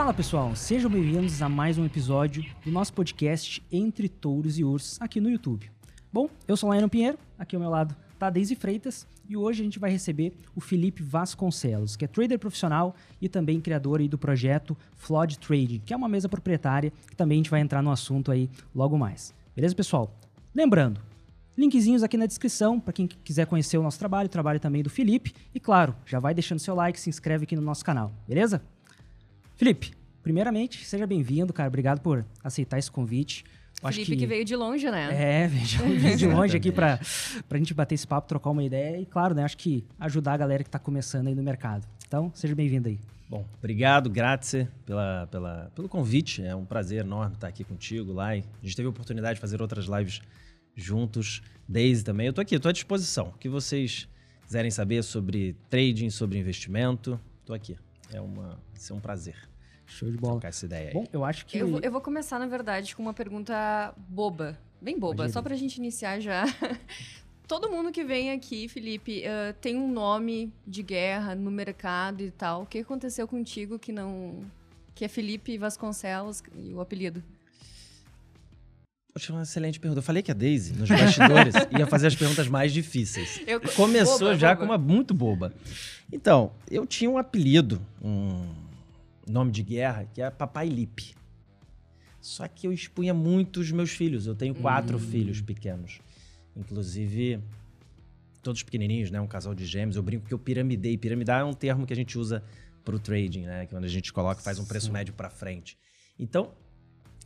Fala pessoal, sejam bem-vindos a mais um episódio do nosso podcast Entre Touros e Ursos aqui no YouTube. Bom, eu sou Laiano Pinheiro, aqui ao meu lado tá a Daisy Freitas e hoje a gente vai receber o Felipe Vasconcelos, que é trader profissional e também criador aí do projeto Flood Trading, que é uma mesa proprietária que também a gente vai entrar no assunto aí logo mais. Beleza, pessoal? Lembrando, linkzinhos aqui na descrição para quem quiser conhecer o nosso trabalho, o trabalho também do Felipe e claro, já vai deixando seu like, se inscreve aqui no nosso canal, beleza? Felipe, primeiramente, seja bem-vindo, cara. Obrigado por aceitar esse convite. Eu Felipe que... que... veio de longe, né? É, veio de longe aqui para a gente bater esse papo, trocar uma ideia e, claro, né, acho que ajudar a galera que está começando aí no mercado. Então, seja bem-vindo aí. Bom, obrigado, grazie pela, pela, pelo convite. É um prazer enorme estar aqui contigo, lá. A gente teve a oportunidade de fazer outras lives juntos. Daisy também. Eu estou aqui, estou à disposição. O que vocês quiserem saber sobre trading, sobre investimento, estou aqui. É uma, vai ser um prazer. Show de bola. Trocar essa ideia aí. Bom, eu acho que. Eu, eu vou começar, na verdade, com uma pergunta boba. Bem boba, Imagina. só pra gente iniciar já. Todo mundo que vem aqui, Felipe, uh, tem um nome de guerra no mercado e tal. O que aconteceu contigo que não. que é Felipe Vasconcelos e o apelido? Poxa, uma excelente pergunta. Eu falei que a Daisy, nos bastidores, ia fazer as perguntas mais difíceis. Eu... Começou boba, já boba. com uma muito boba. Então, eu tinha um apelido, um nome de guerra, que é Papai Lipe. Só que eu expunha muito os meus filhos. Eu tenho quatro hum. filhos pequenos. Inclusive, todos pequenininhos, né? Um casal de gêmeos. Eu brinco que eu piramidei. Piramidar é um termo que a gente usa para o trading, né? Que quando a gente coloca, faz um preço Sim. médio para frente. Então,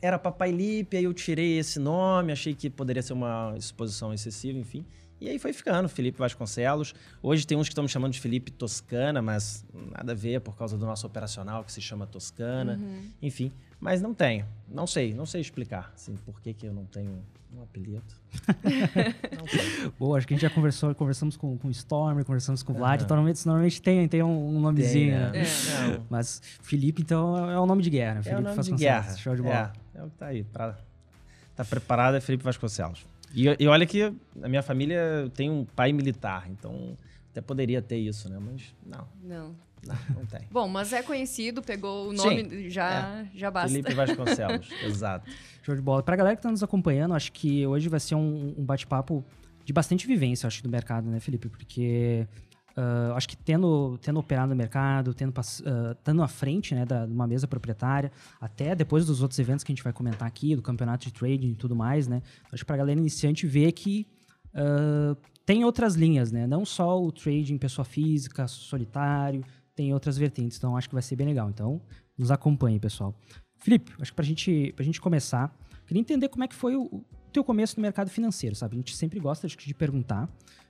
era Papai Lipe, aí eu tirei esse nome, achei que poderia ser uma exposição excessiva, enfim. E aí foi ficando, Felipe Vasconcelos. Hoje tem uns que estão me chamando de Felipe Toscana, mas nada a ver por causa do nosso operacional que se chama Toscana. Uhum. Enfim, mas não tenho. Não sei, não sei explicar assim, por que, que eu não tenho um apelido. não sei. Boa, acho que a gente já conversou, conversamos com, com o Storm, conversamos com o Vlad. Uhum. Normalmente, normalmente tem, tem um, um nomezinho. Tem, né? né? é, mas Felipe, então, é o nome de guerra. Felipe é o nome Vasconcelos. de guerra. Show de bola. É, é o que tá aí. Pra, tá preparado é Felipe Vasconcelos. E, e olha que a minha família tem um pai militar, então até poderia ter isso, né? Mas não. Não. Não, não tem. Bom, mas é conhecido, pegou o nome, Sim, já, é. já basta. Felipe Vasconcelos, exato. Show de bola. Pra galera que tá nos acompanhando, acho que hoje vai ser um, um bate-papo de bastante vivência, acho, do mercado, né, Felipe? Porque Uh, acho que tendo, tendo operado no mercado, tendo uh, estando à frente né, da, de uma mesa proprietária, até depois dos outros eventos que a gente vai comentar aqui, do campeonato de trading e tudo mais, né? Acho que para a galera iniciante ver que uh, tem outras linhas, né? Não só o trading pessoa física, solitário, tem outras vertentes. Então acho que vai ser bem legal. Então nos acompanhe, pessoal. Felipe, acho que para gente, a gente começar, queria entender como é que foi o, o teu começo no mercado financeiro, sabe? A gente sempre gosta de, de perguntar.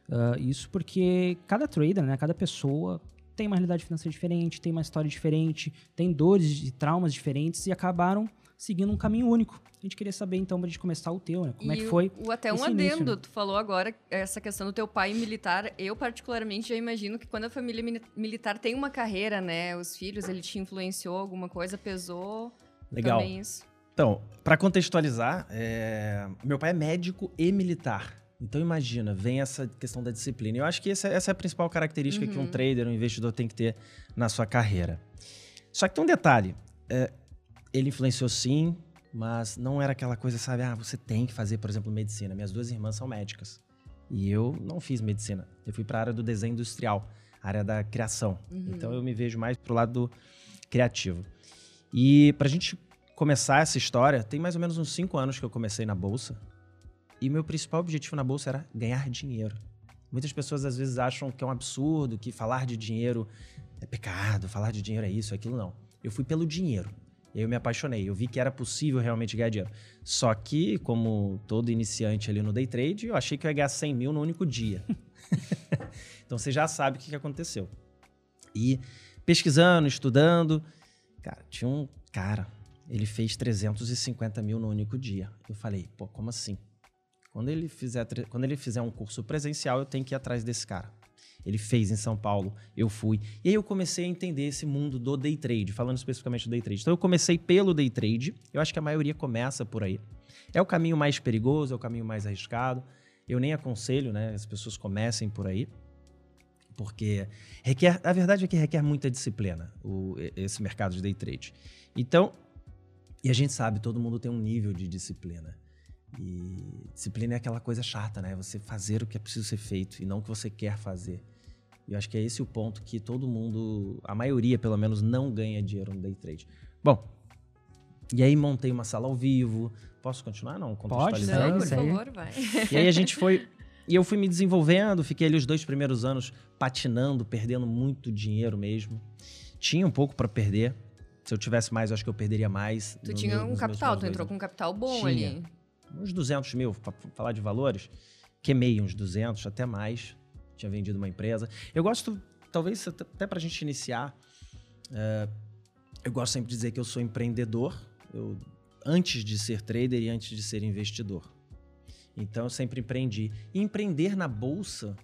Uh, isso porque cada trader, né, cada pessoa tem uma realidade financeira diferente, tem uma história diferente, tem dores e traumas diferentes e acabaram seguindo um caminho único. A gente queria saber, então, pra gente começar o teu, né? Como e é que foi? O, até um adendo, início, né? tu falou agora essa questão do teu pai militar. Eu, particularmente, já imagino que quando a família militar tem uma carreira, né? Os filhos, ele te influenciou alguma coisa, pesou Legal. também isso? Então, para contextualizar, é... meu pai é médico e militar. Então imagina, vem essa questão da disciplina. Eu acho que essa, essa é a principal característica uhum. que um uhum. trader, um investidor tem que ter na sua carreira. Só que tem um detalhe. É, ele influenciou sim, mas não era aquela coisa, sabe? Ah, você tem que fazer, por exemplo, medicina. Minhas duas irmãs são médicas. E eu não fiz medicina. Eu fui para a área do desenho industrial, área da criação. Uhum. Então eu me vejo mais pro lado criativo. E para a gente começar essa história, tem mais ou menos uns cinco anos que eu comecei na bolsa. E meu principal objetivo na bolsa era ganhar dinheiro. Muitas pessoas às vezes acham que é um absurdo, que falar de dinheiro é pecado, falar de dinheiro é isso, é aquilo. Não. Eu fui pelo dinheiro. E eu me apaixonei. Eu vi que era possível realmente ganhar dinheiro. Só que, como todo iniciante ali no day trade, eu achei que eu ia ganhar 100 mil no único dia. então você já sabe o que aconteceu. E pesquisando, estudando, cara, tinha um cara, ele fez 350 mil no único dia. Eu falei, pô, como assim? Quando ele, fizer, quando ele fizer um curso presencial, eu tenho que ir atrás desse cara. Ele fez em São Paulo, eu fui. E aí eu comecei a entender esse mundo do day trade, falando especificamente do day trade. Então eu comecei pelo day trade, eu acho que a maioria começa por aí. É o caminho mais perigoso, é o caminho mais arriscado. Eu nem aconselho, né, as pessoas comecem por aí. Porque requer, a verdade é que requer muita disciplina o, esse mercado de day trade. Então, e a gente sabe, todo mundo tem um nível de disciplina. E disciplina é aquela coisa chata, né? Você fazer o que é preciso ser feito e não o que você quer fazer. E eu acho que é esse o ponto que todo mundo, a maioria pelo menos, não ganha dinheiro no day trade. Bom, e aí montei uma sala ao vivo. Posso continuar? Não, Pode, segue, por favor, vai. E aí a gente foi. E eu fui me desenvolvendo, fiquei ali os dois primeiros anos patinando, perdendo muito dinheiro mesmo. Tinha um pouco para perder. Se eu tivesse mais, eu acho que eu perderia mais. Tu no tinha meu- um capital, tu entrou com um capital bom Tinha. ali. Uns 200 mil, para falar de valores, queimei uns 200, até mais. Tinha vendido uma empresa. Eu gosto, talvez até até pra gente iniciar, é, eu gosto sempre de dizer que eu sou empreendedor, eu, antes de ser trader e antes de ser investidor. Então eu sempre empreendi. E empreender na bolsa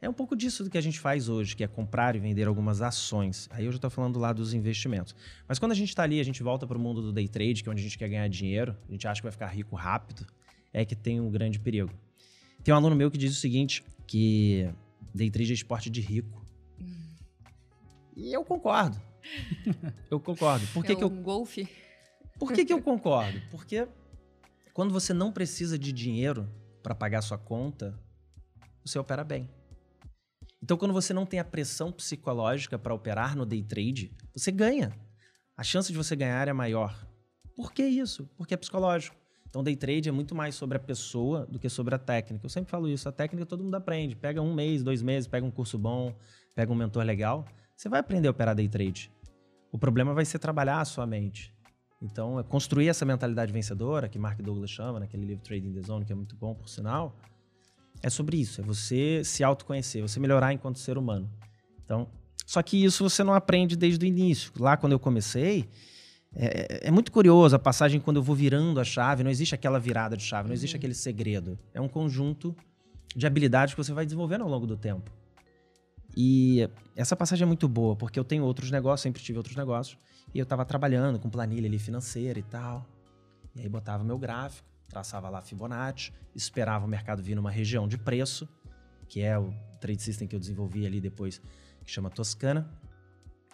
é um pouco disso do que a gente faz hoje, que é comprar e vender algumas ações. Aí eu já estou falando lá dos investimentos. Mas quando a gente está ali, a gente volta para o mundo do day trade, que é onde a gente quer ganhar dinheiro, a gente acha que vai ficar rico rápido, é que tem um grande perigo. Tem um aluno meu que diz o seguinte, que day trade é esporte de rico. E eu concordo. eu concordo. Por que, é que eu um golfe. por que, que eu concordo? Porque quando você não precisa de dinheiro para pagar sua conta, você opera bem. Então, quando você não tem a pressão psicológica para operar no day trade, você ganha. A chance de você ganhar é maior. Por que isso? Porque é psicológico. Então, day trade é muito mais sobre a pessoa do que sobre a técnica. Eu sempre falo isso. A técnica todo mundo aprende. Pega um mês, dois meses, pega um curso bom, pega um mentor legal. Você vai aprender a operar day trade. O problema vai ser trabalhar a sua mente. Então, é construir essa mentalidade vencedora, que Mark Douglas chama, naquele livro Trading the Zone, que é muito bom, por sinal, é sobre isso. É você se autoconhecer, você melhorar enquanto ser humano. Então, só que isso você não aprende desde o início. Lá, quando eu comecei, é, é muito curioso a passagem quando eu vou virando a chave. Não existe aquela virada de chave, não existe aquele segredo. É um conjunto de habilidades que você vai desenvolvendo ao longo do tempo. E essa passagem é muito boa, porque eu tenho outros negócios, sempre tive outros negócios, e eu estava trabalhando com planilha ali financeira e tal. E aí botava meu gráfico, traçava lá Fibonacci, esperava o mercado vir numa região de preço, que é o trade system que eu desenvolvi ali depois, que chama Toscana.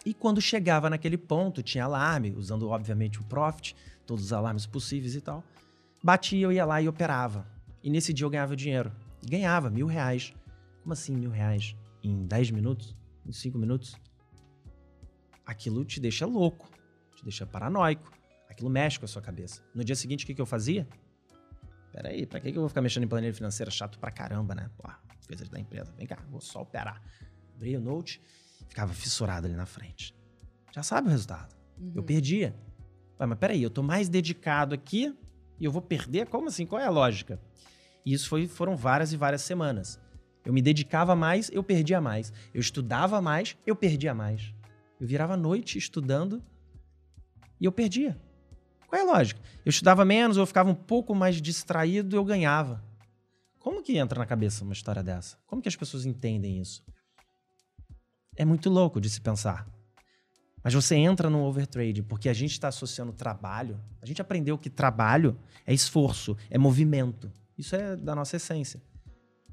E quando chegava naquele ponto, tinha alarme, usando obviamente o Profit, todos os alarmes possíveis e tal. Batia, eu ia lá e operava. E nesse dia eu ganhava dinheiro. Ganhava mil reais. Como assim mil reais? Em 10 minutos? Em 5 minutos? Aquilo te deixa louco, te deixa paranoico. Aquilo mexe com a sua cabeça. No dia seguinte, o que eu fazia? Peraí, pra que, que eu vou ficar mexendo em planilha financeira? Chato pra caramba, né? Pô, coisas da empresa. Vem cá, vou só operar. Abria o note, ficava fissurado ali na frente. Já sabe o resultado. Eu perdia. Ué, mas peraí, eu tô mais dedicado aqui e eu vou perder? Como assim? Qual é a lógica? E isso foi, foram várias e várias semanas. Eu me dedicava mais, eu perdia mais. Eu estudava mais, eu perdia mais. Eu virava noite estudando e eu perdia. Qual é a lógica? Eu estudava menos, eu ficava um pouco mais distraído, eu ganhava. Como que entra na cabeça uma história dessa? Como que as pessoas entendem isso? É muito louco de se pensar. Mas você entra no overtrade porque a gente está associando trabalho. A gente aprendeu que trabalho é esforço, é movimento. Isso é da nossa essência.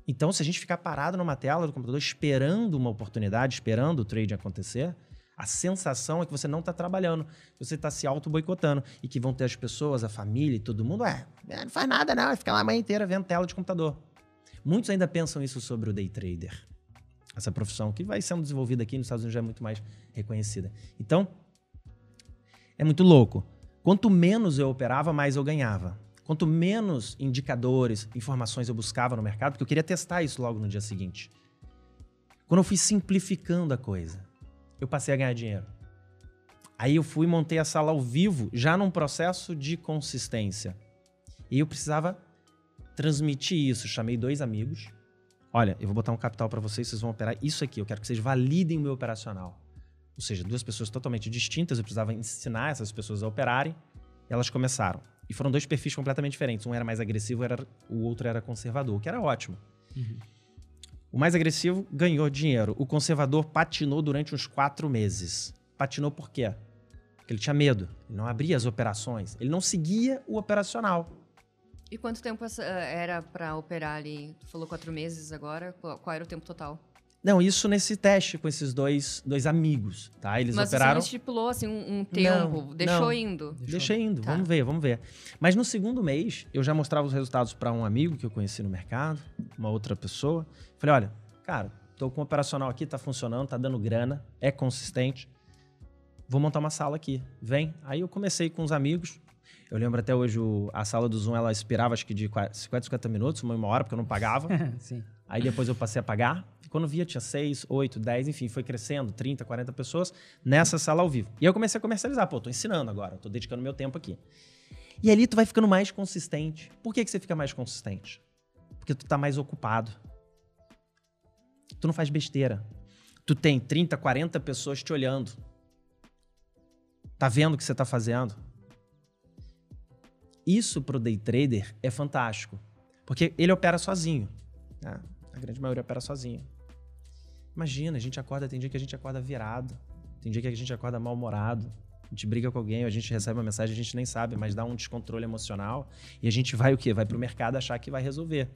Então, se a gente ficar parado numa tela do computador esperando uma oportunidade, esperando o trade acontecer, a sensação é que você não está trabalhando, você está se auto-boicotando. E que vão ter as pessoas, a família e todo mundo, é, não faz nada não, vai ficar lá a manhã inteira vendo tela de computador. Muitos ainda pensam isso sobre o day trader. Essa profissão que vai sendo desenvolvida aqui nos Estados Unidos já é muito mais reconhecida. Então, é muito louco. Quanto menos eu operava, mais eu ganhava. Quanto menos indicadores, informações eu buscava no mercado, porque eu queria testar isso logo no dia seguinte. Quando eu fui simplificando a coisa, eu passei a ganhar dinheiro. Aí eu fui e montei a sala ao vivo, já num processo de consistência. E eu precisava transmitir isso. Chamei dois amigos. Olha, eu vou botar um capital para vocês, vocês vão operar isso aqui. Eu quero que vocês validem o meu operacional. Ou seja, duas pessoas totalmente distintas, eu precisava ensinar essas pessoas a operarem. E elas começaram. E foram dois perfis completamente diferentes. Um era mais agressivo, era, o outro era conservador, o que era ótimo. O mais agressivo ganhou dinheiro. O conservador patinou durante uns quatro meses. Patinou por quê? Porque ele tinha medo. Ele não abria as operações. Ele não seguia o operacional. E quanto tempo essa- era pra operar ali? Tu falou quatro meses agora. Qual era o tempo total? Não, isso nesse teste com esses dois, dois amigos, tá? Eles Mas operaram. você não estipulou assim um, um tempo, Não, deixou não. indo. Deixa indo, Tá. vamos ver, vamos ver. Mas no segundo mês, eu já mostrava os resultados para um amigo que eu conheci no mercado, uma outra pessoa. Falei, olha, cara, tô com o operacional aqui, tá funcionando, tá dando grana, é consistente. Vou montar uma sala aqui, vem. Aí eu comecei com os amigos. Eu lembro até hoje, o- a sala do Zoom, ela expirava acho que de qua- 50, 50 minutos, uma, uma hora, porque eu não pagava. Sim. Aí depois eu passei a pagar. E quando via, tinha 6, 8, 10, enfim, foi crescendo, 30, 40 pessoas nessa sala ao vivo. E eu comecei a comercializar. Pô, tô ensinando agora, tô dedicando meu tempo aqui. E ali tu vai ficando mais consistente. Por que, que você fica mais consistente? Porque tu tá mais ocupado. Tu não faz besteira. Tu tem 30, 40 pessoas te olhando. Tá vendo o que você tá fazendo? Isso pro day trader é fantástico. Porque ele opera sozinho. né? A grande maioria opera sozinho. Imagina, a gente acorda, tem dia que a gente acorda virado. Tem dia que a gente acorda mal-humorado. A gente briga com alguém, a gente recebe uma mensagem, a gente nem sabe, mas dá um descontrole emocional. E a gente vai o quê? Vai pro mercado achar que vai resolver.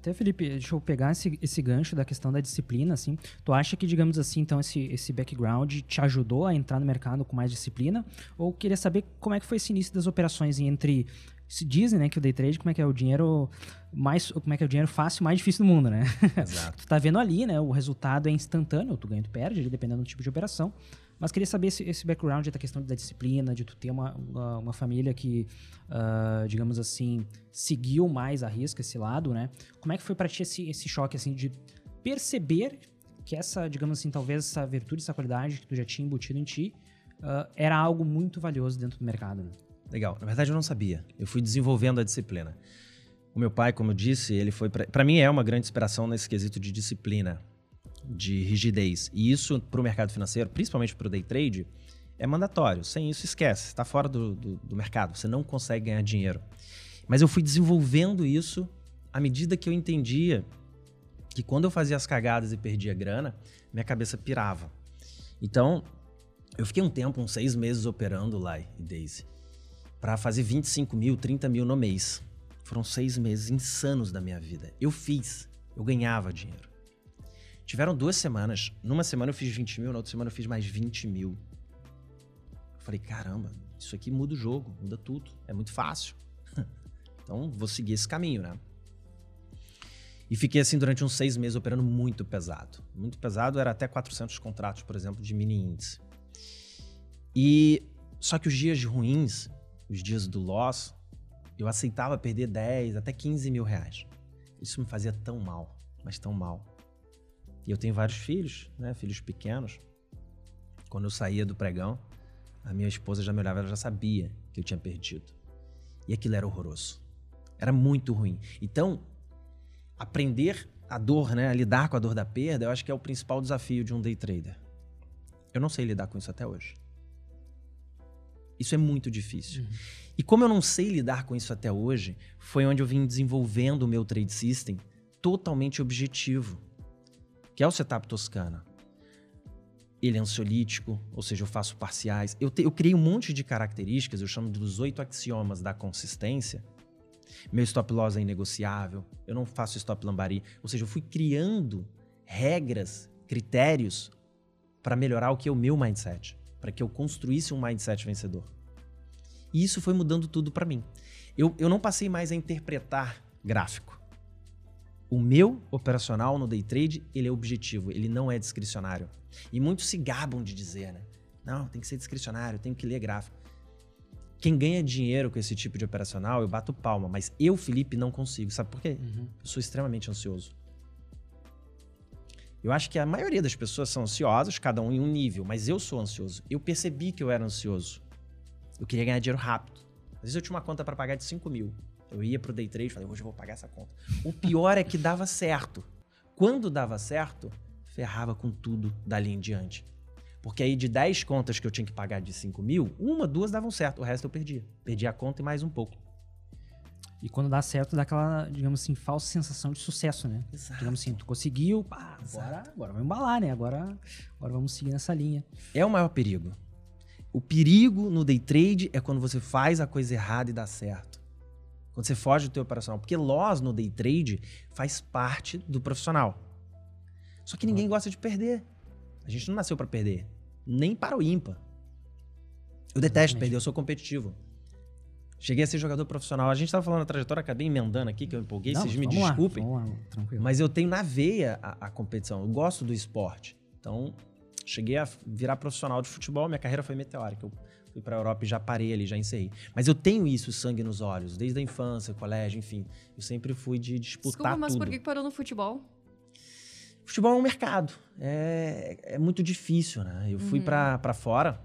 Até, Felipe, deixa eu pegar esse, esse gancho da questão da disciplina, assim. Tu acha que, digamos assim, então, esse, esse background te ajudou a entrar no mercado com mais disciplina? Ou queria saber como é que foi esse início das operações entre... Se dizem, né, que o day trade, como é que é o dinheiro mais... Como é que é o dinheiro fácil mais difícil do mundo, né? Exato. tu tá vendo ali, né, o resultado é instantâneo, tu ganha, tu perde, dependendo do tipo de operação. Mas queria saber esse, esse background da questão da disciplina, de tu ter uma, uma, uma família que, ah, digamos assim, seguiu mais a risca esse lado, né? Como é que foi pra ti esse, esse choque, assim, de perceber que essa, digamos assim, talvez essa virtude, essa qualidade que tu já tinha embutido em ti, ah, era algo muito valioso dentro do mercado, né? Legal. Na verdade, eu não sabia. Eu fui desenvolvendo a disciplina. O meu pai, como eu disse, ele foi. Pra mim, é uma grande inspiração nesse quesito de disciplina, de rigidez. E isso, pro mercado financeiro, principalmente pro day trade, é mandatório. Sem isso, esquece. Você tá fora do, do, do mercado. Você não consegue ganhar dinheiro. Mas eu fui desenvolvendo isso à medida que eu entendia que quando eu fazia as cagadas e perdia grana, minha cabeça pirava. Então, eu fiquei um tempo, uns seis meses operando lá e Daisy para fazer 25 mil, 30 mil no mês. Foram seis meses insanos da minha vida. Eu fiz, eu ganhava dinheiro. Tiveram duas semanas. Numa semana eu fiz 20 mil, na outra semana eu fiz mais 20 mil. Eu falei, caramba, isso aqui muda o jogo, muda tudo. É muito fácil. então vou seguir esse caminho, né? E fiquei assim durante uns seis meses operando muito pesado. Muito pesado, era até 400 contratos, por exemplo, de mini índice. E só que os dias ruins, os dias do loss, eu aceitava perder 10, até 15 mil reais. Isso me fazia tão mal, mas tão mal. E eu tenho vários filhos, né? Filhos pequenos. Quando eu saía do pregão, a minha esposa já me olhava, ela já sabia que eu tinha perdido. E aquilo era horroroso. Era muito ruim. Então, aprender a dor, né? A lidar com a dor da perda, eu acho que é o principal desafio de um day trader. Eu não sei lidar com isso até hoje. Isso é muito difícil. E como eu não sei lidar com isso até hoje, foi onde eu vim desenvolvendo o meu trade system totalmente objetivo, que é o setup Toscana. Ele é ansiolítico, ou seja, eu faço parciais. Eu, te- eu criei um monte de características, eu chamo dos oito axiomas da consistência. Meu stop loss é inegociável, eu não faço stop lambari. Ou seja, eu fui criando regras, critérios para melhorar o que é o meu mindset, para que eu construísse um mindset vencedor. E isso foi mudando tudo para mim. Eu, eu não passei mais a interpretar gráfico. O meu operacional no day trade, ele é objetivo, ele não é discricionário. E muitos se gabam de dizer, né? Não, tem que ser discricionário, tenho que ler gráfico. Quem ganha dinheiro com esse tipo de operacional, eu bato palma, mas eu, Felipe, não consigo. Sabe por quê? Eu sou extremamente ansioso. Eu acho que a maioria das pessoas são ansiosas, cada um em um nível, mas eu sou ansioso. Eu percebi que eu era ansioso. Eu queria ganhar dinheiro rápido. Às vezes eu tinha uma conta para pagar de 5 mil. Eu ia pro day trade falei, hoje eu vou pagar essa conta. O pior é que dava certo. Quando dava certo, ferrava com tudo dali em diante. Porque aí de 10 contas que eu tinha que pagar de 5 mil, uma, duas davam certo, o resto eu perdia. Perdi a conta e mais um pouco. E quando dá certo, dá aquela, digamos assim, falsa sensação de sucesso, né? Exato. Digamos assim, tu conseguiu, pá, agora, agora vamos embalar, né? Agora, agora vamos seguir nessa linha. É o maior perigo. O perigo no day trade é quando você faz a coisa errada e dá certo. Quando você foge do teu operacional. Porque loss no day trade faz parte do profissional. Só que ninguém gosta de perder. A gente não nasceu para perder. Nem para o ímpar. Eu detesto Exatamente. perder, eu sou competitivo. Cheguei a ser jogador profissional. A gente tava falando a trajetória, acabei emendando aqui, que eu empolguei, Não, vocês me vamos lá, desculpem. vamos lá, tranquilo. Mas eu tenho na veia a, a competição. Eu gosto do esporte. Então, cheguei a virar profissional de futebol. Minha carreira foi meteórica. Eu fui pra Europa e já parei ali, já encerrei. Mas eu tenho isso, sangue nos olhos, desde a infância, colégio, enfim. Eu sempre fui de disputar Desculpa, mas tudo. por que parou no futebol? Futebol é um mercado. É, é muito difícil, né? Eu fui pra pra fora,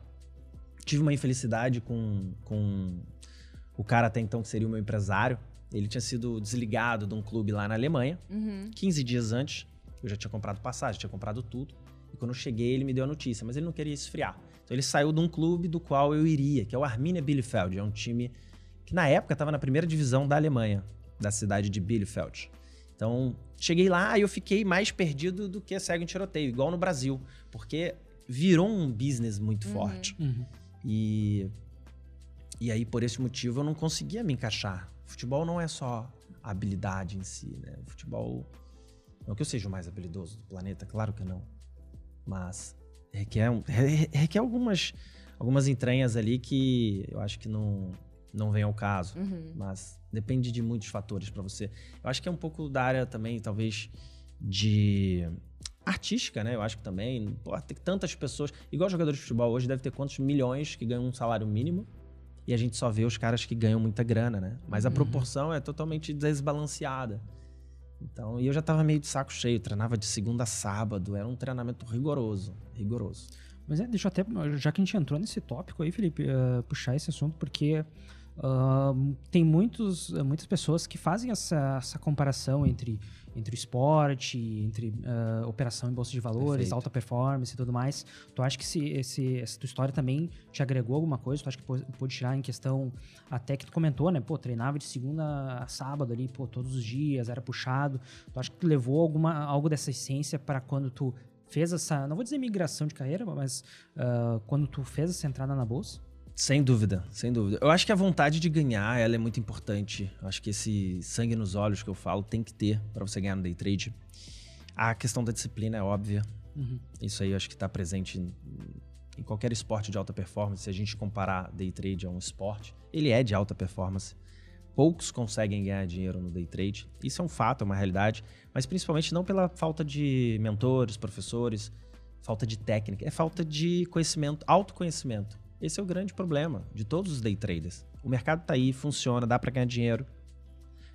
tive uma infelicidade com, com o cara até então que seria o meu empresário. Ele tinha sido desligado de um clube lá na Alemanha. Uhum. 15 dias antes, eu já tinha comprado passagem, tinha comprado tudo. E quando eu cheguei, ele me deu a notícia, mas ele não queria esfriar. Então ele saiu de um clube do qual eu iria, que é o Arminia Bielefeld. É um time que na época estava na primeira divisão da Alemanha, da cidade de Bielefeld. Então, cheguei lá e eu fiquei mais perdido do que cego em tiroteio, igual no Brasil, porque virou um business muito Uhum. forte. Uhum. E, e aí, por esse motivo, eu não conseguia me encaixar. Futebol não é só a habilidade em si, né? O futebol. Não que eu seja o mais habilidoso do planeta, claro que não. Mas requer, um- re- requer algumas, algumas entranhas ali que eu acho que não, não vem ao caso. Uhum. Mas depende de muitos fatores pra você. Eu acho que é um pouco da área também, talvez, de artística, né? Eu acho que também. Pô, tem tantas pessoas. Igual jogadores de futebol hoje, deve ter quantos milhões que ganham um salário mínimo. E a gente só vê os caras que ganham muita grana, né? Mas a Uhum. proporção é totalmente desbalanceada. Então, e eu já tava meio de saco cheio, treinava de segunda a sábado, era um treinamento rigoroso, rigoroso. Mas é, deixa eu até, já que a gente entrou nesse tópico aí, Felipe, eh, puxar esse assunto, porque ah, tem muitos, muitas pessoas que fazem essa, essa comparação entre, entre o esporte, entre ah, operação em bolsa de valores, Perfeito. alta performance e tudo mais. Tu acha que esse, esse, essa tua história também te agregou alguma coisa? Tu acha que pô- pôde tirar em questão, até que tu comentou, né? Pô, treinava de segunda a sábado ali, pô, todos os dias, era puxado. Tu acha que tu levou alguma, algo dessa essência para quando tu fez essa, não vou dizer migração de carreira, mas ah, quando tu fez essa entrada na bolsa? Sem dúvida, sem dúvida. Eu acho que a vontade de ganhar, ela é muito importante. Eu acho que esse sangue nos olhos que eu falo tem que ter para você ganhar no day trade. A questão da disciplina é óbvia. Uhum. Isso aí eu acho que está presente em, em qualquer esporte de alta performance. Se a gente comparar day trade a um esporte, ele é de alta performance. Poucos conseguem ganhar dinheiro no day trade. Isso é um fato, é uma realidade. Mas principalmente não pela falta de mentores, professores, falta de técnica. É falta de conhecimento, autoconhecimento. Esse é o grande problema de todos os day traders. O mercado está aí, funciona, dá para ganhar dinheiro.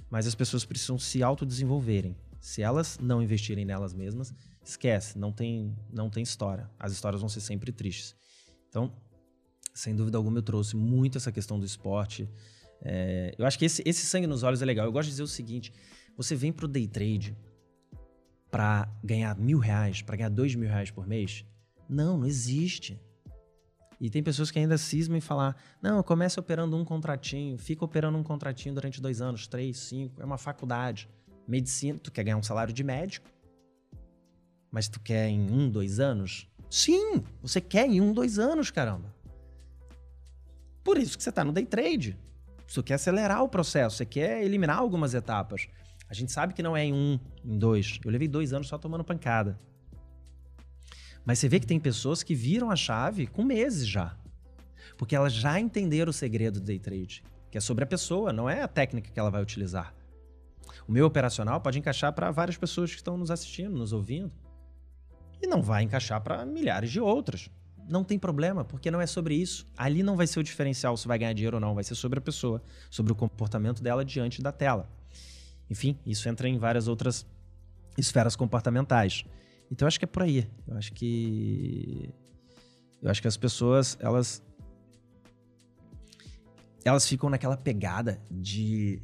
Mas as pessoas precisam se autodesenvolverem. Se elas não investirem nelas mesmas, esquece, não tem, não tem história. As histórias vão ser sempre tristes. Então, sem dúvida alguma, eu trouxe muito essa questão do esporte. É, eu acho que esse, esse sangue nos olhos é legal. Eu gosto de dizer o seguinte: você vem pro day trade para ganhar mil reais, para ganhar dois mil reais por mês? Não, não existe. E tem pessoas que ainda cismam em falar: não, começa operando um contratinho, fica operando um contratinho durante dois anos, três, cinco, é uma faculdade. Medicina, tu quer ganhar um salário de médico, mas tu quer em um, dois anos? Sim, você quer em um, dois anos, caramba. Por isso que você tá no day trade. Você quer acelerar o processo, você quer eliminar algumas etapas. A gente sabe que não é em um, em dois. Eu levei dois anos só tomando pancada. Mas você vê que tem pessoas que viram a chave com meses já. Porque elas já entenderam o segredo do day trade, que é sobre a pessoa, não é a técnica que ela vai utilizar. O meu operacional pode encaixar para várias pessoas que estão nos assistindo, nos ouvindo. E não vai encaixar para milhares de outras. Não tem problema, porque não é sobre isso. Ali não vai ser o diferencial se vai ganhar dinheiro ou não, vai ser sobre a pessoa, sobre o comportamento dela diante da tela. Enfim, isso entra em várias outras esferas comportamentais. Então eu acho que é por aí. Eu acho que eu acho que as pessoas elas elas ficam naquela pegada de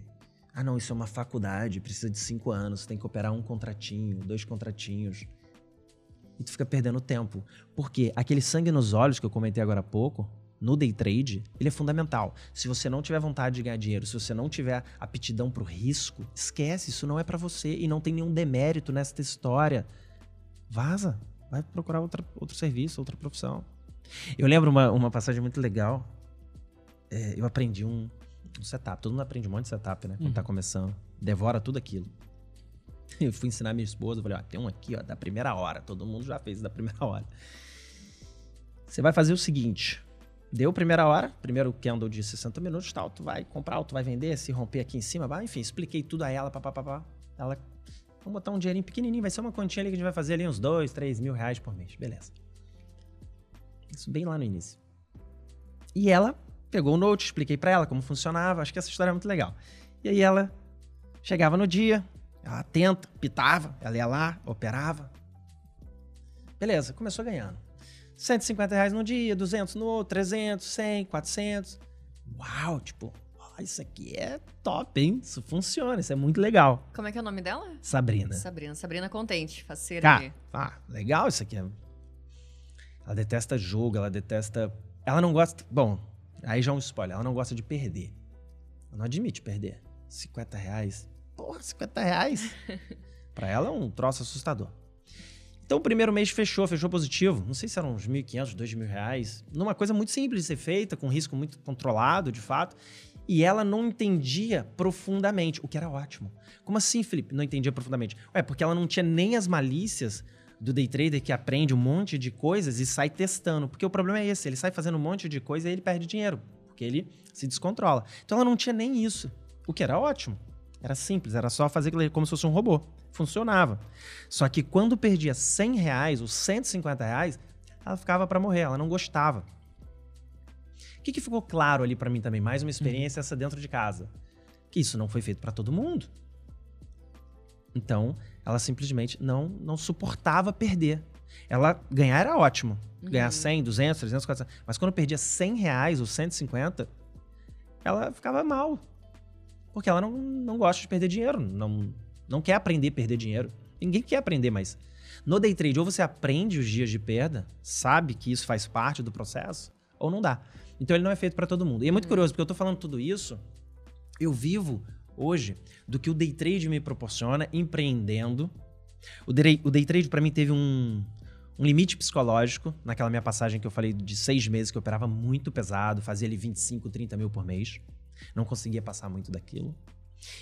ah não isso é uma faculdade precisa de cinco anos tem que operar um contratinho dois contratinhos e tu fica perdendo tempo porque aquele sangue nos olhos que eu comentei agora há pouco no day trade, ele é fundamental. Se você não tiver vontade de ganhar dinheiro, se você não tiver aptidão para o risco, esquece, isso não é para você e não tem nenhum demérito nessa história. Vaza, vai procurar outra, outro serviço, outra profissão. Eu lembro uma, uma passagem muito legal. É, eu aprendi um, um setup. Todo mundo aprende um monte de setup, né? Quando Uhum. tá começando. Devora tudo aquilo. Eu fui ensinar minha esposa, falei, ó, tem um aqui, ó, da primeira hora. Todo mundo já fez da primeira hora. Você vai fazer o seguinte: deu primeira hora, primeiro candle de 60 minutos, tal, tu vai comprar, tu vai vender, se romper aqui em cima, vai, enfim, expliquei tudo a ela, papapá. Ela, vamos botar um dinheirinho pequenininho, vai ser uma continha ali que a gente vai fazer ali uns 2, 3 mil reais por mês, beleza. Isso bem lá no início. E ela pegou o note, expliquei para ela como funcionava, acho que essa história é muito legal. E aí ela chegava no dia, ela atenta, pitava, ela ia lá, operava. Beleza, começou ganhando. 150 reais no dia, 200 no outro, 300, 100, 400. Uau, tipo, isso aqui é top, hein? Isso funciona, isso é muito legal. Como é que é o nome dela? Sabrina. Sabrina. Sabrina Contente, faceira ali. ah, legal isso aqui. Ela detesta jogo, ela detesta. Ela não gosta. Bom, aí já é um spoiler. Ela não gosta de perder. Ela não admite perder. 50 reais. Porra, 50 reais. pra ela é um troço assustador. Então o primeiro mês fechou, fechou positivo. Não sei se eram uns 1.500, 2.000 reais. Numa coisa muito simples de ser feita, com risco muito controlado, de fato. E ela não entendia profundamente, o que era ótimo. Como assim, Felipe? Não entendia profundamente? Ué, porque ela não tinha nem as malícias do day trader que aprende um monte de coisas e sai testando. Porque o problema é esse, ele sai fazendo um monte de coisa e ele perde dinheiro, porque ele se descontrola. Então ela não tinha nem isso, o que era ótimo. Era simples, era só fazer como se fosse um robô. Funcionava. Só que quando perdia 100 reais ou 150 reais, ela ficava para morrer, ela não gostava. O que, que ficou claro ali para mim também? Mais uma experiência essa dentro de casa. Que isso não foi feito para todo mundo. Então, ela simplesmente não, não suportava perder. Ela ganhar era ótimo. Ganhar 100, 200, 300, 400. Mas quando perdia 100 reais ou 150, ela ficava mal. Porque ela não, não gosta de perder dinheiro. Não, não quer aprender a perder dinheiro. Ninguém quer aprender mais. No day trade, ou você aprende os dias de perda, sabe que isso faz parte do processo, ou não dá. Então ele não é feito para todo mundo. E é muito curioso, porque eu tô falando tudo isso, eu vivo hoje do que o day trade me proporciona empreendendo. O day, o day trade para mim teve um, um limite psicológico naquela minha passagem que eu falei de seis meses que eu operava muito pesado, fazia ali 25, 30 mil por mês. Não conseguia passar muito daquilo.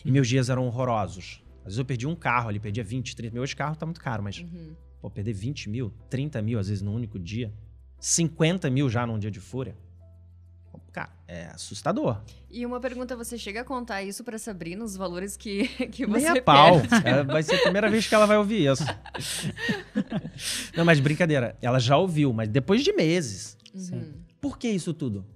E meus dias eram horrorosos. Às vezes eu perdi um carro ali, perdia 20, 30 mil. Hoje carro tá muito caro, mas Uhum. pô, perder 20 mil, 30 mil às vezes num único dia, 50 mil já num dia de fúria. Cara, é assustador. E uma pergunta, você chega a contar isso pra Sabrina, os valores que, que Nem você a pau. perde? É, vai ser a primeira vez que ela vai ouvir isso. Não, mas brincadeira. Ela já ouviu, mas depois de meses. Uhum. Por que isso tudo?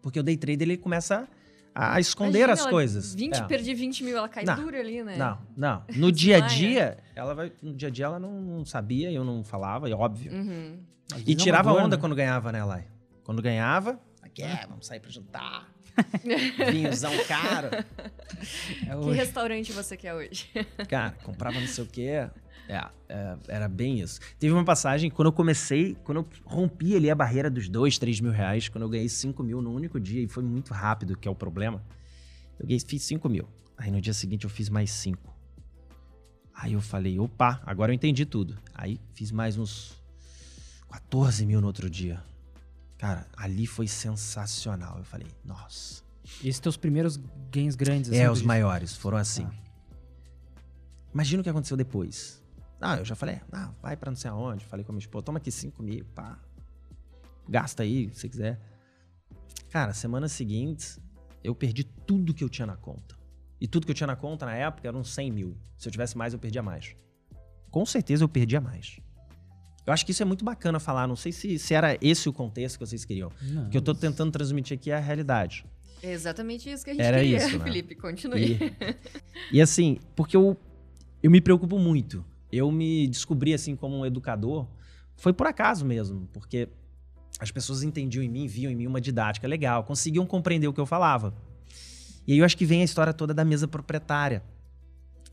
Porque o day trader ele começa a esconder Imagina, as coisas. 20, É. perdi 20 mil, ela cai Não, dura ali, né? Não, não. No dia a dia, ela vai. No dia a dia ela não, não sabia, eu não falava, é óbvio. Uhum. E é tirava dor, onda né? quando ganhava, né, Lai? Quando ganhava, aqui é, vamos sair pra jantar. Vinhozão caro. É Que restaurante você quer hoje? Cara, comprava não sei o quê. É, é, era bem isso. Teve uma passagem, quando eu comecei, quando eu rompi ali a barreira dos dois, três mil reais, quando eu ganhei 5 mil no único dia, e foi muito rápido, que é o problema. Eu ganhei, fiz 5 mil. Aí no dia seguinte eu fiz mais 5. Aí eu falei, opa, agora eu entendi tudo. Aí fiz mais uns 14 mil no outro dia. Cara, ali foi sensacional. Eu falei, nossa. E esses teus primeiros gains grandes, assim, É, os maiores, foram assim. Tá. Imagina o que aconteceu depois. Ah, eu já falei, ah, vai pra não sei aonde. Falei com a minha esposa, toma aqui 5 mil, pá. Gasta aí, se quiser. Cara, semana seguinte, eu perdi tudo que eu tinha na conta. E tudo que eu tinha na conta na época eram 100 mil. Se eu tivesse mais, eu perdia mais. Com certeza eu perdia mais. Eu acho que isso é muito bacana falar. Não sei se, se era esse o contexto que vocês queriam. Não. O que eu tô tentando transmitir aqui é a realidade. É exatamente isso que a gente Era queria, isso, né? Felipe. Continue. E, e assim, porque eu, eu me preocupo muito. Eu me descobri assim como um educador. Foi por acaso mesmo, porque as pessoas entendiam em mim, viam em mim uma didática legal, conseguiam compreender o que eu falava. E aí eu acho que vem a história toda da mesa proprietária.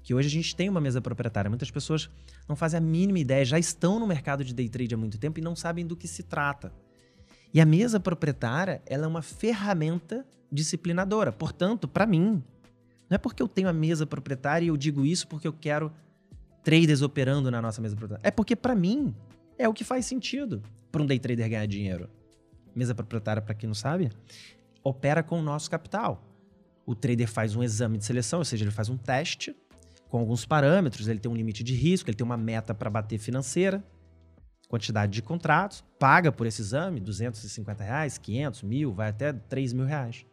Que hoje a gente tem uma mesa proprietária. Muitas pessoas não fazem a mínima ideia, já estão no mercado de day trade há muito tempo e não sabem do que se trata. E a mesa proprietária, ela é uma ferramenta disciplinadora. Portanto, para mim, não é porque eu tenho a mesa proprietária e eu digo isso porque eu quero traders operando na nossa mesa proprietária. É porque para mim é o que faz sentido para um day trader ganhar dinheiro. Mesa proprietária, para quem não sabe, opera com o nosso capital. O trader faz um exame de seleção, ou seja, ele faz um teste com alguns parâmetros. Ele tem um limite de risco, ele tem uma meta para bater financeira, quantidade de contratos, paga por esse exame 250 reais, 500, mil, vai até 3 mil reais.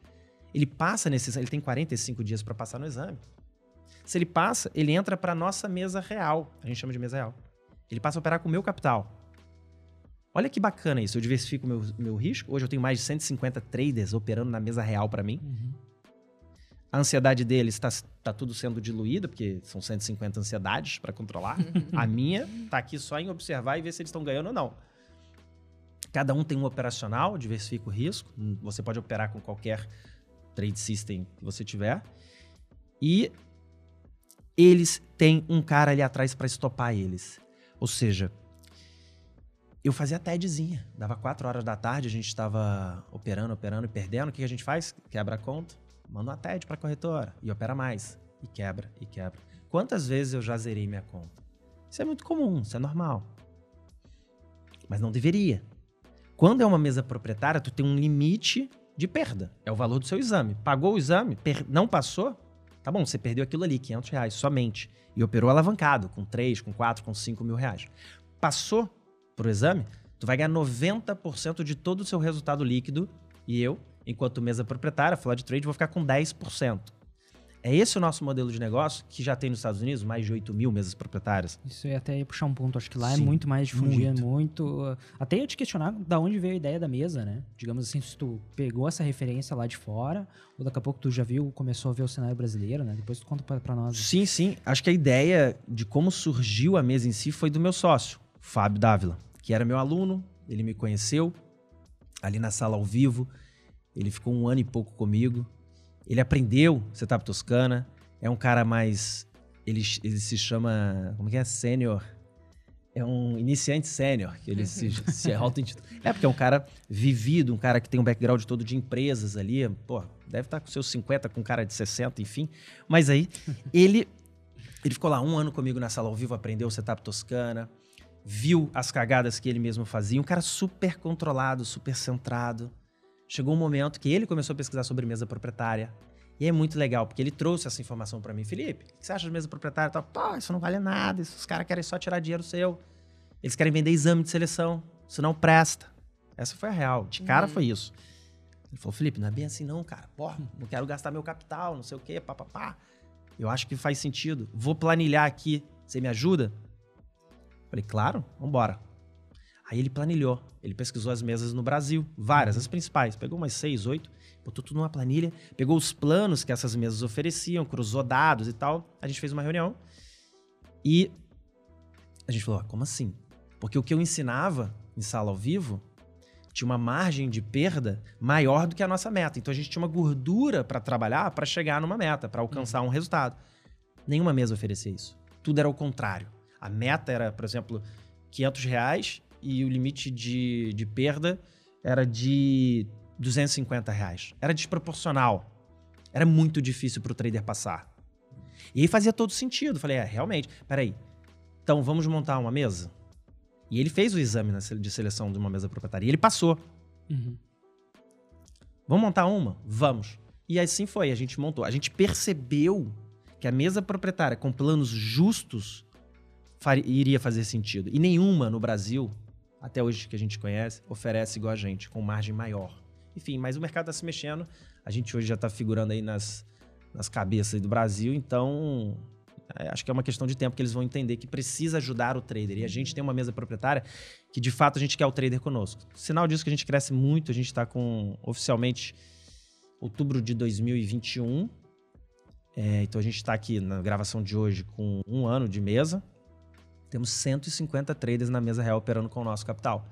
Ele passa nesse ele tem 45 dias para passar no exame. Se ele passa, ele entra para nossa mesa real. A gente chama de mesa real. Ele passa a operar com o meu capital. Olha que bacana isso. Eu diversifico meu, meu risco. Hoje eu tenho mais de 150 traders operando na mesa real para mim. Uhum. A ansiedade deles está tá tudo sendo diluída, porque são 150 ansiedades para controlar. a minha está aqui só em observar e ver se eles estão ganhando ou não. Cada um tem um operacional, diversifica o risco. Você pode operar com qualquer trade system que você tiver. E eles têm um cara ali atrás para estopar eles. Ou seja, eu fazia TEDzinha. Dava 4 horas da tarde, a gente estava operando, operando e perdendo. O que a gente faz? Quebra a conta, manda uma TED para corretora e opera mais. E quebra, e quebra. Quantas vezes eu já zerei minha conta? Isso é muito comum, isso é normal. Mas não deveria. Quando é uma mesa proprietária, tu tem um limite de perda. É o valor do seu exame. Pagou o exame, não passou, Tá bom, você perdeu aquilo ali, 500 reais somente. E operou alavancado, com 3, com 4, com 5 mil reais. Passou pro exame, tu vai ganhar 90% de todo o seu resultado líquido. E eu, enquanto mesa proprietária, falar de trade, vou ficar com 10%. É esse o nosso modelo de negócio, que já tem nos Estados Unidos mais de 8 mil mesas proprietárias. Isso ia até puxar um ponto. Acho que lá é Sim, é muito mais difundido, muito. muito. Até eu te questionar da onde veio a ideia da mesa, né? Digamos assim, se tu pegou essa referência lá de fora, ou daqui a pouco tu já viu, começou a ver o cenário brasileiro, né? Depois tu conta para nós. Sim, sim. Acho que a ideia de como surgiu a mesa em si foi do meu sócio, Fábio Dávila, que era meu aluno, ele me conheceu ali na sala ao vivo. Ele ficou um ano e pouco comigo. Ele aprendeu setup toscana, é um cara mais. Ele, ele se chama. Como que é? Sênior. É um iniciante sênior, que ele se, se auto É, porque é um cara vivido, um cara que tem um background todo de empresas ali. Pô, deve estar com seus 50, com cara de 60, enfim. Mas aí, ele, ele ficou lá um ano comigo na sala ao vivo, aprendeu o setup toscana, viu as cagadas que ele mesmo fazia. Um cara super controlado, super centrado chegou um momento que ele começou a pesquisar sobre mesa proprietária. E é muito legal, porque ele trouxe essa informação para mim. Felipe, o que você acha de mesa proprietária? Tal? Pô, isso não vale nada, os caras querem só tirar dinheiro seu. Eles querem vender exame de seleção, isso não presta. Essa foi a real, de cara uhum. foi isso. Ele falou, Felipe, não é bem assim não, cara. Pô, não quero gastar meu capital, não sei o quê, papapá. Eu acho que faz sentido. Vou planilhar aqui, você me ajuda? Falei, claro, vambora. Aí ele planilhou, ele pesquisou as mesas no Brasil, várias, as principais, pegou umas seis, oito, botou tudo numa planilha, pegou os planos que essas mesas ofereciam, cruzou dados e tal. A gente fez uma reunião e a gente falou: ah, como assim? Porque o que eu ensinava em sala ao vivo tinha uma margem de perda maior do que a nossa meta. Então a gente tinha uma gordura para trabalhar para chegar numa meta, para alcançar um resultado. Nenhuma mesa oferecia isso. Tudo era o contrário. A meta era, por exemplo, 500 reais e o limite de, de perda era de 250 reais. Era desproporcional. Era muito difícil para o trader passar. E aí fazia todo sentido. Falei, é, realmente, peraí. Então vamos montar uma mesa? E ele fez o exame de seleção de uma mesa proprietária. E ele passou. Uhum. Vamos montar uma? Vamos. E assim foi, a gente montou. A gente percebeu que a mesa proprietária com planos justos faria, iria fazer sentido. E nenhuma no Brasil até hoje que a gente conhece, oferece igual a gente, com margem maior. Enfim, mas o mercado está se mexendo. A gente hoje já está figurando aí nas, nas cabeças do Brasil, então é, acho que é uma questão de tempo que eles vão entender que precisa ajudar o trader. E a gente tem uma mesa proprietária que, de fato, a gente quer o trader conosco. Sinal disso que a gente cresce muito, a gente está com, oficialmente, outubro de 2021. É, então a gente está aqui na gravação de hoje com um ano de mesa. Temos 150 traders na mesa real operando com o nosso capital.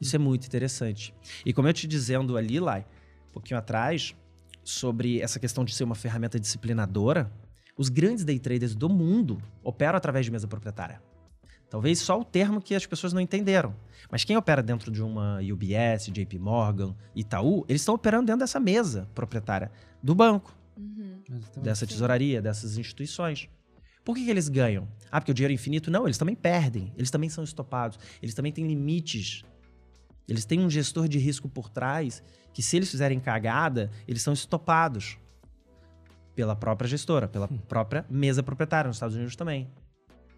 Isso é muito interessante. E como eu te dizendo ali, Lai, um pouquinho atrás, sobre essa questão de ser uma ferramenta disciplinadora, os grandes day traders do mundo operam através de mesa proprietária. Talvez só o termo que as pessoas não entenderam. Mas quem opera dentro de uma UBS, JP Morgan, Itaú, eles estão operando dentro dessa mesa proprietária do banco, uhum. dessa tesouraria, dessas instituições. Por que, que eles ganham? Ah, porque o dinheiro é infinito? Não, eles também perdem. Eles também são estopados. Eles também têm limites. Eles têm um gestor de risco por trás que, se eles fizerem cagada, eles são estopados. pela própria gestora, pela própria mesa proprietária, nos Estados Unidos também.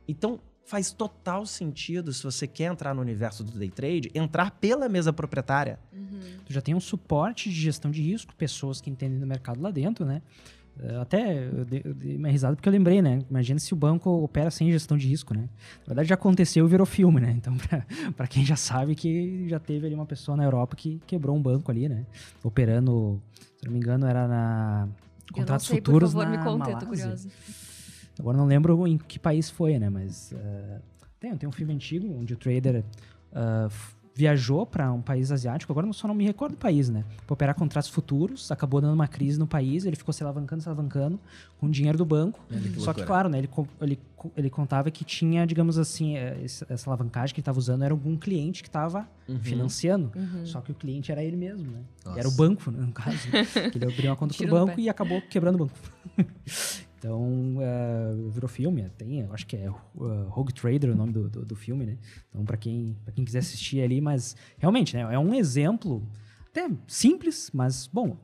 Então, faz total sentido, se você quer entrar no universo do day trade, entrar pela mesa proprietária. Tu já tem um suporte de gestão de risco, pessoas que entendem do mercado lá dentro, né? Eh, Até eu dei, eu dei uma risada porque eu lembrei, né? Imagina se o banco opera sem gestão de risco, né? Na verdade já aconteceu e virou filme, né? Então, pra, pra quem já sabe que já teve ali uma pessoa na Europa que quebrou um banco ali, né? Operando, se não me engano, era na Eu não contratos sei, por futuros favor, na me conta, eu tô Malásia. curiosa. Agora não lembro em que país foi, né? Mas eh, tem, tem um filme antigo onde o trader f- viajou para um país asiático. Agora eu só não me recordo o país, né? Para operar contratos futuros, acabou dando uma crise no país. Ele ficou se alavancando, se alavancando com o dinheiro do banco. Que Só que, claro, né? Ele, ele, ele contava que tinha, digamos assim, eh, essa alavancagem que ele estava usando era algum cliente que estava Uhum. financiando. Uhum. Só que o cliente era ele mesmo, né? Era o banco, né, no caso. né? que ele abriu uma conta pro Tiro no banco e acabou quebrando o banco. então, eh, virou filme. Tem, acho que é uh, Rogue Trader o nome do, do, do filme, né? Então, para quem, quem quiser assistir ali, mas realmente, né? É um exemplo até simples, mas, bom,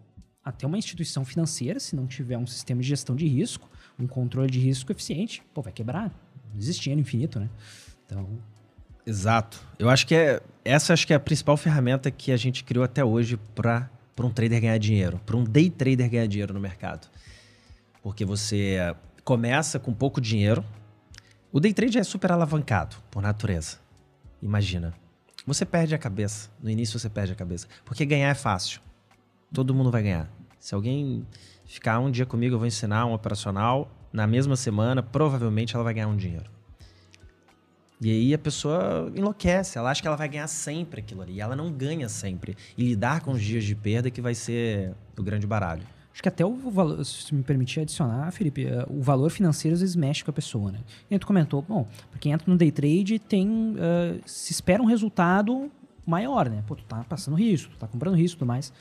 até uma instituição financeira, se não tiver um sistema de gestão de risco, um controle de risco eficiente, pô, vai quebrar. Não existe dinheiro infinito, né? Então, Exato. Eu acho que é essa acho que é a principal ferramenta que a gente criou até hoje para um trader ganhar dinheiro, para um day trader ganhar dinheiro no mercado. Porque você começa com pouco dinheiro. O day trade é super alavancado por natureza. Imagina. Você perde a cabeça. No início você perde a cabeça. Porque ganhar é fácil. Todo mundo vai ganhar. Se alguém ficar um dia comigo, eu vou ensinar um operacional. Na mesma semana, provavelmente ela vai ganhar um dinheiro. E aí a pessoa enlouquece, ela acha que ela vai ganhar sempre aquilo ali. E ela não ganha sempre. E lidar com os dias de perda que vai ser o grande baralho. Acho que até o valor, se me permitir adicionar, Felipe, eh, o valor financeiro às vezes mexe com a pessoa, né? E tu comentou, bom, pra quem entra no day trade, tem, eh, se espera um resultado maior, né? Pô, tu tá passando risco, tu tá comprando risco e tudo mais.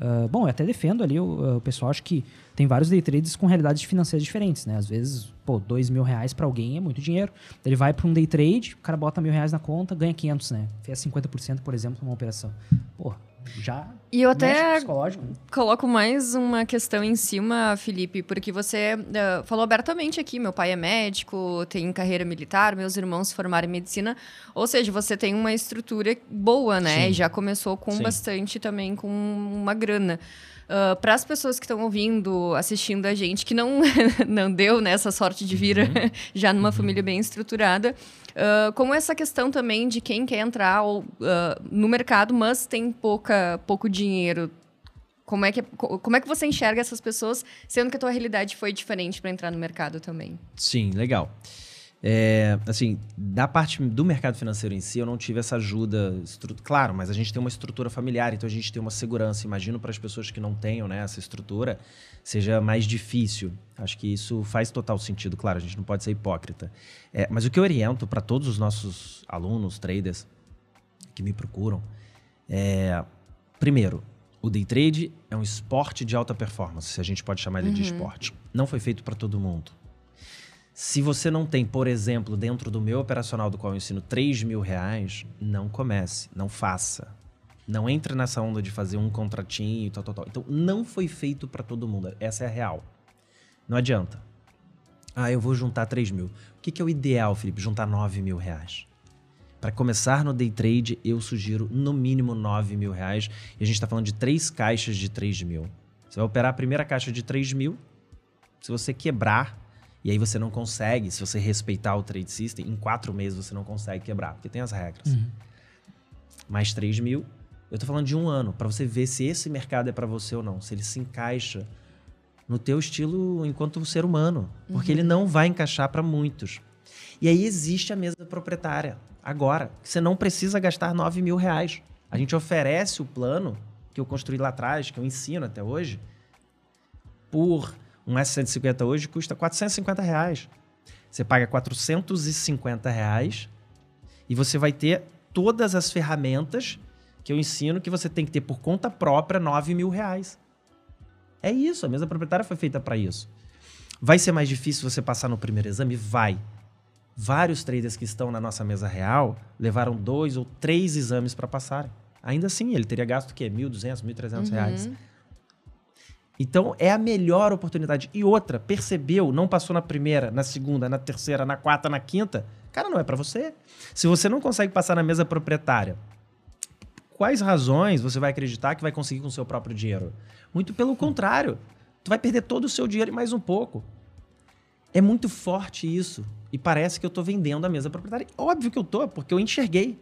Ah, bom, eu até defendo ali o, o pessoal, acho que tem vários day trades com realidades financeiras diferentes, né? Às vezes, pô, dois mil reais pra alguém é muito dinheiro. Ele vai pra um day trade, o cara bota mil reais na conta, ganha 500, né? Fez 50%, por exemplo, numa operação. Pô, já E eu até psicológico, né? coloco mais uma questão em cima, Felipe, porque você eh, falou abertamente aqui, meu pai é médico, tem carreira militar, meus irmãos se formaram em medicina, ou seja, você tem uma estrutura boa, né? Sim. E já começou com Sim. bastante também com uma grana. Para as pessoas que estão ouvindo, assistindo a gente, que não, não deu né, essa sorte de vir já numa família bem estruturada, ah, como essa questão também de quem quer entrar ou, ah, no mercado, mas tem pouca, pouco dinheiro. Como é, que, co- como é que você enxerga essas pessoas, sendo que a tua realidade foi diferente para entrar no mercado também? Sim, legal. É, assim, da parte do mercado financeiro em si, eu não tive essa ajuda. Claro, mas a gente tem uma estrutura familiar, então a gente tem uma segurança. Imagino para as pessoas que não tenham né, essa estrutura, seja mais difícil. Acho que isso faz total sentido. Claro, a gente não pode ser hipócrita. É, mas o que eu oriento para todos os nossos alunos, traders, que me procuram, é. Primeiro, o day trade é um esporte de alta performance, se a gente pode chamar ele de esporte. Não foi feito para todo mundo. Se você não tem, por exemplo, dentro do meu operacional do qual eu ensino 3 mil reais, não comece, não faça. Não entre nessa onda de fazer um contratinho e tal, tal, tal. Então, não foi feito para todo mundo. Essa é a real. Não adianta. Ah, eu vou juntar 3 mil. O que, que é o ideal, Felipe? Juntar 9 mil reais. Para começar no day trade, eu sugiro no mínimo 9 mil reais. E a gente está falando de três caixas de 3 mil. Você vai operar a primeira caixa de 3 mil. Se você quebrar, e aí você não consegue, se você respeitar o trade system, em quatro meses você não consegue quebrar, porque tem as regras. Mais 3 mil. Eu tô falando de um ano, para você ver se esse mercado é para você ou não, se ele se encaixa no teu estilo enquanto ser humano, porque ele não vai encaixar para muitos. E aí existe a mesa proprietária. Agora, você não precisa gastar 9 mil reais. A gente oferece o plano que eu construí lá atrás, que eu ensino até hoje, por um S150 hoje custa 450 reais. Você paga 450 reais e você vai ter todas as ferramentas que eu ensino que você tem que ter por conta própria 9 mil reais. É isso, a mesa proprietária foi feita para isso. Vai ser mais difícil você passar no primeiro exame? Vai. Vários traders que estão na nossa mesa real levaram dois ou três exames para passarem. Ainda assim, ele teria gasto o quê? 1.200, 1.300 reais. Então é a melhor oportunidade. E outra, percebeu, não passou na primeira, na segunda, na terceira, na quarta, na quinta, cara, não é para você. Se você não consegue passar na mesa proprietária, quais razões você vai acreditar que vai conseguir com o seu próprio dinheiro? Muito pelo contrário. Tu vai perder todo o seu dinheiro e mais um pouco. É muito forte isso. E parece que eu estou vendendo a mesa proprietária. Óbvio que eu estou, porque eu enxerguei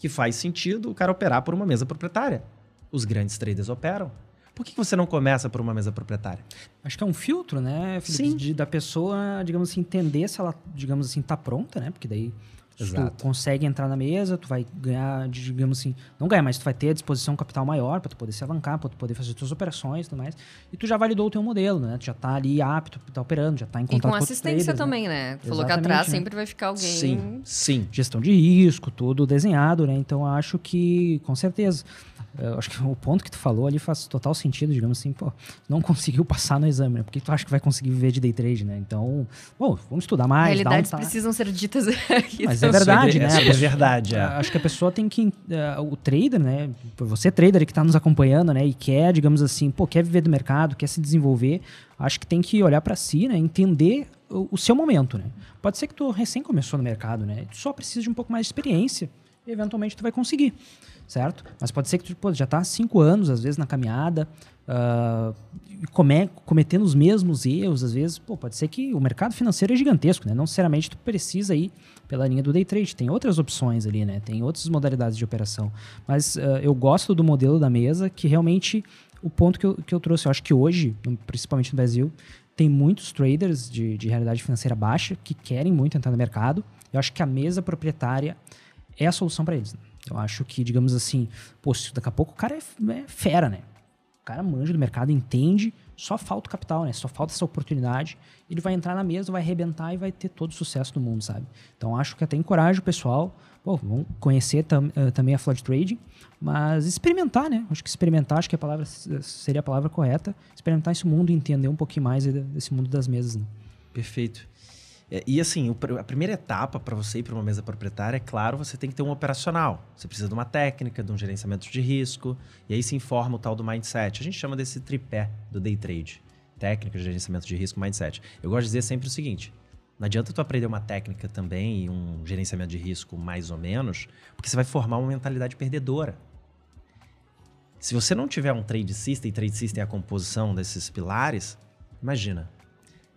que faz sentido o cara operar por uma mesa proprietária. Os grandes traders operam. Por que você não começa por uma mesa proprietária? Acho que é um filtro, né, Felipe? Sim. De, da pessoa, digamos assim, entender se ela, digamos assim, tá pronta, né? Porque daí Exato. tu consegue entrar na mesa, tu vai ganhar, digamos assim, não ganhar, mas tu vai ter a disposição capital maior para tu poder se alavancar, para tu poder fazer tuas operações e tudo mais. E tu já validou o teu modelo, né? Tu já tá ali apto, tá operando, já tá em contato com E com assistência traders, né? também, né? né? Falou que atrás né? sempre vai ficar alguém. Sim, sim. Gestão de risco, tudo desenhado, né? Então acho que, com certeza. Eu acho que o ponto que tu falou ali faz total sentido, digamos assim, pô, não conseguiu passar no exame, né? Por que tu acha que vai conseguir viver de day trade, né? Então, bom, vamos estudar mais. Realidades um precisam ser ditas aqui. Mas é verdade, né? É verdade, é. Acho que a pessoa tem que. Uh, o trader, né? Você, trader que está nos acompanhando, né? E quer, digamos assim, pô, quer viver do mercado, quer se desenvolver, acho que tem que olhar para si, né? Entender o, o, seu momento, né? Pode ser que tu recém começou no mercado, né? Tu só precisa de um pouco mais de experiência eventualmente tu vai conseguir certo? Mas pode ser que tu pô, já está há cinco anos, às vezes, na caminhada, uh, come, cometendo os mesmos erros, às vezes, pô, pode ser que o mercado financeiro é gigantesco, né? Não necessariamente tu precisa ir pela linha do day trade, tem outras opções ali, né? Tem outras modalidades de operação. Mas uh, eu gosto do modelo da mesa, que realmente o ponto que eu, que eu trouxe, eu acho que hoje, principalmente no Brasil, tem muitos traders de, de realidade financeira baixa que querem muito entrar no mercado. Eu acho que a mesa proprietária é a solução para eles. Né? Eu acho que, digamos assim, pô, daqui a pouco o cara é, é fera, né? O cara manja do mercado, entende, só falta o capital, né? Só falta essa oportunidade. Ele vai entrar na mesa, vai arrebentar e vai ter todo o sucesso do mundo, sabe? Então acho que até encorajo o pessoal, pô, vão conhecer tam, uh, também a Flood Trading, mas experimentar, né? Acho que experimentar, acho que a palavra seria a palavra correta. Experimentar esse mundo e entender um pouquinho mais desse mundo das mesas, né? Perfeito. É, e assim, a primeira etapa para você ir para uma mesa proprietária, é claro, você tem que ter um operacional. Você precisa de uma técnica, de um gerenciamento de risco, e aí se informa o tal do mindset. A gente chama desse tripé do day trade. Técnica, gerenciamento de risco, mindset. Eu gosto de dizer sempre o seguinte, não adianta tu aprender uma técnica também e um gerenciamento de risco mais ou menos, porque você vai formar uma mentalidade perdedora. Se você não tiver um trade system, e trade system é a composição desses pilares, imagina,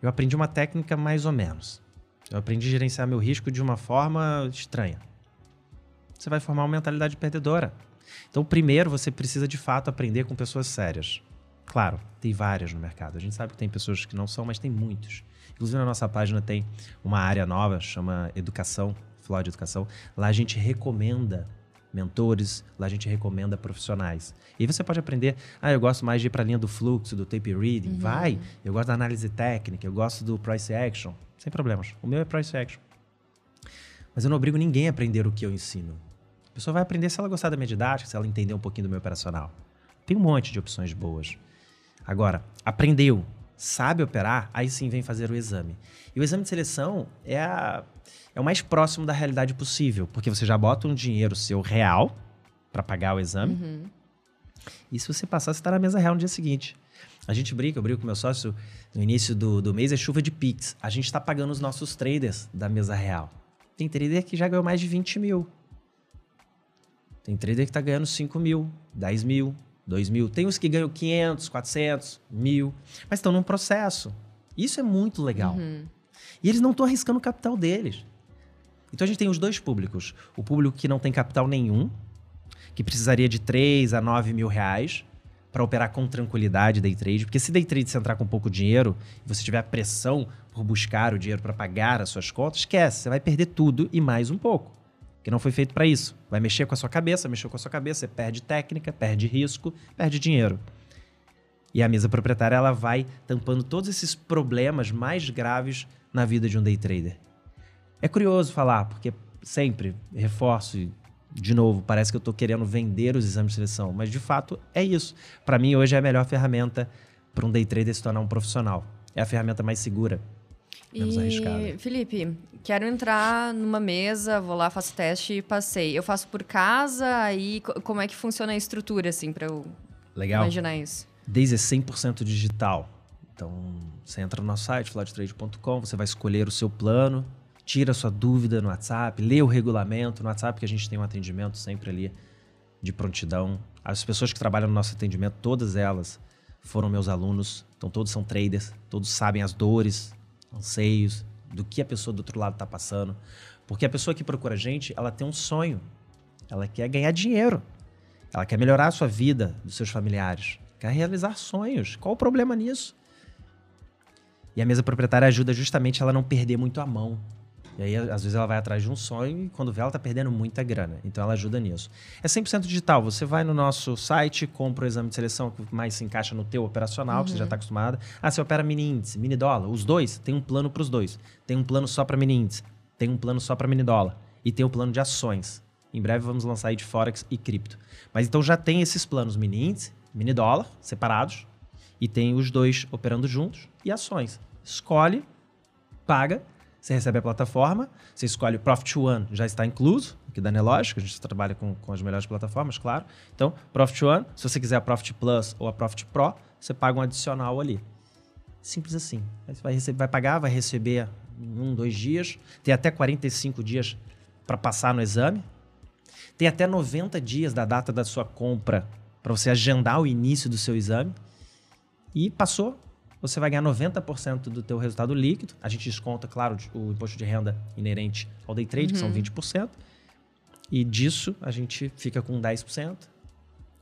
eu aprendi uma técnica mais ou menos. Eu aprendi a gerenciar meu risco de uma forma estranha. Você vai formar uma mentalidade perdedora. Então, primeiro, você precisa de fato aprender com pessoas sérias. Claro, tem várias no mercado. A gente sabe que tem pessoas que não são, mas tem muitos. Inclusive, na nossa página tem uma área nova, chama Educação, Flor de Educação. Lá a gente recomenda mentores, lá a gente recomenda profissionais. E você pode aprender, ah, eu gosto mais de ir para a linha do fluxo, do tape reading, uhum. vai. Eu gosto da análise técnica, eu gosto do price action, sem problemas. O meu é price action. Mas eu não obrigo ninguém a aprender o que eu ensino. A pessoa vai aprender se ela gostar da minha didática, se ela entender um pouquinho do meu operacional. Tem um monte de opções boas. Agora, aprendeu, sabe operar, aí sim vem fazer o exame. E o exame de seleção é a é o mais próximo da realidade possível, porque você já bota um dinheiro seu real para pagar o exame. Uhum. E se você passar, você está na mesa real no dia seguinte. A gente brinca, eu brinco com meu sócio no início do, do mês, é chuva de Pix. A gente está pagando os nossos traders da mesa real. Tem trader que já ganhou mais de 20 mil. Tem trader que está ganhando 5 mil, 10 mil, 2 mil. Tem os que ganham 500, 400, mil. Mas estão num processo. Isso é muito legal. Uhum. E eles não estão arriscando o capital deles. Então a gente tem os dois públicos. O público que não tem capital nenhum, que precisaria de 3 a 9 mil reais para operar com tranquilidade day trade. Porque se day trade você entrar com pouco dinheiro e você tiver a pressão por buscar o dinheiro para pagar as suas contas, esquece, você vai perder tudo e mais um pouco. Que não foi feito para isso. Vai mexer com a sua cabeça, mexeu com a sua cabeça, você perde técnica, perde risco, perde dinheiro. E a mesa proprietária ela vai tampando todos esses problemas mais graves na vida de um day trader. É curioso falar, porque sempre reforço de novo, parece que eu estou querendo vender os exames de seleção, mas de fato é isso. Para mim, hoje é a melhor ferramenta para um day trader se tornar um profissional. É a ferramenta mais segura, menos e, arriscada. Felipe, quero entrar numa mesa, vou lá, faço teste e passei. Eu faço por casa, aí como é que funciona a estrutura, assim, para eu Legal. imaginar isso? Desde é 100% digital. Então, você entra no nosso site, floodtrade.com, você vai escolher o seu plano, tira a sua dúvida no WhatsApp, lê o regulamento no WhatsApp, que a gente tem um atendimento sempre ali de prontidão. As pessoas que trabalham no nosso atendimento, todas elas foram meus alunos, então todos são traders, todos sabem as dores, anseios, do que a pessoa do outro lado está passando. Porque a pessoa que procura a gente, ela tem um sonho, ela quer ganhar dinheiro, ela quer melhorar a sua vida, dos seus familiares, quer realizar sonhos. Qual o problema nisso? E a mesa proprietária ajuda justamente ela não perder muito a mão. E aí, às vezes, ela vai atrás de um sonho e quando vê, ela está perdendo muita grana. Então, ela ajuda nisso. É 100% digital. Você vai no nosso site, compra o exame de seleção que mais se encaixa no teu operacional, uhum. que você já está uhum. acostumado. Ah, você opera mini índice, mini dólar. Os dois, tem um plano para os dois. Tem um plano só para mini índice. Tem um plano só para mini dólar. E tem um plano de ações. Em breve, vamos lançar aí de Forex e cripto. Mas então, já tem esses planos mini índice, mini dólar, separados. E tem os dois operando juntos e ações escolhe, paga, você recebe a plataforma, você escolhe o Profit One, já está incluso, aqui da Nelogic, a gente trabalha com, com as melhores plataformas, claro. Então, Profit One, se você quiser a Profit Plus ou a Profit Pro, você paga um adicional ali. Simples assim. Aí você vai, receber, vai pagar, vai receber em um, dois dias, tem até 45 dias para passar no exame, tem até 90 dias da data da sua compra para você agendar o início do seu exame. E passou, você vai ganhar 90% do teu resultado líquido. A gente desconta, claro, o imposto de renda inerente ao day trade, uhum. que são 20%. Uhum. E disso a gente fica com 10%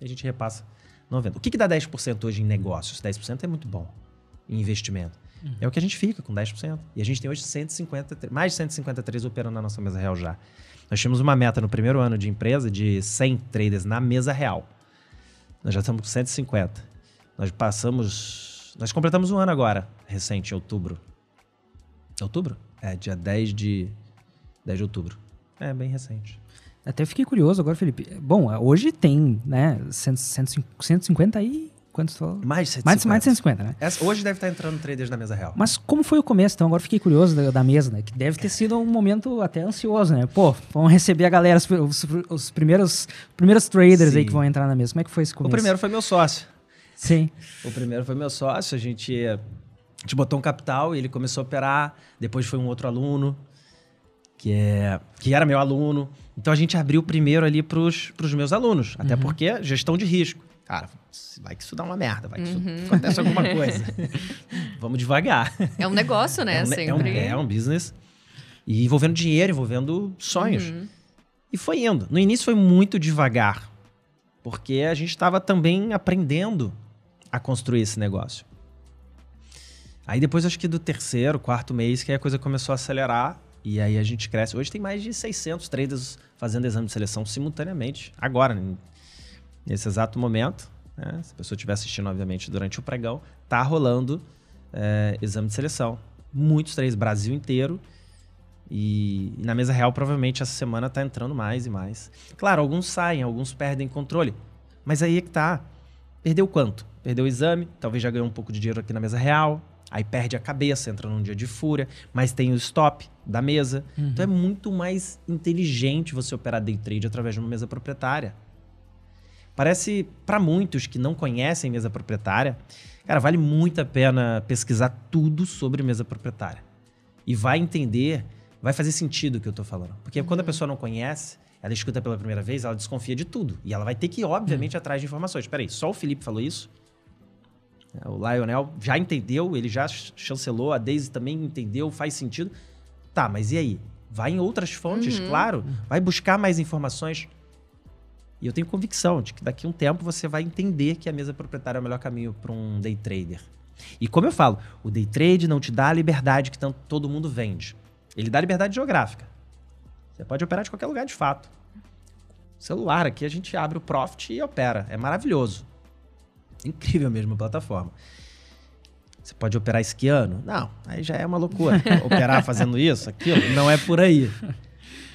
e a gente repassa 90%. O que, que dá 10% hoje em negócios? 10% é muito bom em investimento. Uhum. É o que a gente fica com 10%. E a gente tem hoje 150, mais de 153 operando na nossa mesa real já. Nós tínhamos uma meta no primeiro ano de empresa de 100 traders na mesa real. Nós já estamos com 150. Nós passamos nós completamos um ano agora, recente, em outubro. Outubro? É, dia 10 de, 10 de outubro. É, bem recente. Até fiquei curioso agora, Felipe. Bom, hoje tem, né, 150 e... Quantos falou? Mais de 150. Mais, mais de 150, né? Essa, hoje deve estar entrando traders na mesa real. Mas como foi o começo? Então, agora fiquei curioso da, da, mesa, né? Que deve ter sido um momento até ansioso, né? Pô, vamos receber a galera, os, os, os primeiros, primeiros traders Sim. aí que vão entrar na mesa. Como é que foi esse começo? O primeiro foi meu sócio. Sim. O primeiro foi meu sócio, a gente, a gente botou um capital e ele começou a operar. Depois foi um outro aluno, que, é, que era meu aluno. Então a gente abriu primeiro ali para os meus alunos, até uhum. porque gestão de risco. Cara, vai que isso dá uma merda, vai que isso uhum. acontece alguma coisa. Vamos devagar. É um negócio, né? É um, Sempre. É um, é um business. E envolvendo dinheiro, envolvendo sonhos. Uhum. E foi indo. No início foi muito devagar, porque a gente estava também aprendendo a construir esse negócio. Aí depois, acho que do terceiro, quarto mês, que a coisa começou a acelerar e aí a gente cresce. Hoje tem mais de 600 traders fazendo exame de seleção simultaneamente, agora, nesse exato momento. Né? Se a pessoa estiver assistindo, obviamente, durante o pregão, tá rolando é, exame de seleção. Muitos traders, Brasil inteiro. E, e na mesa real, provavelmente, essa semana tá entrando mais e mais. Claro, alguns saem, alguns perdem controle. Mas aí é que tá. Perdeu quanto? Perdeu o exame, talvez já ganhou um pouco de dinheiro aqui na mesa real, aí perde a cabeça, entra num dia de fúria, mas tem o stop da mesa. Uhum. Então é muito mais inteligente você operar day trade através de uma mesa proprietária. Parece para muitos que não conhecem mesa proprietária, cara, vale muito a pena pesquisar tudo sobre mesa proprietária. E vai entender, vai fazer sentido o que eu estou falando. Porque uhum. quando a pessoa não conhece, ela escuta pela primeira vez, ela desconfia de tudo. E ela vai ter que, obviamente, uhum. atrás de informações. Espera aí, só o Felipe falou isso? É, o Lionel já entendeu, ele já chancelou, a Daisy também entendeu, faz sentido. Tá, mas e aí? Vai em outras fontes, uhum. claro. Vai buscar mais informações. E eu tenho convicção de que daqui a um tempo você vai entender que a mesa proprietária é o melhor caminho para um day trader. E como eu falo, o day trade não te dá a liberdade que tanto todo mundo vende. Ele dá liberdade geográfica. Você pode operar de qualquer lugar de fato. Celular aqui a gente abre o Profit e opera. É maravilhoso. Incrível mesmo a plataforma. Você pode operar esquiando? Não, aí já é uma loucura. operar fazendo isso, aquilo, não é por aí.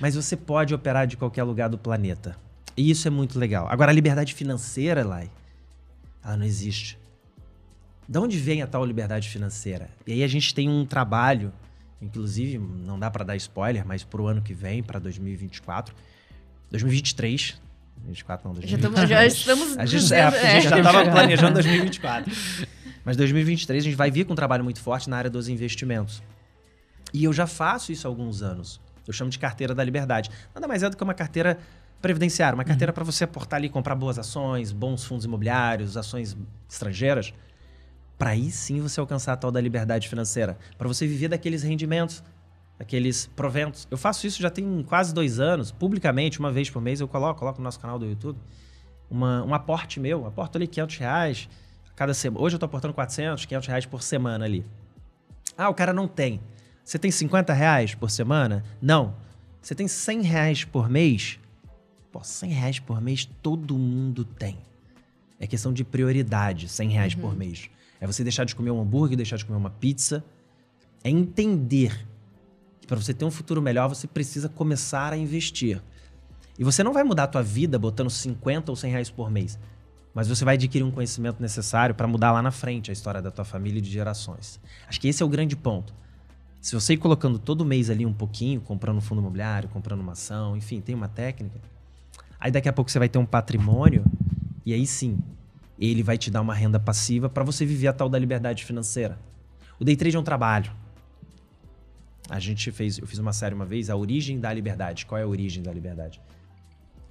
Mas você pode operar de qualquer lugar do planeta. E isso é muito legal. Agora, a liberdade financeira, Lai, ela não existe. De onde vem a tal liberdade financeira? E aí a gente tem um trabalho, inclusive, não dá para dar spoiler, mas para o ano que vem, para 2024, 2023, 24 não, Já estamos, já estamos a gente, é, a gente é. já estava planejando 2024. Mas 2023 a gente vai vir com um trabalho muito forte na área dos investimentos. E eu já faço isso há alguns anos. Eu chamo de carteira da liberdade. Nada mais é do que uma carteira previdenciária, uma carteira para você aportar ali, comprar boas ações, bons fundos imobiliários, ações estrangeiras, para aí sim você alcançar a tal da liberdade financeira, para você viver daqueles rendimentos, daqueles proventos. Eu faço isso já tem quase dois anos, publicamente, uma vez por mês eu coloco, coloco no nosso canal do YouTube, uma, um aporte meu, aporto ali 500 reais cada semana. Hoje eu estou aportando 400, 500 reais por semana ali. Ah, o cara não tem. Você tem 50 reais por semana? Não. Você tem 100 reais por mês? Pô, 100 reais por mês todo mundo tem. É questão de prioridade, 100 reais por mês. É você deixar de comer um hambúrguer, deixar de comer uma pizza. É entender que para você ter um futuro melhor, você precisa começar a investir. E você não vai mudar a tua vida botando 50 ou 100 reais por mês. Mas você vai adquirir um conhecimento necessário para mudar lá na frente a história da tua família e de gerações. Acho que esse é o grande ponto. Se você ir colocando todo mês ali um pouquinho, comprando fundo imobiliário, comprando uma ação, enfim, tem uma técnica. Aí daqui a pouco você vai ter um patrimônio e aí sim, ele vai te dar uma renda passiva para você viver a tal da liberdade financeira. O day trade é um trabalho. A gente fez, eu fiz uma série uma vez, a origem da liberdade. Qual é a origem da liberdade?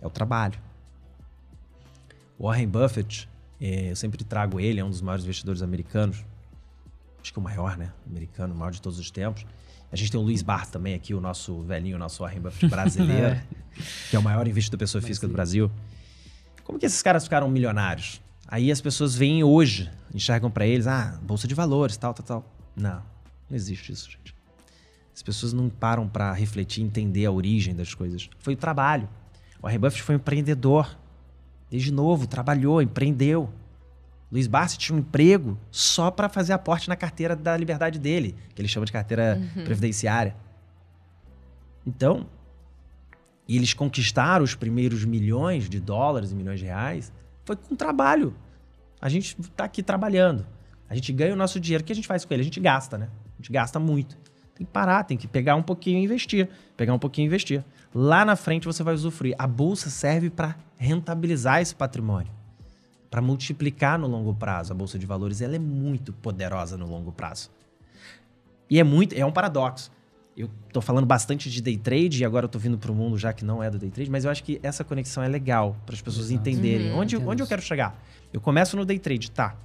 É o trabalho. Warren Buffett, eh, eu sempre trago ele, é um dos maiores investidores americanos. Acho que o maior, né? Americano, o maior de todos os tempos. A gente tem o Luiz Barth também aqui, o nosso velhinho, o nosso Warren Buffett brasileiro, que é o maior investidor pessoa física do Brasil. Como que esses caras ficaram milionários? Aí as pessoas veem hoje, enxergam para eles, ah, bolsa de valores, tal, tal, tal. Não, não existe isso, gente. As pessoas não param para refletir, entender a origem das coisas. Foi o trabalho. O Warren Buffett foi um empreendedor. Desde novo, trabalhou, empreendeu. Luiz Barsi tinha um emprego só para fazer aporte na carteira da liberdade dele, que ele chama de carteira previdenciária. Então, eles conquistaram os primeiros milhões de dólares e milhões de reais, foi com trabalho. A gente tá aqui trabalhando. A gente ganha o nosso dinheiro. O que a gente faz com ele? A gente gasta, né? A gente gasta muito. Tem que parar, tem que pegar um pouquinho e investir. Pegar um pouquinho e investir. Lá na frente você vai usufruir. A bolsa serve para rentabilizar esse patrimônio, para multiplicar no longo prazo. A bolsa de valores ela é muito poderosa no longo prazo. E é muito, é um paradoxo. Eu tô falando bastante de day trade e agora eu tô vindo para o mundo já que não é do day trade, mas eu acho que essa conexão é legal para as pessoas Exato. entenderem Uhum. onde, Entendo onde eu quero chegar. Eu começo no day trade, tá?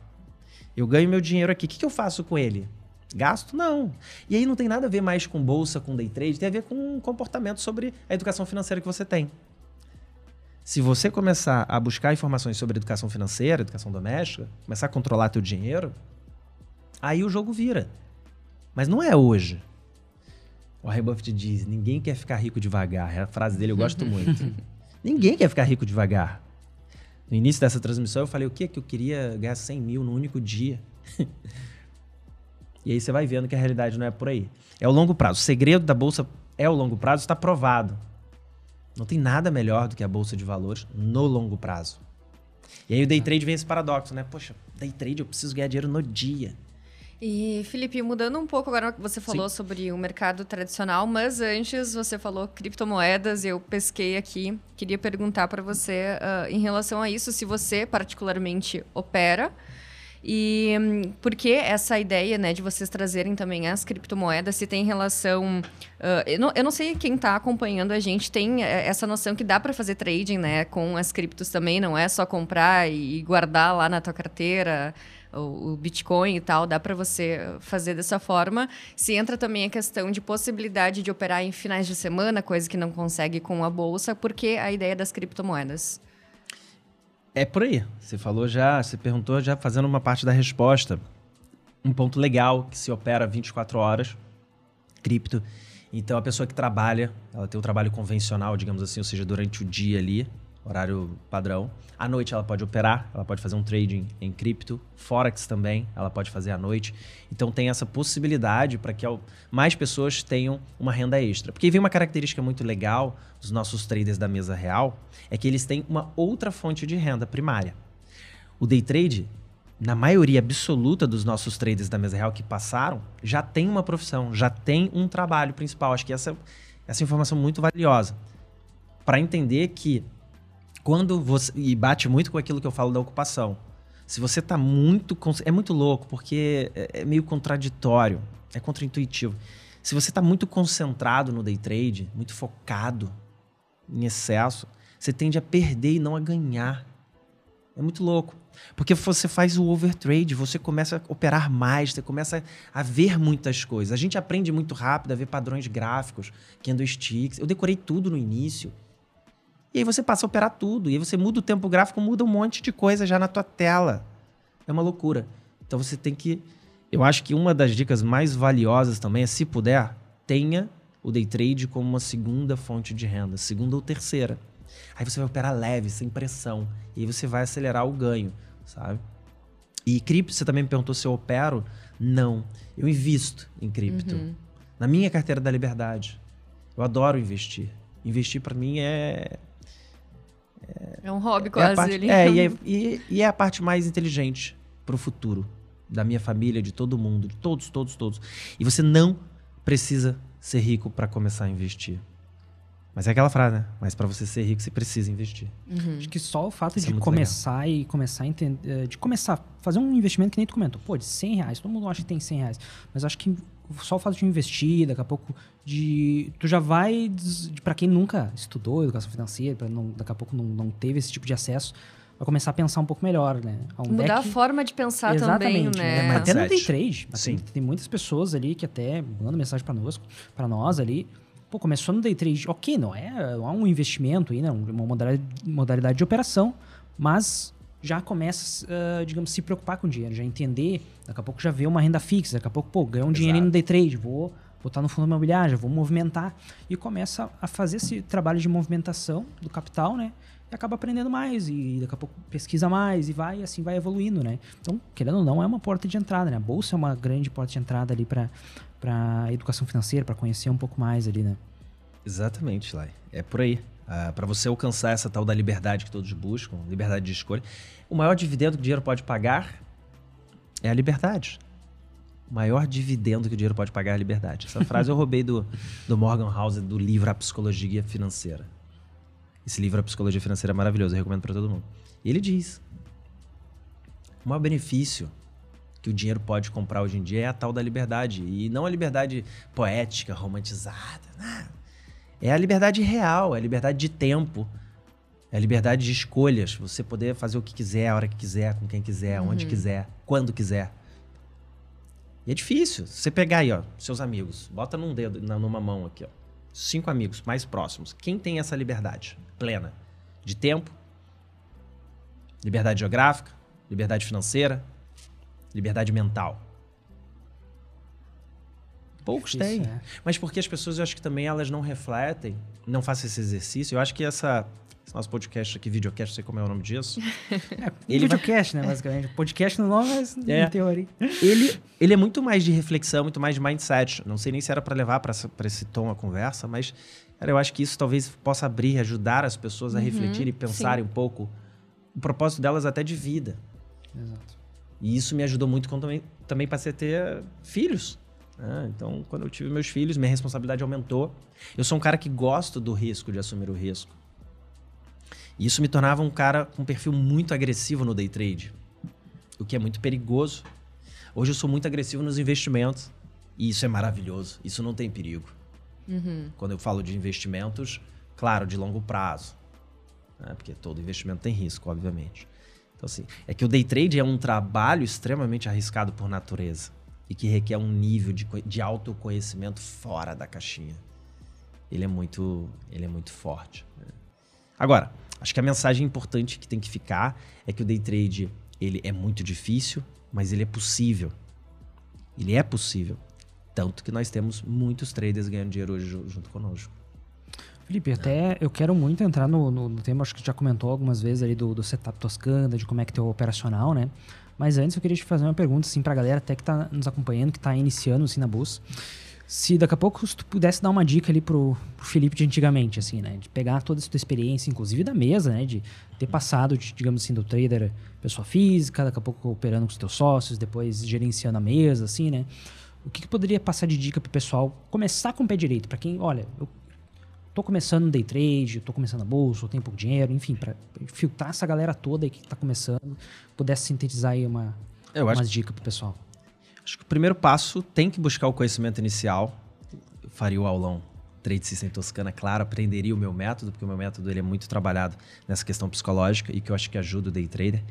Eu ganho meu dinheiro aqui. O que, que eu faço com ele? Gasto? Não. E aí não tem nada a ver mais com bolsa, com day trade, tem a ver com um comportamento sobre a educação financeira que você tem. Se você começar a buscar informações sobre educação financeira, educação doméstica, começar a controlar teu dinheiro, aí o jogo vira. Mas não é hoje. O Warren Buffett diz: ninguém quer ficar rico devagar. É a frase dele, eu gosto muito. ninguém quer ficar rico devagar. No início dessa transmissão, eu falei o quê? Que eu queria ganhar 100 mil no único dia. e aí você vai vendo que a realidade não é por aí. É o longo prazo. O segredo da bolsa é o longo prazo, está provado. Não tem nada melhor do que a bolsa de valores no longo prazo. E aí o day trade vem esse paradoxo, né? Poxa, day trade eu preciso ganhar dinheiro no dia. E, Felipe, mudando um pouco agora que você falou sobre o mercado tradicional, mas antes você falou criptomoedas, eu pesquei aqui. Queria perguntar para você ah, em relação a isso, se você particularmente opera e hum, por que essa ideia né, de vocês trazerem também as criptomoedas, se tem relação. ah, eu, não, eu não sei quem está acompanhando a gente tem eh, essa noção que dá para fazer trading né, com as criptos também, não é só comprar e guardar lá na tua carteira o, Bitcoin e tal, dá para você fazer dessa forma. Se entra também a questão de possibilidade de operar em finais de semana, coisa que não consegue com a bolsa, porque a ideia das criptomoedas. É por aí. Você falou já, você perguntou já fazendo uma parte da resposta. Um ponto legal que se opera 24 horas, cripto. Então a pessoa que trabalha, ela tem o trabalho convencional, digamos assim, ou seja, durante o dia ali, horário padrão. À noite ela pode operar, ela pode fazer um trading em cripto, forex também, ela pode fazer à noite. Então tem essa possibilidade para que mais pessoas tenham uma renda extra. Porque vem uma característica muito legal dos nossos traders da mesa real, é que eles têm uma outra fonte de renda primária. O day trade, na maioria absoluta dos nossos traders da mesa real que passaram, já tem uma profissão, já tem um trabalho principal. Acho que essa, essa informação é muito valiosa para entender que quando você. E bate muito com aquilo que eu falo da ocupação. Se você está muito. É muito louco, porque é, é meio contraditório, é contraintuitivo. Se você está muito concentrado no day trade, muito focado em excesso, você tende a perder e não a ganhar. É muito louco. Porque você faz o overtrade, você começa a operar mais, você começa a ver muitas coisas. A gente aprende muito rápido a ver padrões gráficos, candlesticks. Eu decorei tudo no início. E aí você passa a operar tudo. E aí você muda o tempo gráfico, muda um monte de coisa já na tua tela. É uma loucura. Então você tem que. Eu acho que uma das dicas mais valiosas também é, se puder, tenha o day trade como uma segunda fonte de renda, segunda ou terceira. Aí você vai operar leve, sem pressão. E aí você vai acelerar o ganho, sabe? E cripto, você também me perguntou se eu opero. Não. Eu invisto em cripto. Uhum. Na minha carteira da liberdade. Eu adoro investir. Investir para mim é, é. É, um hobby quase. É, parte, ali. é, e é, e, e é a parte mais inteligente para o futuro. Da minha família, de todo mundo, de todos, todos, todos. E você não precisa ser rico para começar a investir. Mas é aquela frase, né? Mas para você ser rico, você precisa investir. Uhum. Acho que só o fato Isso de é começar legal. e começar a entender. Eh, de começar a fazer um investimento que nem tu comentou. Pô, de 100 reais. Todo mundo acha que tem 100 reais. Mas acho que só o fato de investir, daqui a pouco, de. Tu já vai. para quem nunca estudou educação financeira, pra não, daqui a pouco não, não teve esse tipo de acesso vai começar a pensar um pouco melhor, né? Mudar deck... a forma de pensar Exatamente, também, né? né? Até no day trade. Sim. Tem, tem muitas pessoas ali que até mandam mensagem para nós, para nós ali. Pô, começou no day trade, ok, não é, não é um investimento aí, né? Uma modalidade, modalidade de operação, mas já começa, uh, digamos, se preocupar com dinheiro, já entender, daqui a pouco já vê uma renda fixa, daqui a pouco, pô, ganhou um dinheiro no day trade, vou botar no fundo imobiliário, já vou movimentar e começa a fazer esse trabalho de movimentação do capital, né? E acaba aprendendo mais e daqui a pouco pesquisa mais e vai assim vai evoluindo, né? Então, querendo ou não, é uma porta de entrada, né? A bolsa é uma grande porta de entrada ali para para educação financeira, para conhecer um pouco mais ali, né? Exatamente, Lai. É por aí. Ah, para você alcançar essa tal da liberdade que todos buscam, liberdade de escolha, o maior dividendo que o dinheiro pode pagar é a liberdade. O maior dividendo que o dinheiro pode pagar é a liberdade. Essa frase eu roubei do, do Morgan House, do livro A Psicologia Financeira. Esse livro A Psicologia Financeira é maravilhoso, eu recomendo para todo mundo. E ele diz: o maior benefício que o dinheiro pode comprar hoje em dia é a tal da liberdade. E não a liberdade poética, romantizada. Não. É a liberdade real, é a liberdade de tempo. É a liberdade de escolhas. Você poder fazer o que quiser, a hora que quiser, com quem quiser, uhum. onde quiser, quando quiser. E é difícil. Você pegar aí, ó, seus amigos, bota num dedo, numa mão aqui, ó. Cinco amigos mais próximos. Quem tem essa liberdade plena? De tempo, liberdade geográfica, liberdade financeira, liberdade mental. Poucos têm. É. Mas porque as pessoas, eu acho que também elas não refletem, não fazem esse exercício. Eu acho que essa, esse nosso podcast aqui, videocast, não sei como é o nome disso. é, ele videocast, vai... né, basicamente. Podcast no nome, mas é. em teoria. Ele, ele é muito mais de reflexão, muito mais de mindset. Não sei nem se era para levar para esse tom a conversa, mas cara, eu acho que isso talvez possa abrir, ajudar as pessoas a uhum, refletir e pensarem sim. um pouco o propósito delas até de vida. Exato. E isso me ajudou muito quando também, também passei a ter filhos. Né? Então, quando eu tive meus filhos, minha responsabilidade aumentou. Eu sou um cara que gosto do risco, de assumir o risco. E isso me tornava um cara com um perfil muito agressivo no day trade, o que é muito perigoso. Hoje eu sou muito agressivo nos investimentos e isso é maravilhoso. Isso não tem perigo. Uhum. Quando eu falo de investimentos, claro, de longo prazo, né? porque todo investimento tem risco, obviamente. Então, assim, é que o day trade é um trabalho extremamente arriscado por natureza e que requer um nível de, de autoconhecimento fora da caixinha. Ele é muito, ele é muito forte. Né? Agora, acho que a mensagem importante que tem que ficar é que o day trade ele é muito difícil, mas ele é possível. Ele é possível. Tanto que nós temos muitos traders ganhando dinheiro hoje junto conosco. Felipe, até eu quero muito entrar no, no, no, tema, acho que já comentou algumas vezes ali do, do setup Toscana, de como é que o operacional, né? Mas antes eu queria te fazer uma pergunta, assim, pra galera até que tá nos acompanhando, que tá iniciando, assim, na bolsa. Se daqui a pouco se tu pudesse dar uma dica ali pro, pro Felipe de antigamente, assim, né? De pegar toda essa tua experiência, inclusive da mesa, né? De ter passado, de, digamos assim, do trader pessoa física, daqui a pouco operando com os teus sócios, depois gerenciando a mesa, assim, né? O que, que poderia passar de dica pro pessoal começar com o pé direito? para quem, olha, eu tô começando no day trade, tô começando a bolsa, eu tenho pouco dinheiro, enfim, para filtrar essa galera toda aí que tá começando, pudesse sintetizar aí uma, Eu umas acho, dicas pro pessoal. acho que o primeiro passo tem que buscar o conhecimento inicial. Eu faria o aulão Trade System Toscana, claro, aprenderia o meu método, porque o meu método ele é muito trabalhado nessa questão psicológica e que eu acho que ajuda o day trader.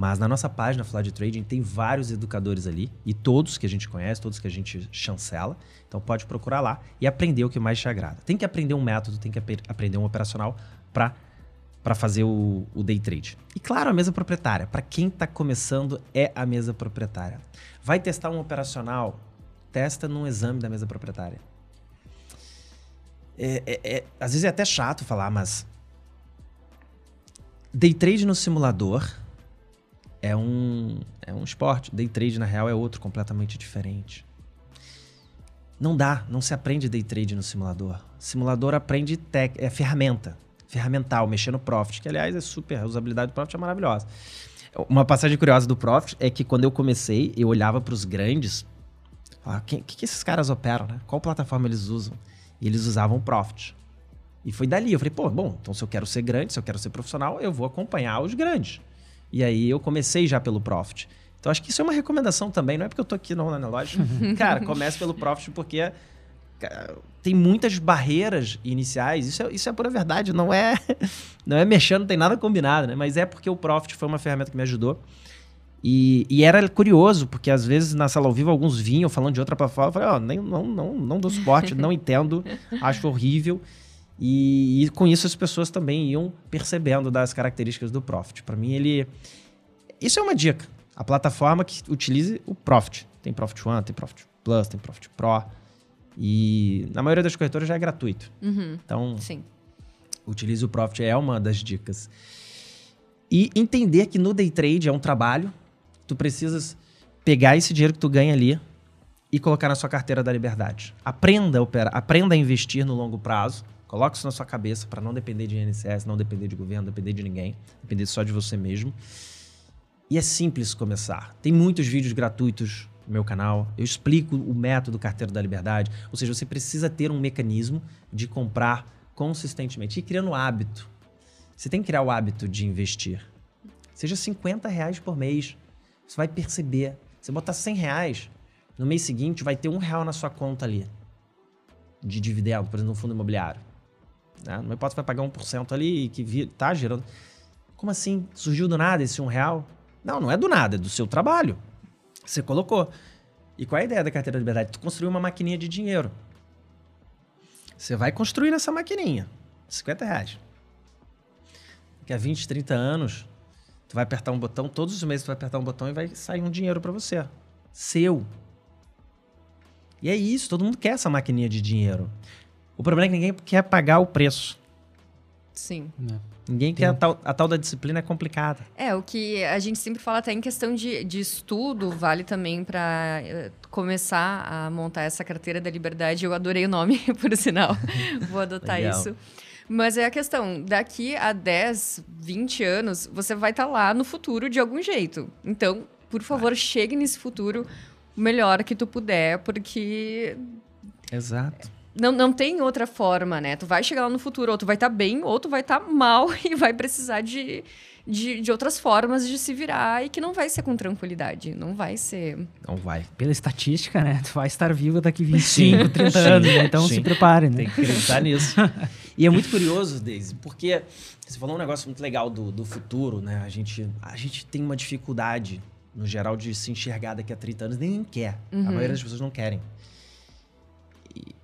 Mas na nossa página Flood Trading tem vários educadores ali, e todos que a gente conhece, todos que a gente chancela. Então pode procurar lá e aprender o que mais te agrada. Tem que aprender um método, tem que ap- aprender um operacional para para fazer o, o day trade. E claro, a mesa proprietária. Para quem está começando, é a mesa proprietária. Vai testar um operacional? Testa num exame da mesa proprietária. É, é- é- às vezes é até chato falar, mas day trade no simulador é um, é um esporte. Day trade, na real, é outro completamente diferente. Não dá, não se aprende day trade no simulador. Simulador aprende é ferramenta, ferramental, mexer no Profit, que aliás é super, a usabilidade do Profit é maravilhosa. Uma passagem curiosa do Profit é que quando eu comecei, eu olhava para os grandes, o que, que esses caras operam, né? Qual plataforma eles usam? E eles usavam o Profit. E foi dali, eu falei, pô, bom, então se eu quero ser grande, se eu quero ser profissional, eu vou acompanhar os grandes. E aí eu comecei já pelo Profit. Então acho que isso é uma recomendação também, não é porque eu tô aqui no na loja. Cara, comece pelo Profit porque cara, tem muitas barreiras iniciais. Isso é, isso é pura verdade, não é não é mexendo, não tem nada combinado, né? Mas é porque o Profit foi uma ferramenta que me ajudou. E, e era curioso, porque às vezes na sala ao vivo alguns vinham falando de outra plataforma. Eu falei, ó, nem não, não, não dou suporte, não entendo, acho horrível. E, e com isso as pessoas também iam percebendo das características do Profit. Para mim, ele. Isso é uma dica. A plataforma que utilize o Profit. Tem Profit One, tem Profit Plus, tem Profit Pro. E na maioria das corretoras já é gratuito. Uhum, Então, sim. utilize o Profit é uma das dicas. E entender que no day trade é um trabalho. Tu precisas pegar esse dinheiro que tu ganha ali e colocar na sua carteira da liberdade. Aprenda a operar, aprenda a investir no longo prazo. Coloque isso na sua cabeça para não depender de INSS, não depender de governo, depender de ninguém, depender só de você mesmo. E é simples começar. Tem muitos vídeos gratuitos no meu canal. Eu explico o método carteira da liberdade. Ou seja, você precisa ter um mecanismo de comprar consistentemente e criando hábito. Você tem que criar o hábito de investir. Seja 50 reais por mês. Você vai perceber. Você botar 100 reais, no mês seguinte vai ter um real na sua conta ali. De dividendo, por exemplo, no fundo imobiliário. Né? Meu hipótese vai pagar 1% ali que tá gerando. Como assim? Surgiu do nada esse um real? Não, não é do nada, é do seu trabalho. Você colocou. E qual é a ideia da carteira da liberdade? Tu construir uma maquininha de dinheiro. Você vai construir essa maquininha. 50 reais. Daqui a 20, 30 anos, tu vai apertar um botão, todos os meses tu vai apertar um botão e vai sair um dinheiro para você. Seu. E é isso, todo mundo quer essa maquininha de dinheiro. O problema é que ninguém quer pagar o preço. Sim. né? Ninguém quer a tal, a tal da disciplina é complicada. É, o que a gente sempre fala até em questão de, de estudo, vale também para começar a montar essa carteira da liberdade. Eu adorei o nome, por sinal. Vou adotar Legal. isso. Mas é a questão, daqui a 10, 20 anos, você vai estar lá no futuro de algum jeito. Então, por favor, chegue nesse futuro o melhor que tu puder, porque Exato. Não, não tem outra forma, né? Tu vai chegar lá no futuro, ou tu vai estar bem, ou tu vai estar mal e vai precisar de, de, de outras formas de se virar e que não vai ser com tranquilidade. Não vai ser. Não vai. Pela estatística, né? Tu vai estar vivo daqui 25, 30 anos, né? Então Sim. se prepare, né? Tem que acreditar nisso. E é muito curioso, Daisy, porque você falou um negócio muito legal do, do futuro, né? A gente, a gente tem uma dificuldade, no geral, de se enxergar daqui a 30 anos. Ninguém quer. A maioria das pessoas não querem.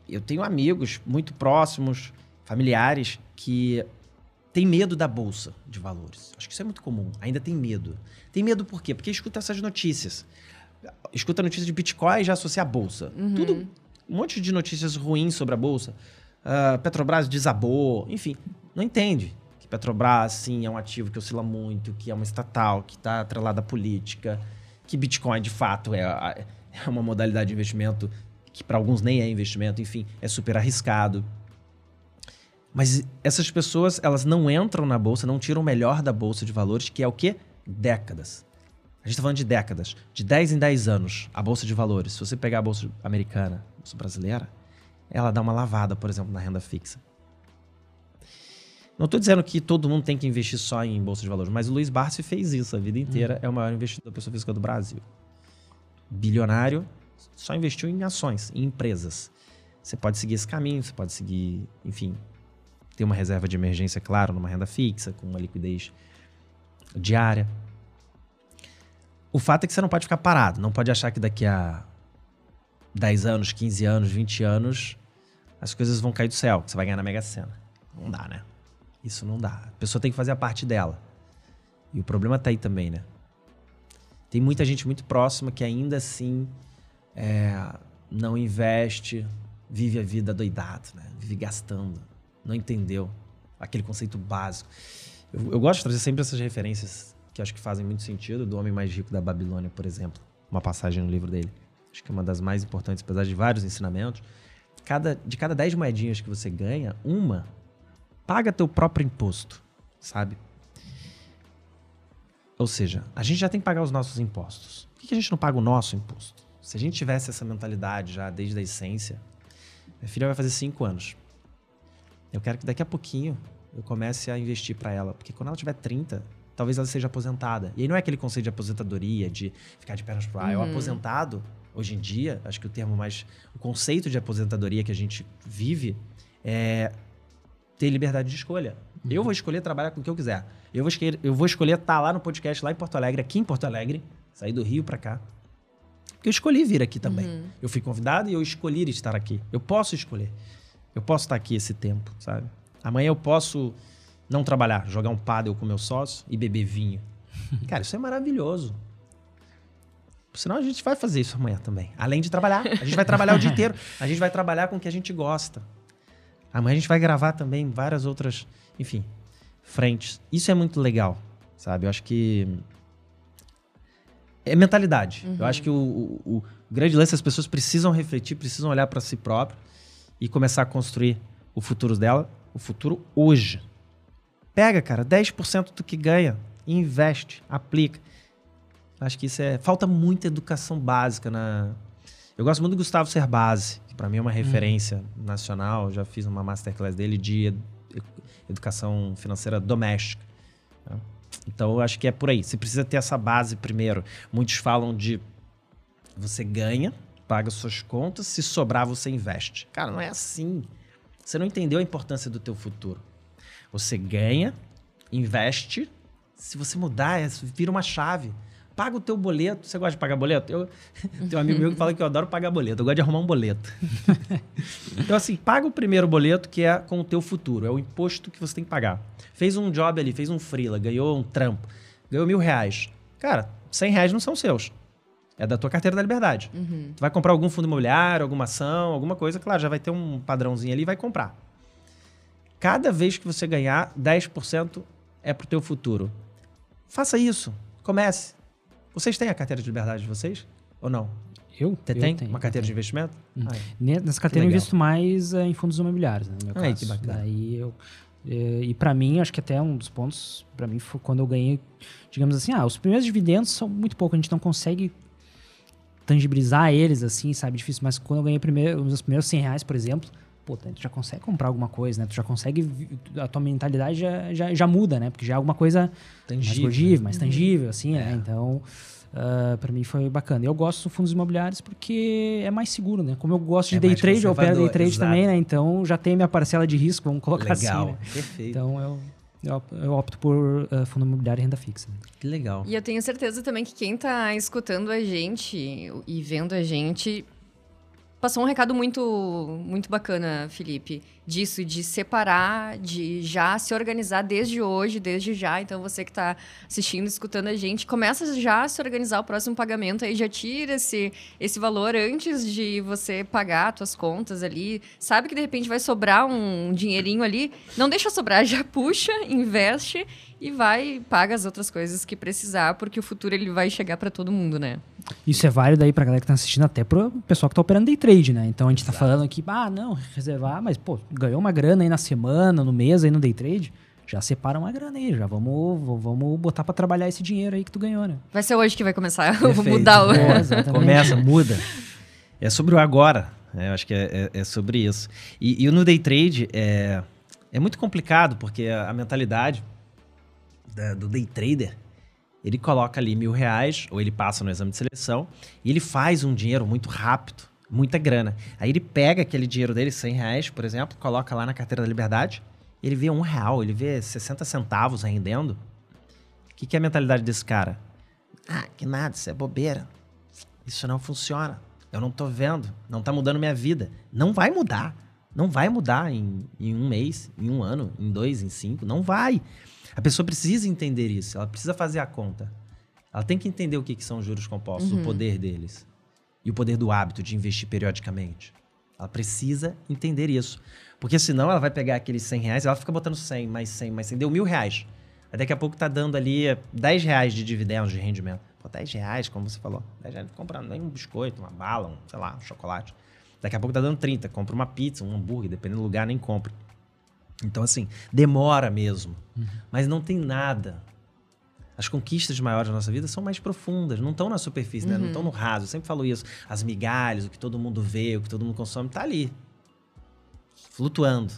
Eu tenho amigos muito próximos, familiares, que têm medo da bolsa de valores. Acho que isso é muito comum. Ainda tem medo. Tem medo por quê? Porque escuta essas notícias. Escuta a notícia de Bitcoin e já associa a bolsa. Tudo, um monte de notícias ruins sobre a bolsa. Ah, Petrobras desabou, enfim, não entende que Petrobras, sim, é um ativo que oscila muito, que é uma estatal, que está atrelada à política, que Bitcoin, de fato, é, é uma modalidade de investimento que para alguns nem é investimento, enfim, é super arriscado. Mas essas pessoas, elas não entram na bolsa, não tiram o melhor da bolsa de valores, que é o quê? Décadas. A gente está falando de décadas. De 10 em 10 anos, a bolsa de valores, se você pegar a bolsa americana, a bolsa brasileira, ela dá uma lavada, por exemplo, na renda fixa. Não estou dizendo que todo mundo tem que investir só em bolsa de valores, mas o Luiz Barsi fez isso a vida inteira. Uhum. É o maior investidor pessoa física do Brasil. Bilionário, só investiu em ações, em empresas. Você pode seguir esse caminho, você pode seguir, enfim, ter uma reserva de emergência, claro, numa renda fixa, com uma liquidez diária. O fato é que você não pode ficar parado, não pode achar que daqui a 10 anos, 15 anos, 20 anos, as coisas vão cair do céu, que você vai ganhar na Mega Sena. Não dá, né? Isso não dá. A pessoa tem que fazer a parte dela. E o problema tá aí também, né? Tem muita gente muito próxima que ainda assim é, não investe, vive a vida doidado, né? Vive gastando. Não entendeu aquele conceito básico. Eu, eu gosto de trazer sempre essas referências que acho que fazem muito sentido, do Homem Mais Rico da Babilônia, por exemplo. Uma passagem no livro dele. Acho que é uma das mais importantes, apesar de vários ensinamentos. Cada, de cada 10 moedinhas que você ganha, uma paga teu próprio imposto, sabe? Ou seja, a gente já tem que pagar os nossos impostos. Por que a gente não paga o nosso imposto? Se a gente tivesse essa mentalidade já desde a essência, minha filha vai fazer cinco anos. Eu quero que daqui a pouquinho eu comece a investir para ela, porque quando ela tiver 30, talvez ela seja aposentada. E aí não é aquele conceito de aposentadoria, de ficar de pernas pro ar. Uhum. É o aposentado, hoje em dia, acho que o termo mais. O conceito de aposentadoria que a gente vive é ter liberdade de escolha. Uhum. Eu vou escolher trabalhar com o que eu quiser. Eu vou escolher, eu vou escolher estar tá lá no podcast, lá em Porto Alegre, aqui em Porto Alegre, sair do Rio para cá. Eu escolhi vir aqui também. Uhum. Eu fui convidado e eu escolhi estar aqui. Eu posso escolher. Eu posso estar aqui esse tempo, sabe? Amanhã eu posso não trabalhar, jogar um paddle com meu sócio e beber vinho. Cara, isso é maravilhoso. Senão a gente vai fazer isso amanhã também. Além de trabalhar. A gente vai trabalhar o dia inteiro. A gente vai trabalhar com o que a gente gosta. Amanhã a gente vai gravar também várias outras, enfim, frentes. Isso é muito legal, sabe? Eu acho que é mentalidade. Uhum. Eu acho que o, o, o, grande lance as pessoas precisam refletir, precisam olhar para si próprio e começar a construir o futuro dela, o futuro hoje. Pega, cara, 10% do que ganha, investe, aplica. Acho que isso é falta muita educação básica na Eu gosto muito do Gustavo Cerbasi, para mim é uma uhum. referência uhum. nacional. Já fiz uma masterclass dele de educação financeira doméstica. Né? Então eu acho que é por aí. Você precisa ter essa base primeiro. Muitos falam de você ganha, paga suas contas, se sobrar você investe. Cara, não é assim. Você não entendeu a importância do teu futuro. Você ganha, investe, se você mudar, é, vira uma chave paga o teu boleto. Você gosta de pagar boleto? Eu tenho um amigo meu que fala que eu adoro pagar boleto. Eu gosto de arrumar um boleto. então, assim, paga o primeiro boleto, que é com o teu futuro. É o imposto que você tem que pagar. Fez um job ali, fez um freela, ganhou um trampo, ganhou mil reais. Cara, cem reais não são seus. É da tua carteira da liberdade. Uhum. Tu vai comprar algum fundo imobiliário, alguma ação, alguma coisa, claro, já vai ter um padrãozinho ali e vai comprar. Cada vez que você ganhar, 10% é pro teu futuro. Faça isso. Comece. Vocês têm a carteira de liberdade de vocês? Ou não? Eu? Você tem tenho, uma carteira de investimento? Hum. Nessa carteira eu invisto mais uh, em fundos imobiliários, né, no meu Ai, caso. que bacana. Daí eu, uh, e para mim, acho que até um dos pontos, para mim, foi quando eu ganhei, digamos assim, ah, os primeiros dividendos são muito pouco, a gente não consegue tangibilizar eles, assim, sabe, difícil, mas quando eu ganhei primeiro, os meus primeiros 100 reais, por exemplo, pô, tu já consegue comprar alguma coisa, né? Tu já consegue. A tua mentalidade já, já, já muda, né? Porque já é alguma coisa tangível. mais gordível, mais tangível, assim, né? é. né? Então. Uh, ah, para mim foi bacana. Eu gosto de fundos imobiliários porque é mais seguro, né? Como eu gosto de é day trade, eu opero day trade exato. também, né? Então já tem minha parcela de risco, vamos colocar legal. assim. Né? Perfeito. Então eu, eu, eu opto por uh, fundo imobiliário e renda fixa. Né? Que legal. E eu tenho certeza também que quem está escutando a gente e vendo a gente passou um recado muito, muito bacana, Felipe, disso, de separar, de já se organizar desde hoje, desde já. Então, você que está assistindo, escutando a gente, começa já a se organizar o próximo pagamento, aí já tira esse, esse valor antes de você pagar as suas contas ali. Sabe que, de repente, vai sobrar um dinheirinho ali, não deixa sobrar, já puxa, investe e vai paga as outras coisas que precisar, porque o futuro ele vai chegar para todo mundo, né? Isso é válido aí pra galera que tá assistindo, até pro pessoal que tá operando day trade, né? Então a gente tá Exato. tá falando aqui, ah, não, reservar, mas, pô, ganhou uma grana aí na semana, no mês aí no day trade, já separa uma grana aí, já vamos, vamos botar para trabalhar esse dinheiro aí que tu ganhou, né? Vai ser hoje que vai começar, eu vou mudar o... Começa, muda. É sobre o agora, né? eu acho que é, é, é sobre isso. E, e no day trade, é, É muito complicado, porque a, a mentalidade da, do day trader, ele coloca ali mil reais, ou ele passa no exame de seleção, e ele faz um dinheiro muito rápido, muita grana. Aí ele pega aquele dinheiro dele, 100 reais, por exemplo, coloca lá na carteira da liberdade, ele vê um real, ele vê 60 centavos rendendo. O que, que é a mentalidade desse cara? Ah, que nada, isso é bobeira. Isso não funciona. Eu não tô vendo. Não tá mudando minha vida. Não vai mudar. Não vai mudar em, em um mês, em um ano, em dois, em cinco. Não vai. A pessoa precisa entender isso. Ela precisa fazer a conta. Ela tem que entender o que, que são juros compostos, uhum. o poder deles. E o poder do hábito de investir periodicamente. Ela precisa entender isso. Porque senão ela vai pegar aqueles 100 reais e ela fica botando 100, mais 100, mais 100. Deu mil reais. Aí daqui a pouco tá dando ali 10 reais de dividendos de rendimento. Pô, 10 reais, como você falou. 10 reais, comprando nem um biscoito, uma bala, um, sei lá, um chocolate. Daqui a pouco tá dando 30. Compra uma pizza, um hambúrguer, dependendo do lugar, nem compra. Então, assim, demora mesmo. Uhum. Mas não tem nada. As conquistas maiores da nossa vida são mais profundas, não estão na superfície, uhum. né? não estão uhum. no raso. Eu sempre falo isso. As migalhas, o que todo mundo vê, o que todo mundo consome, tá ali. Flutuando.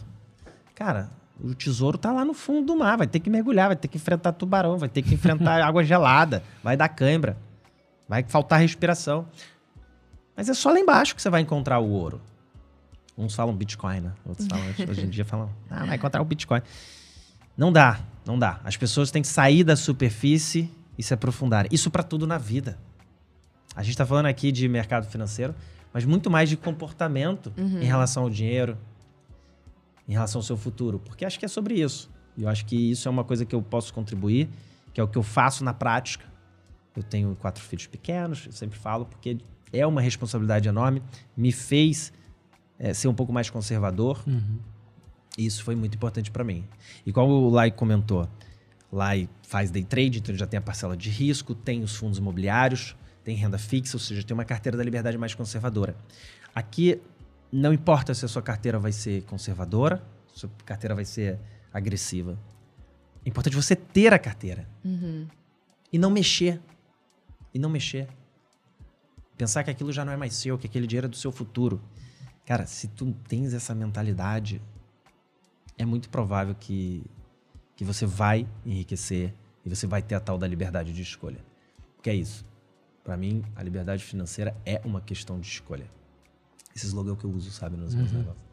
Cara, o tesouro tá lá no fundo do mar, vai ter que mergulhar, vai ter que enfrentar tubarão, vai ter que enfrentar água gelada, vai dar cãibra, vai faltar respiração. Mas é só lá embaixo que você vai encontrar o ouro. Uns falam Bitcoin, né? Outros falam, hoje em dia falam, ah, vai encontrar o Bitcoin. Não dá, não dá. As pessoas têm que sair da superfície e se aprofundar. Isso para tudo na vida. A gente está falando aqui de mercado financeiro, mas muito mais de comportamento uhum. em relação ao dinheiro, em relação ao seu futuro, porque acho que é sobre isso. E eu acho que isso é uma coisa que eu posso contribuir, que é o que eu faço na prática. Eu tenho quatro filhos pequenos, eu sempre falo, porque é uma responsabilidade enorme. Me fez é, ser um pouco mais conservador. Uhum. E isso foi muito importante para mim. E como o Lai comentou, Lai faz day trade, então ele já tem a parcela de risco, tem os fundos imobiliários, tem renda fixa, ou seja, tem uma carteira da liberdade mais conservadora. Aqui não importa se a sua carteira vai ser conservadora, se a sua carteira vai ser agressiva. É importante você ter a carteira. Uhum. E não mexer. E não mexer. Pensar que aquilo já não é mais seu, que aquele dinheiro é do seu futuro. Cara, se tu tens essa mentalidade, é muito provável que, que você vai enriquecer e você vai ter a tal da liberdade de escolha. Porque é isso. Para mim, a liberdade financeira é uma questão de escolha. Esse slogan que eu uso, sabe, nos meus uhum. negócios.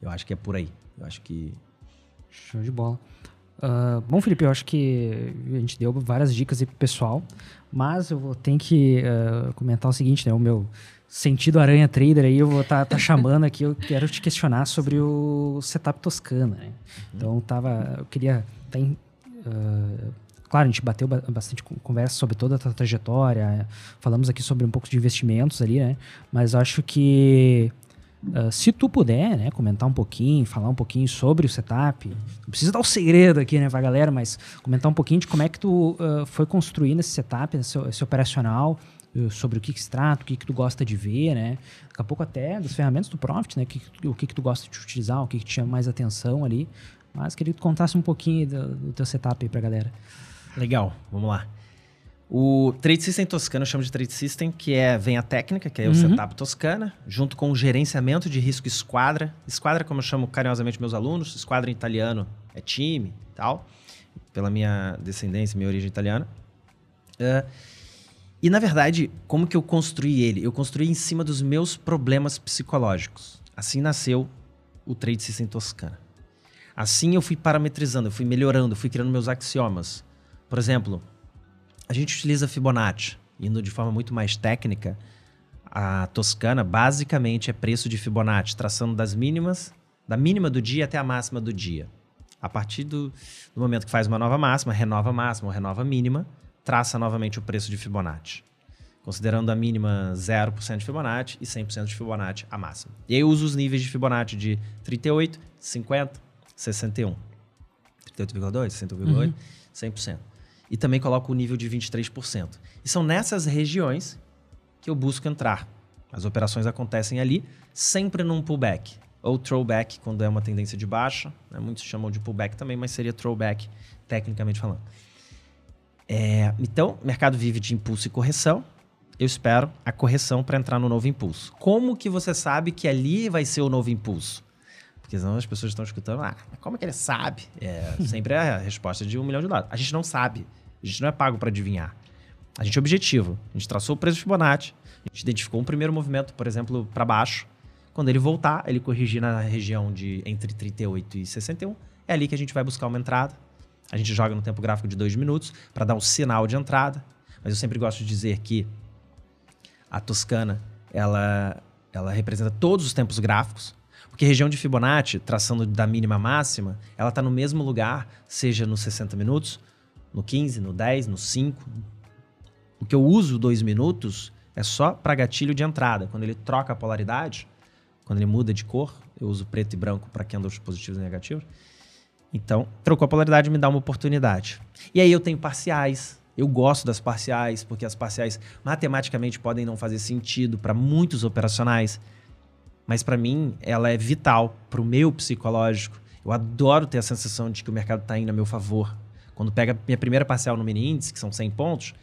Eu acho que é por aí. Eu acho que. Show de bola. Uh, bom, Felipe, eu acho que a gente deu várias dicas aí pro pessoal, mas eu vou ter que uh, comentar o seguinte, né? O meu sentido aranha trader aí, eu vou estar tá, tá chamando aqui, eu quero te questionar sobre o setup Toscana, né? Então, tava, eu queria... Uh, Claro, a gente bateu bastante conversa sobre toda a trajetória, falamos aqui sobre um pouco de investimentos ali, né? Mas acho que uh, se tu puder, né, comentar um pouquinho, falar um pouquinho sobre o setup, não precisa dar o um segredo aqui, né, pra galera, mas comentar um pouquinho de como é que tu uh, foi construindo esse setup, esse, esse operacional, sobre o que, que se trata, o que, que tu gosta de ver, né? Daqui a pouco até das ferramentas do Profit, né? O que, o que, que tu gosta de utilizar, o que, que te chama mais atenção ali. Mas queria que tu contasse um pouquinho do, do teu setup aí pra galera. Legal, vamos lá. O Trade System Toscana eu chamo de Trade System, que é vem a técnica, que é o uhum. setup Toscana, junto com o gerenciamento de risco esquadra. Esquadra, como eu chamo carinhosamente meus alunos, esquadra em italiano é time e tal, pela minha descendência, minha origem italiana. Uh, e na verdade, como que eu construí ele? Eu construí em cima dos meus problemas psicológicos. Assim nasceu o Trade System Toscana. Assim eu fui parametrizando, eu fui melhorando, eu fui criando meus axiomas. Por exemplo, a gente utiliza Fibonacci, indo de forma muito mais técnica. A Toscana basicamente é preço de Fibonacci, traçando das mínimas, da mínima do dia até a máxima do dia. A partir do, do momento que faz uma nova máxima, renova máxima ou renova mínima, traça novamente o preço de Fibonacci. Considerando a mínima 0% de Fibonacci e 100% de Fibonacci a máxima. E aí eu uso os níveis de Fibonacci de 38, 50, 61. 38,2, 60,8, uhum. 100% e também coloco o nível de 23%. E são nessas regiões que eu busco entrar. As operações acontecem ali, sempre num pullback. Ou throwback, quando é uma tendência de baixa. Né? Muitos chamam de pullback também, mas seria throwback, tecnicamente falando. É, então, o mercado vive de impulso e correção. Eu espero a correção para entrar no novo impulso. Como que você sabe que ali vai ser o novo impulso? Porque senão as pessoas estão escutando, ah, como é que ele sabe? É sempre a resposta de um milhão de dólares. A gente não sabe. A gente não é pago para adivinhar. A gente é objetivo. A gente traçou o preço Fibonacci, a gente identificou um primeiro movimento, por exemplo, para baixo. Quando ele voltar, ele corrigir na região de entre 38 e 61. É ali que a gente vai buscar uma entrada. A gente joga no tempo gráfico de dois minutos para dar um sinal de entrada. Mas eu sempre gosto de dizer que a Toscana ela, ela representa todos os tempos gráficos. Porque região de Fibonacci, traçando da mínima máxima, ela está no mesmo lugar, seja nos 60 minutos, no 15, no 10, no 5. O que eu uso dois minutos é só para gatilho de entrada. Quando ele troca a polaridade, quando ele muda de cor, eu uso preto e branco para candles positivos e negativos. Então, trocou a polaridade me dá uma oportunidade. E aí eu tenho parciais. Eu gosto das parciais, porque as parciais matematicamente podem não fazer sentido para muitos operacionais mas para mim ela é vital para o meu psicológico. Eu adoro ter a sensação de que o mercado está indo a meu favor. Quando pega minha primeira parcial no mini índice, que são 100 pontos,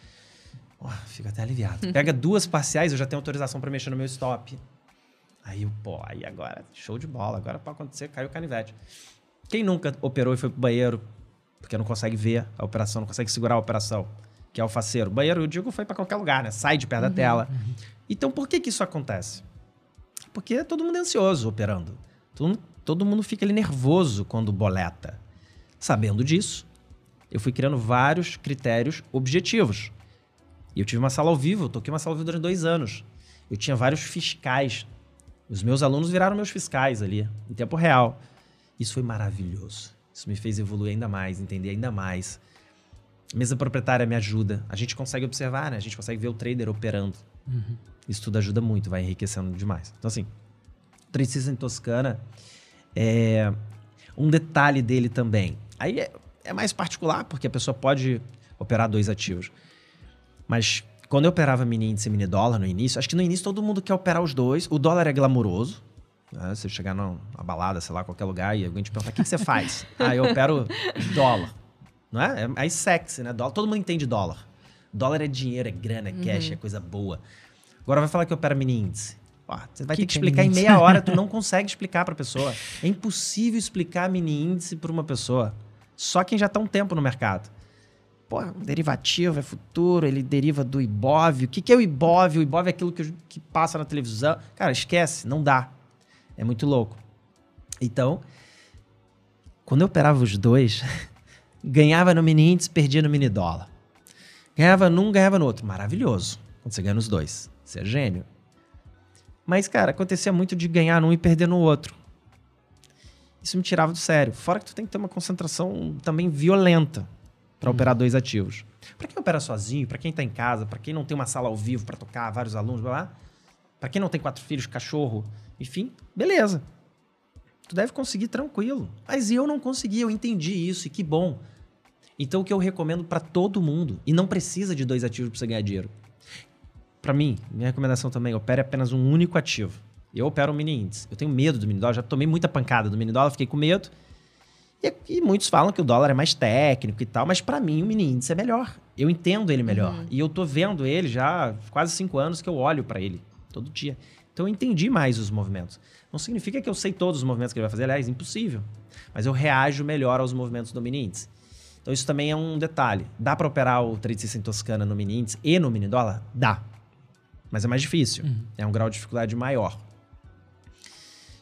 oh, fico até aliviado. Pega duas parciais, eu já tenho autorização para mexer no meu stop. Aí eu, pô, aí agora, show de bola, agora pode acontecer, caiu o canivete. Quem nunca operou e foi pro banheiro, porque não consegue ver a operação, não consegue segurar a operação, que é o faceiro. Banheiro, eu digo, foi para qualquer lugar, né? Sai de perto uhum, da tela. Uhum. Então, por que que isso acontece? Porque todo mundo é ansioso operando. Todo, todo mundo fica ali nervoso quando boleta. Sabendo disso, eu fui criando vários critérios objetivos. E eu tive uma sala ao vivo, eu toquei uma sala ao vivo durante dois anos. Eu tinha vários fiscais. Os meus alunos viraram meus fiscais ali, em tempo real. Isso foi maravilhoso. Isso me fez evoluir ainda mais, entender ainda mais. A mesa proprietária me ajuda. A gente consegue observar, né? A gente consegue ver o trader operando. Uhum. Isso tudo ajuda muito, vai enriquecendo demais. Então, assim, o trade em Toscana é um detalhe dele também. Aí é, é mais particular, porque a pessoa pode operar dois ativos. Mas quando eu operava mini índice e mini dólar no início, acho que no início todo mundo quer operar os dois. O dólar é glamuroso. Né? Você chegar numa balada, sei lá, qualquer lugar, e alguém te perguntar, o que, que você faz? ah, eu opero dólar. Não é? É mais sexy, né? Dólar, todo mundo entende dólar. Dólar é dinheiro, é grana, é cash, uhum. é coisa boa. Agora vai falar que opera mini índice. Ó, você vai que ter que explicar em meia hora, tu não consegue explicar para a pessoa. É impossível explicar mini índice para uma pessoa. Só quem já está um tempo no mercado. Pô, derivativo é futuro, ele deriva do IBOV. O que, que é o IBOV? O IBOV é aquilo que, que passa na televisão. Cara, esquece, não dá. É muito louco. Então, quando eu operava os dois, ganhava no mini índice, perdia no mini dólar. Ganhava num, ganhava no outro. Maravilhoso. Quando você ganha nos dois. Você é gênio. Mas, cara, acontecia muito de ganhar num e perder no outro. Isso me tirava do sério. Fora que tu tem que ter uma concentração também violenta para uhum. operar dois ativos. Para quem opera sozinho, para quem está em casa, para quem não tem uma sala ao vivo para tocar vários alunos, blá, blá para quem não tem quatro filhos, cachorro, enfim, beleza. Tu deve conseguir tranquilo. Mas eu não consegui, eu entendi isso e que bom. Então o que eu recomendo para todo mundo, e não precisa de dois ativos para você ganhar dinheiro para mim, minha recomendação também, opere apenas um único ativo. Eu opero um mini índice. Eu tenho medo do mini dólar, já tomei muita pancada do mini dólar, fiquei com medo. E, e muitos falam que o dólar é mais técnico e tal, mas para mim o mini índice é melhor. Eu entendo ele melhor. Uhum. E eu tô vendo ele já há quase cinco anos que eu olho para ele todo dia. Então eu entendi mais os movimentos. Não significa que eu sei todos os movimentos que ele vai fazer, aliás, impossível. Mas eu reajo melhor aos movimentos do mini índice. Então isso também é um detalhe. Dá para operar o trade 600 Toscana no mini índice e no mini dólar? Dá. Mas é mais difícil. Uhum. É um grau de dificuldade maior.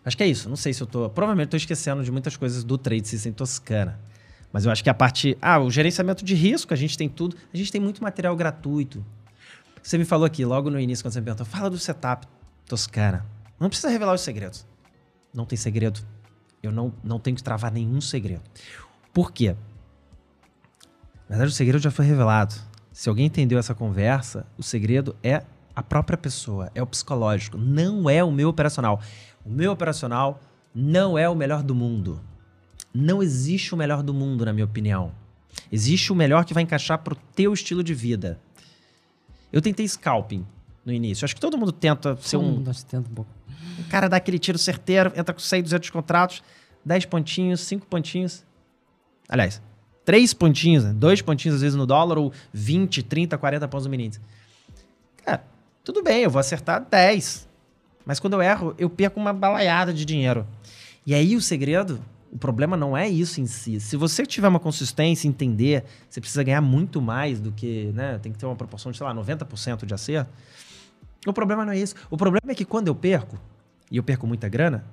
Acho que é isso. Não sei se eu tô. Provavelmente estou esquecendo de muitas coisas do trade system toscana. Mas eu acho que a parte. Ah, o gerenciamento de risco, a gente tem tudo. A gente tem muito material gratuito. Você me falou aqui, logo no início, quando você me perguntou, fala do setup toscana. Não precisa revelar os segredos. Não tem segredo. Eu não, não tenho que travar nenhum segredo. Por quê? Na verdade, o segredo já foi revelado. Se alguém entendeu essa conversa, o segredo é a própria pessoa, é o psicológico, não é o meu operacional. O meu operacional não é o melhor do mundo. Não existe o melhor do mundo, na minha opinião. Existe o melhor que vai encaixar pro teu estilo de vida. Eu tentei scalping no início. Acho que todo mundo tenta ser todo um. Mundo tenta um pouco. O cara dá aquele tiro certeiro, entra com 100, 200 contratos, 10 pontinhos, 5 pontinhos. Aliás, 3 pontinhos, 2 né? pontinhos às vezes no dólar, ou 20, 30, 40 pontos no mini. Cara, tudo bem, eu vou acertar 10. Mas quando eu erro, eu perco uma balaiada de dinheiro. E aí o segredo, o problema não é isso em si. Se você tiver uma consistência, entender, você precisa ganhar muito mais do que, né? Tem que ter uma proporção de, sei lá, 90% de acerto. O problema não é isso. O problema é que quando eu perco, e eu perco muita grana,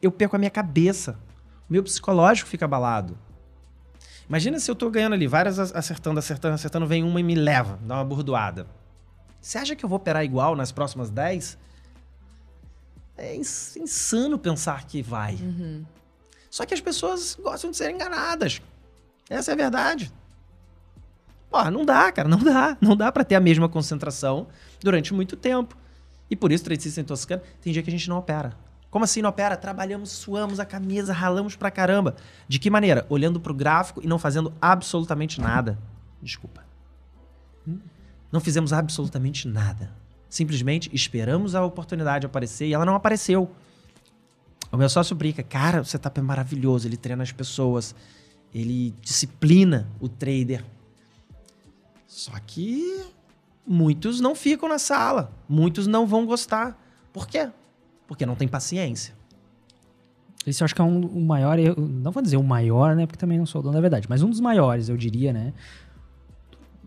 eu perco a minha cabeça. O meu psicológico fica abalado. Imagina se eu tô ganhando ali, várias acertando, acertando, acertando, vem uma e me leva, dá uma burdoada. Você acha que eu vou operar igual nas próximas 10? É insano pensar que vai. Uhum. Só que as pessoas gostam de ser enganadas. Essa é a verdade. Porra, não dá, cara, não dá. Não dá para ter a mesma concentração durante muito tempo. E por isso, tradicista em Toscana, tem dia que a gente não opera. Como assim não opera? Trabalhamos, suamos a camisa, ralamos pra caramba. De que maneira? Olhando pro gráfico e não fazendo absolutamente nada. Desculpa. Não fizemos absolutamente nada. Simplesmente esperamos a oportunidade aparecer e ela não apareceu. O meu sócio brinca, cara, o setup é maravilhoso, ele treina as pessoas, ele disciplina o trader. Só que muitos não ficam na sala, muitos não vão gostar. Por quê? Porque não tem paciência. Esse eu acho que é um, um maior, não vou dizer o maior, né? Porque também não sou o dono da verdade, mas um dos maiores, eu diria, né?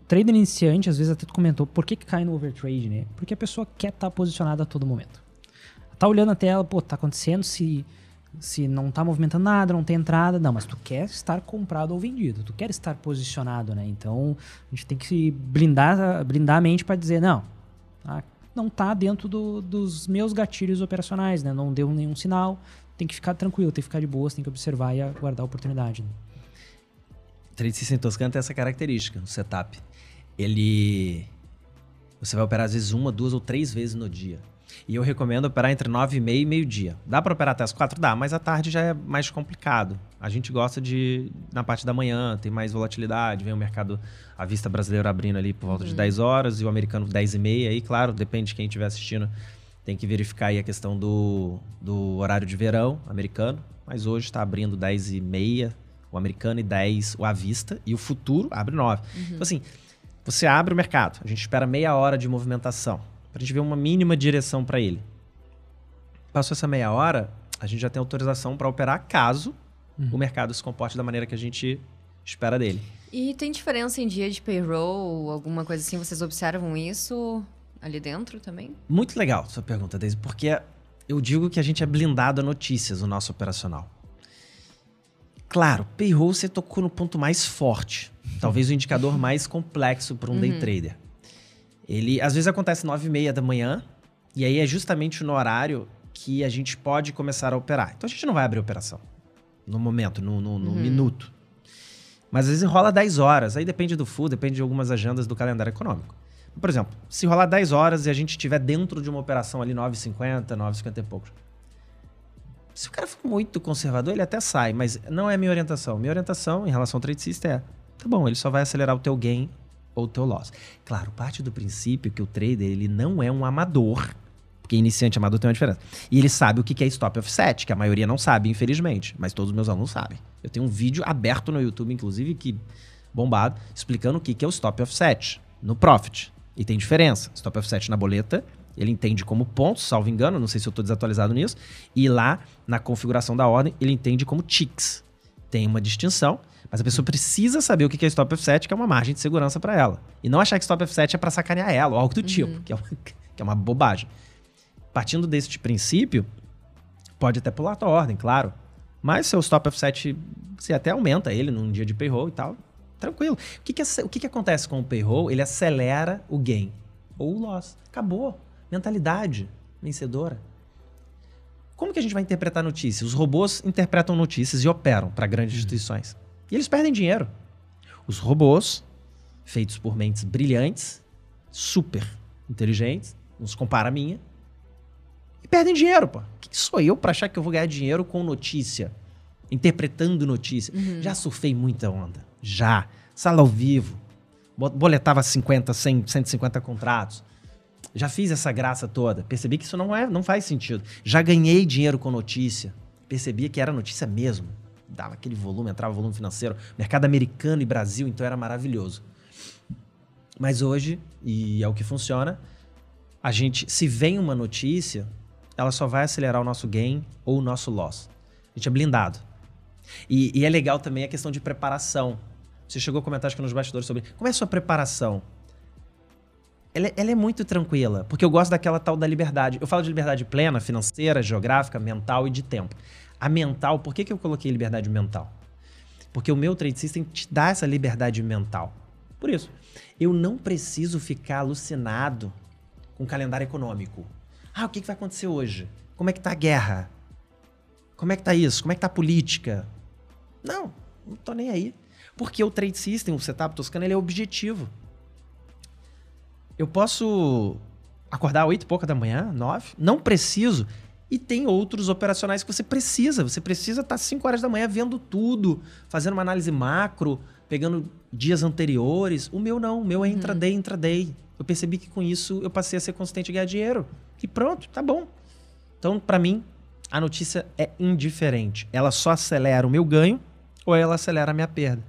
Trader iniciante, às vezes até tu comentou, por que, que cai no overtrade, né? Porque a pessoa quer estar tá posicionada a todo momento. Tá olhando a tela, pô, tá acontecendo se se não tá movimentando nada, não tem entrada, não, mas tu quer estar comprado ou vendido, tu quer estar posicionado, né? Então, a gente tem que blindar, blindar a mente para dizer, não, tá não tá dentro do, dos meus gatilhos operacionais, né? Não deu nenhum sinal, tem que ficar tranquilo, tem que ficar de boa, tem que observar e aguardar a oportunidade. Né? Trade System Toscano tem essa característica, o setup. Ele... Você vai operar às vezes uma, duas ou três vezes no dia. E eu recomendo operar entre 9 e meia e meio-dia. Dá para operar até as 4? Dá, mas à tarde já é mais complicado. A gente gosta de, na parte da manhã, tem mais volatilidade, vem o mercado à vista brasileiro abrindo ali por volta uhum. de 10 horas e o americano 10 e meia. Aí, claro, depende de quem estiver assistindo, tem que verificar aí a questão do, do horário de verão americano. Mas hoje está abrindo 10 e meia o americano e 10 o à vista. E o futuro abre 9. Uhum. Então, assim, você abre o mercado, a gente espera meia hora de movimentação para a gente ver uma mínima direção para ele. Passou essa meia hora, a gente já tem autorização para operar caso uhum. o mercado se comporte da maneira que a gente espera dele. E tem diferença em dia de payroll, alguma coisa assim? Vocês observam isso ali dentro também? Muito legal sua pergunta, Deise, porque eu digo que a gente é blindado a notícias no nosso operacional. Claro, payroll você tocou no ponto mais forte, talvez o indicador mais complexo para um uhum. day trader. Ele às vezes acontece nove e meia da manhã e aí é justamente no horário que a gente pode começar a operar. Então a gente não vai abrir operação no momento, no, no, no uhum. minuto. Mas às vezes rola 10 horas, aí depende do full, depende de algumas agendas do calendário econômico. Por exemplo, se rolar 10 horas e a gente estiver dentro de uma operação ali 9,50, 9,50 e poucos. Se o cara for muito conservador, ele até sai, mas não é minha orientação. Minha orientação em relação ao trade system é: tá bom, ele só vai acelerar o teu gain ou teu loss. Claro, parte do princípio que o trader ele não é um amador, porque iniciante e amador tem uma diferença. E ele sabe o que é stop offset, que a maioria não sabe, infelizmente, mas todos os meus alunos sabem. Eu tenho um vídeo aberto no YouTube, inclusive, que bombado, explicando o que é o stop offset no profit. E tem diferença. Stop offset na boleta, ele entende como pontos, salvo engano, não sei se eu estou desatualizado nisso. E lá, na configuração da ordem, ele entende como ticks. Tem uma distinção. Mas a pessoa precisa saber o que é stop offset, que é uma margem de segurança para ela. E não achar que stop offset é para sacanear ela, ou algo do uhum. tipo, que é, uma, que é uma bobagem. Partindo desse princípio, pode até pular a tua ordem, claro. Mas seu stop offset, você até aumenta ele num dia de payroll e tal, tranquilo. O que, que, o que, que acontece com o payroll? Ele acelera o gain ou o loss. Acabou. Mentalidade vencedora. Como que a gente vai interpretar notícias? Os robôs interpretam notícias e operam para grandes uhum. instituições. E eles perdem dinheiro. Os robôs, feitos por mentes brilhantes, super inteligentes, nos compara a minha, e perdem dinheiro, pô. Quem sou eu para achar que eu vou ganhar dinheiro com notícia? Interpretando notícia. Uhum. Já surfei muita onda. Já. Sala ao vivo. Boletava 50, 100, 150 contratos. Já fiz essa graça toda. Percebi que isso não, é, não faz sentido. Já ganhei dinheiro com notícia. Percebia que era notícia mesmo dava aquele volume, entrava volume financeiro. Mercado americano e Brasil, então era maravilhoso. Mas hoje, e é o que funciona, a gente, se vem uma notícia, ela só vai acelerar o nosso gain ou o nosso loss. A gente é blindado. E, e é legal também a questão de preparação. Você chegou a comentar que nos bastidores sobre como é a sua preparação. Ela, é, ela, é muito tranquila, porque eu gosto daquela tal da liberdade. Eu falo de liberdade plena, financeira, geográfica, mental e de tempo. A mental, por que, que eu coloquei liberdade mental? Porque o meu trade system te dá essa liberdade mental. Por isso, eu não preciso ficar alucinado com o calendário econômico. Ah, o que, que vai acontecer hoje? Como é que tá a guerra? Como é que tá isso? Como é que tá a política? Não, não tô nem aí. Porque o trade system, o setup toscano, ele é objetivo. Eu posso acordar oito e pouca da manhã, nove, não preciso. E tem outros operacionais que você precisa. Você precisa estar 5 horas da manhã vendo tudo, fazendo uma análise macro, pegando dias anteriores. O meu não, o meu é uhum. intraday, intraday. Eu percebi que com isso eu passei a ser consistente e ganhar dinheiro. E pronto, tá bom. Então, para mim, a notícia é indiferente. Ela só acelera o meu ganho ou ela acelera a minha perda.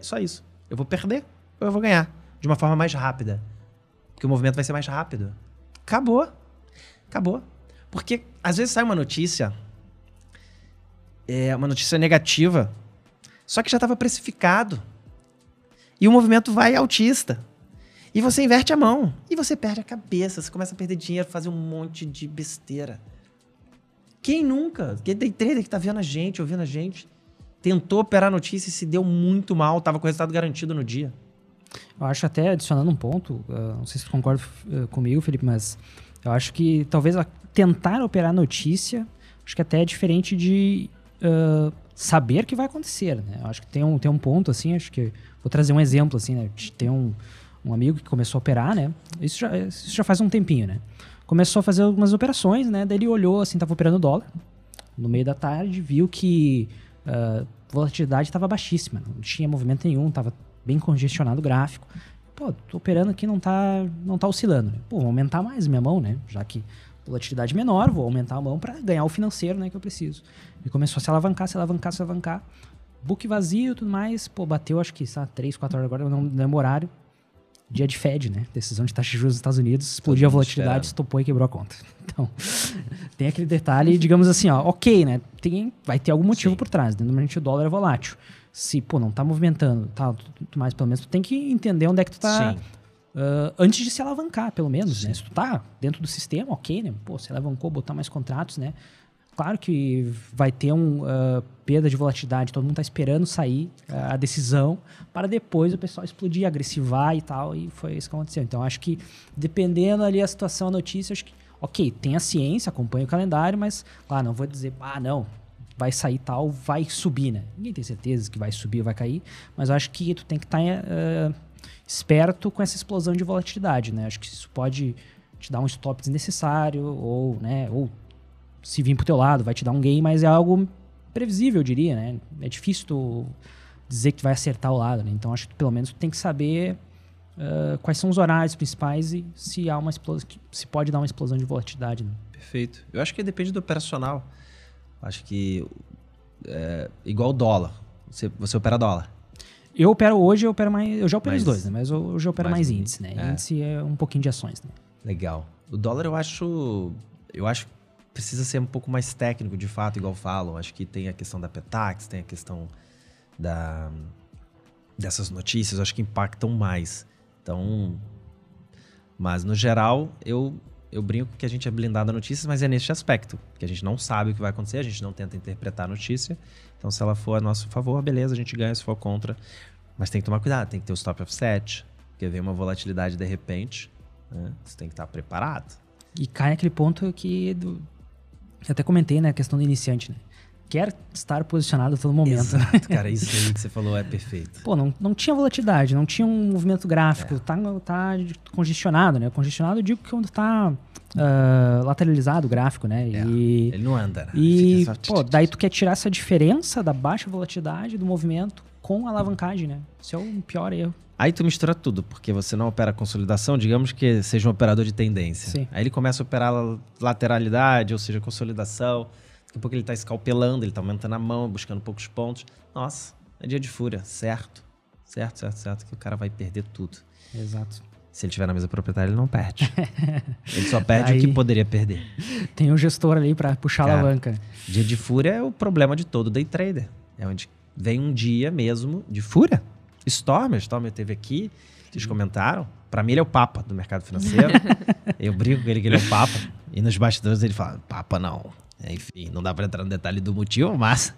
Só isso. Eu vou perder ou eu vou ganhar. De uma forma mais rápida. Porque o movimento vai ser mais rápido. Acabou. Acabou. Porque às vezes sai uma notícia, é uma notícia negativa, só que já estava precificado. E o movimento vai autista. E você inverte a mão. E você perde a cabeça. Você começa a perder dinheiro, fazer um monte de besteira. Quem nunca? Quem tem trader que tá vendo a gente, ouvindo a gente, tentou operar a notícia e se deu muito mal, tava com o resultado garantido no dia. Eu acho até, adicionando um ponto, uh, não sei se tu concorda uh, comigo, Felipe, mas eu acho que talvez tentar operar notícia, acho que até é diferente de uh, saber que vai acontecer, né? Acho que tem um, tem um ponto, assim, acho que... Vou trazer um exemplo, assim, né? Tem um, um amigo que começou a operar, né? Isso já, isso já faz um tempinho, né? Começou a fazer algumas operações, né? Daí ele olhou, assim, tava operando dólar. No meio da tarde, viu que uh, volatilidade estava baixíssima. Não tinha movimento nenhum, estava bem congestionado o gráfico. Pô, tô operando aqui, não tá, não tá oscilando. Pô, vou aumentar mais minha mão, né? Já que volatilidade menor, vou aumentar a mão para ganhar o financeiro né, que eu preciso. E começou a se alavancar, se alavancar, se alavancar. Book vazio e tudo mais. Pô, bateu acho que, sabe, 3, 4 horas agora, não lembro horário. Dia de Fed, né? Decisão de taxa de juros dos Estados Unidos. Explodiu a volatilidade, estopou e quebrou a conta. Então, tem aquele detalhe, digamos assim, ó, ok, né? Tem, vai ter algum motivo Sim. por trás. Né? Normalmente o dólar é volátil. Se, pô, não tá movimentando, tá, tudo mais, pelo menos, tu tem que entender onde é que tu tá Sim Uh, antes de se alavancar, pelo menos, né? Se tu tá dentro do sistema, ok, né? Pô, se alavancou, botar mais contratos, né? Claro que vai ter um uh, perda de volatilidade, todo mundo tá esperando sair uh, a decisão para depois o pessoal explodir, agressivar e tal, e foi isso que aconteceu. Então, acho que dependendo ali a situação, a notícia, acho que, ok, tem a ciência, acompanha o calendário, mas, claro, não vou dizer, ah, não, vai sair tal, vai subir, né? Ninguém tem certeza que vai subir ou vai cair, mas eu acho que tu tem que estar tá, esperto com essa explosão de volatilidade, né? Acho que isso pode te dar um stop desnecessário ou, né, ou se vir pro teu lado vai te dar um gain, mas é algo previsível, eu diria, né? É difícil tu dizer que vai acertar o lado, né? Então acho que pelo menos tu tem que saber uh, quais são os horários principais e se há uma explosão, se pode dar uma explosão de volatilidade. Né? Perfeito. Eu acho que depende do operacional. Acho que é, igual dólar. Você, você opera dólar. Eu opero hoje, eu opero mais. Eu já opero mais, os dois, né? Mas hoje eu opero mais, mais índice, né? É. Índice é um pouquinho de ações, né? Legal. O dólar eu acho. Eu acho que precisa ser um pouco mais técnico, de fato, igual falam. Acho que tem a questão da Petax, tem a questão da, dessas notícias, acho que impactam mais. Então. Mas no geral, eu, eu brinco que a gente é blindado a notícias, mas é neste aspecto. Que a gente não sabe o que vai acontecer, a gente não tenta interpretar a notícia. Então, se ela for a nosso favor, beleza, a gente ganha. Se for contra, mas tem que tomar cuidado, tem que ter o stop offset, porque vem uma volatilidade de repente, né? Você tem que estar preparado. E cai naquele ponto que do... eu até comentei, né, a questão do iniciante, né? Quer estar posicionado a todo momento. Exato, cara, isso aí que você falou é perfeito. Pô, não, não tinha volatilidade, não tinha um movimento gráfico, é. tá, tá congestionado, né? Congestionado eu digo que quando tá uh, lateralizado o gráfico, né? É, e, ele não anda, né? E, pô, daí tu quer tirar essa diferença da baixa volatilidade do movimento com a alavancagem, né? Isso é o pior erro. Aí tu mistura tudo, porque você não opera consolidação, digamos que seja um operador de tendência. Sim. Aí ele começa a operar lateralidade, ou seja, consolidação. Daqui a pouco ele está escalpelando, ele está aumentando a mão, buscando poucos pontos. Nossa, é dia de fúria, certo. Certo, certo, certo, que o cara vai perder tudo. Exato. Se ele tiver na mesa proprietária, ele não perde. ele só perde Aí, o que poderia perder. Tem um gestor ali para puxar Cara, a alavanca. Dia de fúria é o problema de todo day trader. É onde vem um dia mesmo de fúria. Stormer, Stormer teve aqui, vocês comentaram. Para mim, ele é o papa do mercado financeiro. eu brinco com ele que ele é o papa. E nos bastidores ele fala, papa não. Enfim, não dá para entrar no detalhe do motivo, mas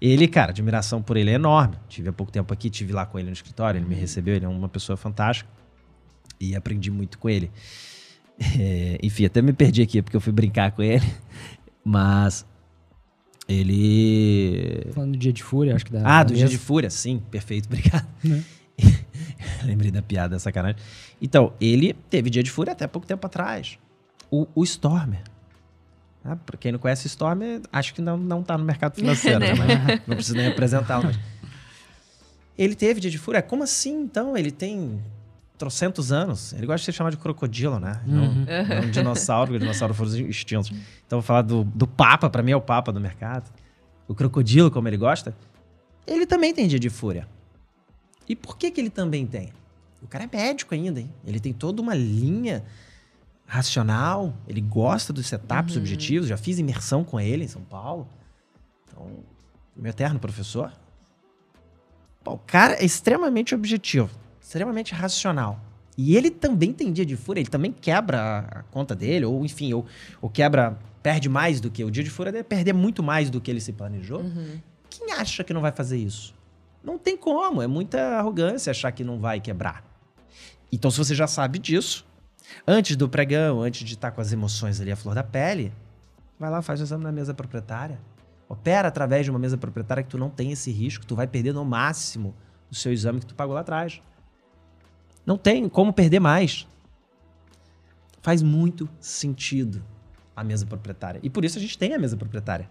ele, cara, admiração por ele é enorme. Tive há pouco tempo aqui, tive lá com ele no escritório, ele me recebeu, ele é uma pessoa fantástica e aprendi muito com ele. É, enfim, até me perdi aqui porque eu fui brincar com ele, mas ele. Falando do Dia de Fúria, acho que dá. Ah, do Dia de Fúria, sim, perfeito, obrigado. Né? Lembrei da piada, sacanagem. Então, ele teve Dia de Fúria até pouco tempo atrás. O, o Stormer. Ah, pra quem não conhece o Stormer, acho que não, não tá no mercado financeiro, né? né? não preciso nem apresentá-lo. Ele teve Dia de Fúria. Como assim, então? Ele tem trocentos anos. Ele gosta de ser chamado de crocodilo, né? Uhum. Não, não um dinossauro, porque dinossauros foram extintos. Então, vou falar do, do Papa, para mim é o Papa do mercado. O crocodilo, como ele gosta. Ele também tem dia de fúria. E por que, que ele também tem? O cara é médico ainda, hein? Ele tem toda uma linha racional, ele gosta dos setups uhum. objetivos. Já fiz imersão com ele em São Paulo. Então, meu eterno professor. Pô, o cara é extremamente objetivo extremamente racional. E ele também tem dia de fúria, ele também quebra a conta dele, ou enfim, ou, ou quebra, perde mais do que. O dia de fúria deve perder muito mais do que ele se planejou. Uhum. Quem acha que não vai fazer isso? Não tem como, é muita arrogância achar que não vai quebrar. Então, se você já sabe disso, antes do pregão, antes de estar com as emoções ali à flor da pele, vai lá, faz o exame na mesa proprietária. Opera através de uma mesa proprietária que tu não tem esse risco, tu vai perder no máximo o seu exame que tu pagou lá atrás. Não tem como perder mais. Faz muito sentido a mesa proprietária. E por isso a gente tem a mesa proprietária.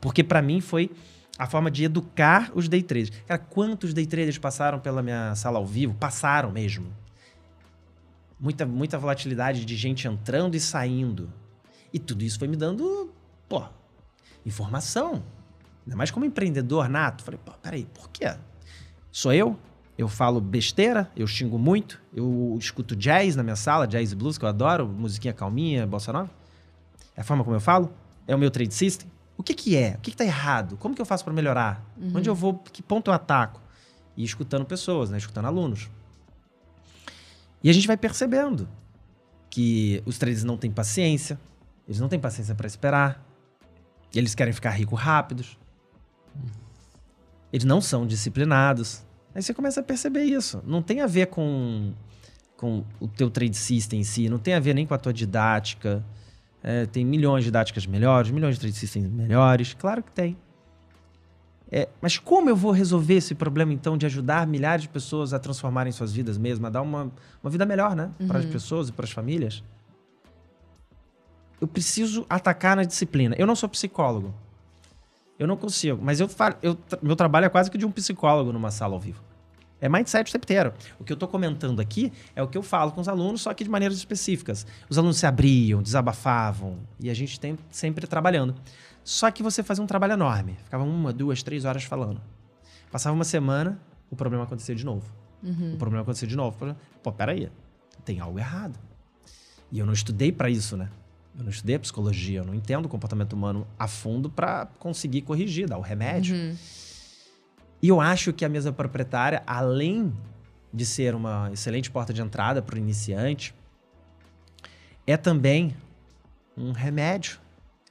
Porque para mim foi a forma de educar os day traders. Cara, quantos day traders passaram pela minha sala ao vivo? Passaram mesmo. Muita, muita volatilidade de gente entrando e saindo. E tudo isso foi me dando, pô, informação. Ainda mais como empreendedor nato. Falei, pô, peraí, por quê? Sou eu? Eu falo besteira, eu xingo muito, eu escuto jazz na minha sala, jazz e blues, que eu adoro, musiquinha calminha, bossa nova. É a forma como eu falo? É o meu trade system? O que que é? O que que tá errado? Como que eu faço para melhorar? Uhum. Onde eu vou? Que ponto eu ataco? E escutando pessoas, né? Escutando alunos. E a gente vai percebendo que os traders não têm paciência, eles não têm paciência para esperar, eles querem ficar ricos rápidos, eles não são disciplinados, Aí você começa a perceber isso. Não tem a ver com, com o teu trade system em si, não tem a ver nem com a tua didática. É, tem milhões de didáticas melhores, milhões de trade systems melhores. Claro que tem. É, mas como eu vou resolver esse problema, então, de ajudar milhares de pessoas a transformarem suas vidas mesmo, a dar uma, uma vida melhor, né? Uhum. Para as pessoas e para as famílias? Eu preciso atacar na disciplina. Eu não sou psicólogo. Eu não consigo. Mas eu, eu meu trabalho é quase que de um psicólogo numa sala ao vivo. É mindset o tempo inteiro. O que eu estou comentando aqui é o que eu falo com os alunos, só que de maneiras específicas. Os alunos se abriam, desabafavam, e a gente tem sempre trabalhando. Só que você fazia um trabalho enorme. Ficava uma, duas, três horas falando. Passava uma semana, o problema acontecia de novo. Uhum. O problema acontecia de novo. Pô, peraí, tem algo errado. E eu não estudei para isso, né? Eu não estudei a psicologia, eu não entendo o comportamento humano a fundo para conseguir corrigir, dar o remédio. Uhum. E eu acho que a mesa proprietária, além de ser uma excelente porta de entrada para o iniciante, é também um remédio.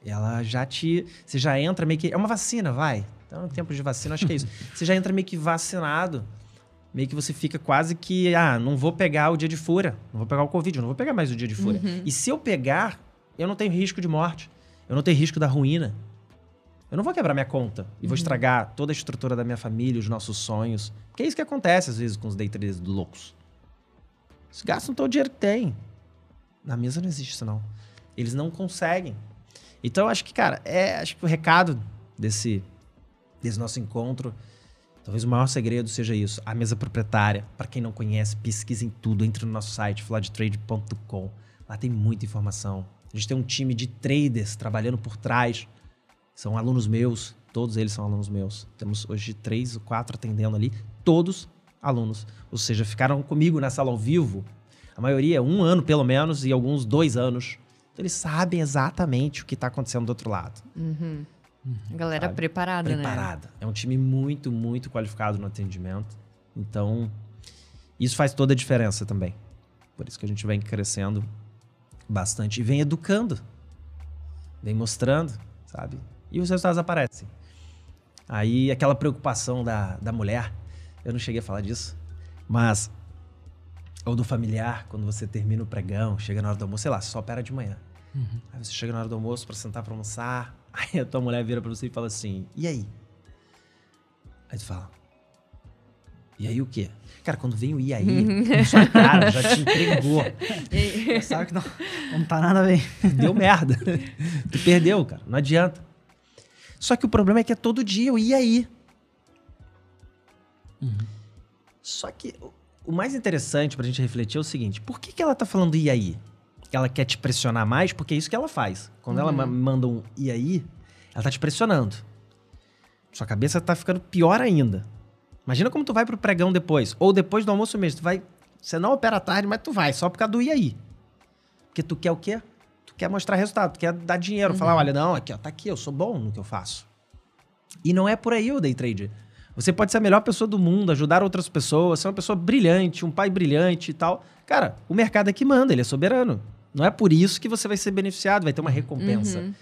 Ela já te. Você já entra meio que. É uma vacina, vai. Então, tempo de vacina, acho que é isso. Você já entra meio que vacinado. Meio que você fica quase que. Ah, não vou pegar o dia de fúria. Não vou pegar o Covid, não vou pegar mais o dia de fúria. Uhum. E se eu pegar, eu não tenho risco de morte. Eu não tenho risco da ruína. Eu não vou quebrar minha conta e uhum. vou estragar toda a estrutura da minha família, os nossos sonhos. Que é isso que acontece às vezes com os day traders loucos. Eles gastam todo o dinheiro que tem. Na mesa não existe isso, não. Eles não conseguem. Então, acho que, cara, é, acho que o recado desse, desse nosso encontro, talvez o maior segredo seja isso. A mesa proprietária. Para quem não conhece, pesquisem tudo. Entre no nosso site, floodtrade.com. Lá tem muita informação. A gente tem um time de traders trabalhando por trás. São alunos meus, todos eles são alunos meus. Temos hoje três ou quatro atendendo ali, todos alunos. Ou seja, ficaram comigo na sala ao vivo A maioria, um ano pelo menos, e alguns dois anos. Então, eles sabem exatamente o que está acontecendo do outro lado. Uhum. Galera Sabe? preparada, né? Preparada. É um time muito, muito qualificado no atendimento. Então, isso faz toda a diferença também. Por isso que a gente vem crescendo bastante e vem educando. Vem mostrando, sabe? E os resultados aparecem. Aí, aquela preocupação da, da mulher, eu não cheguei a falar disso, mas. Ou do familiar, quando você termina o pregão, chega na hora do almoço, sei lá, só opera de manhã. Aí você chega na hora do almoço para sentar para almoçar, aí a tua mulher vira para você e fala assim: "E aí?" Aí tu fala: "E aí o quê?" Cara, quando vem o e aí, sua cara já te entregou. Sabe que não, não tá nada bem. Deu merda. tu perdeu, cara. Não adianta. Só que o problema é que é todo dia o e aí. Só que o- mais interessante pra gente refletir é o seguinte: por que, que ela tá falando e aí? Ela quer te pressionar mais? Porque é isso que ela faz. Quando ela ma- manda um e aí, ela tá te pressionando. Sua cabeça tá ficando pior ainda. Imagina como tu vai pro pregão depois. Ou depois do almoço mesmo. Tu vai. Você não opera tarde, mas tu vai, só por causa do e aí. Porque tu quer o quê? Tu quer mostrar resultado, tu quer dar dinheiro, falar, olha, não, aqui, ó, tá aqui, eu sou bom no que eu faço. E não é por aí o day trade. Você pode ser a melhor pessoa do mundo, ajudar outras pessoas, ser uma pessoa brilhante, um pai brilhante e tal. Cara, o mercado é que manda, ele é soberano. Não é por isso que você vai ser beneficiado, vai ter uma recompensa. Uhum.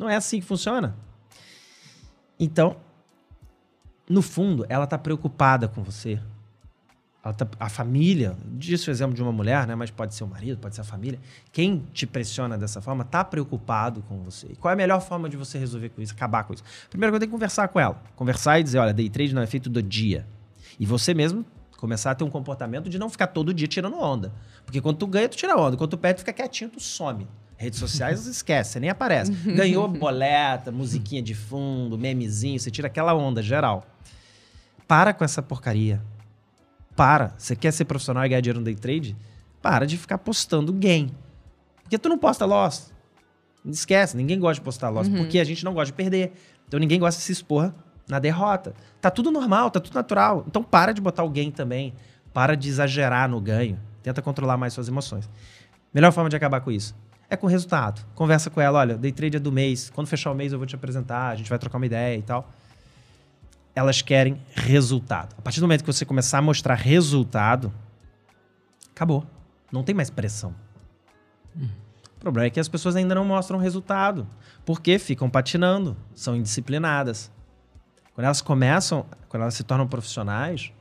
Não é assim que funciona. Então, no fundo, ela tá preocupada com você. A família, disse o exemplo de uma mulher, né? Mas pode ser o marido, pode ser a família. Quem te pressiona dessa forma tá preocupado com você. E qual é a melhor forma de você resolver com isso, acabar com isso? Primeiro, eu tenho que conversar com ela. Conversar e dizer, olha, day trade não é feito do dia. E você mesmo começar a ter um comportamento de não ficar todo dia tirando onda. Porque quando tu ganha, tu tira onda. Quando tu perde, tu fica quietinho, tu some. Redes sociais, esquece, você nem aparece. Ganhou boleta, musiquinha de fundo, memezinho, você tira aquela onda geral. Para com essa porcaria. Para. Você quer ser profissional e ganhar dinheiro no day trade? Para de ficar postando gain. Porque tu não posta loss. Esquece, ninguém gosta de postar loss, porque a gente não gosta de perder. Então ninguém gosta de se expor na derrota. Tá tudo normal, tá tudo natural. Então para de botar o gain também. Para de exagerar no ganho. Tenta controlar mais suas emoções. Melhor forma de acabar com isso é com resultado. Conversa com ela, olha, day trade é do mês. Quando fechar o mês eu vou te apresentar, a gente vai trocar uma ideia e tal. Elas querem resultado. A partir do momento que você começar a mostrar resultado, acabou. Não tem mais pressão. O problema é que as pessoas ainda não mostram resultado, porque ficam patinando, são indisciplinadas. Quando elas começam, quando elas se tornam profissionais,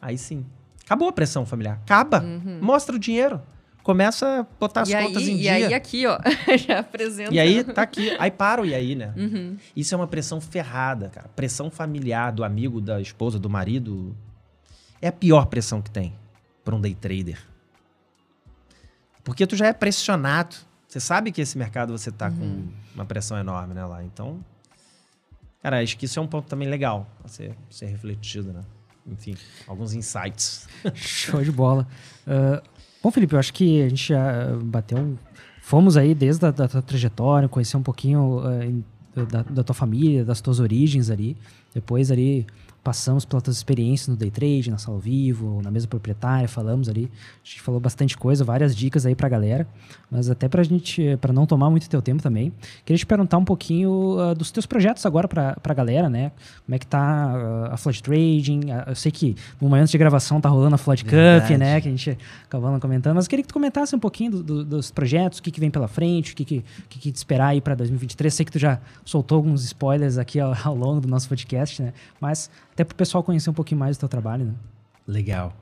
aí sim. Acabou a pressão familiar. Acaba. Mostra o dinheiro. Começa a botar as Uhum. E contas aí, em e dia. aí aqui, ó, já apresenta. E aí, tá aqui. Aí para o e aí, né? Uhum. Isso é uma pressão ferrada, cara. Pressão familiar do amigo, da esposa, do marido. É a pior pressão que tem para um day trader. Porque tu já é pressionado. Você sabe que esse mercado você tá com uma pressão enorme, né, lá. Então, cara, acho que isso é um ponto também legal a ser, ser refletido, né? Enfim, alguns insights. Show de bola. Ah, bom, Felipe, eu acho que a gente já bateu. um- Fomos aí desde a da tua trajetória, conhecer um pouquinho em- da, da tua família, das tuas origens ali. Depois ali passamos pelas tuas experiências no day trade, na sala ao vivo, na mesa proprietária, falamos ali. A gente falou bastante coisa, várias dicas aí pra galera. Mas até pra gente, para não tomar muito teu tempo também, queria te perguntar um pouquinho ah, dos teus projetos agora pra, pra galera, né? Como é que tá ah, a Flood Trading? Ah, eu sei que no momento de gravação tá rolando a Flood Cup, né? Que a gente acabou não comentando, mas eu queria que tu comentasse um pouquinho do- do- dos projetos, o que, que vem pela frente, o que, que, o que, que te esperar aí pra 2023. Sei que tu já soltou alguns spoilers aqui ao, ao longo do nosso podcast, né? Mas até pro pessoal conhecer um pouquinho mais do teu trabalho, né? Legal.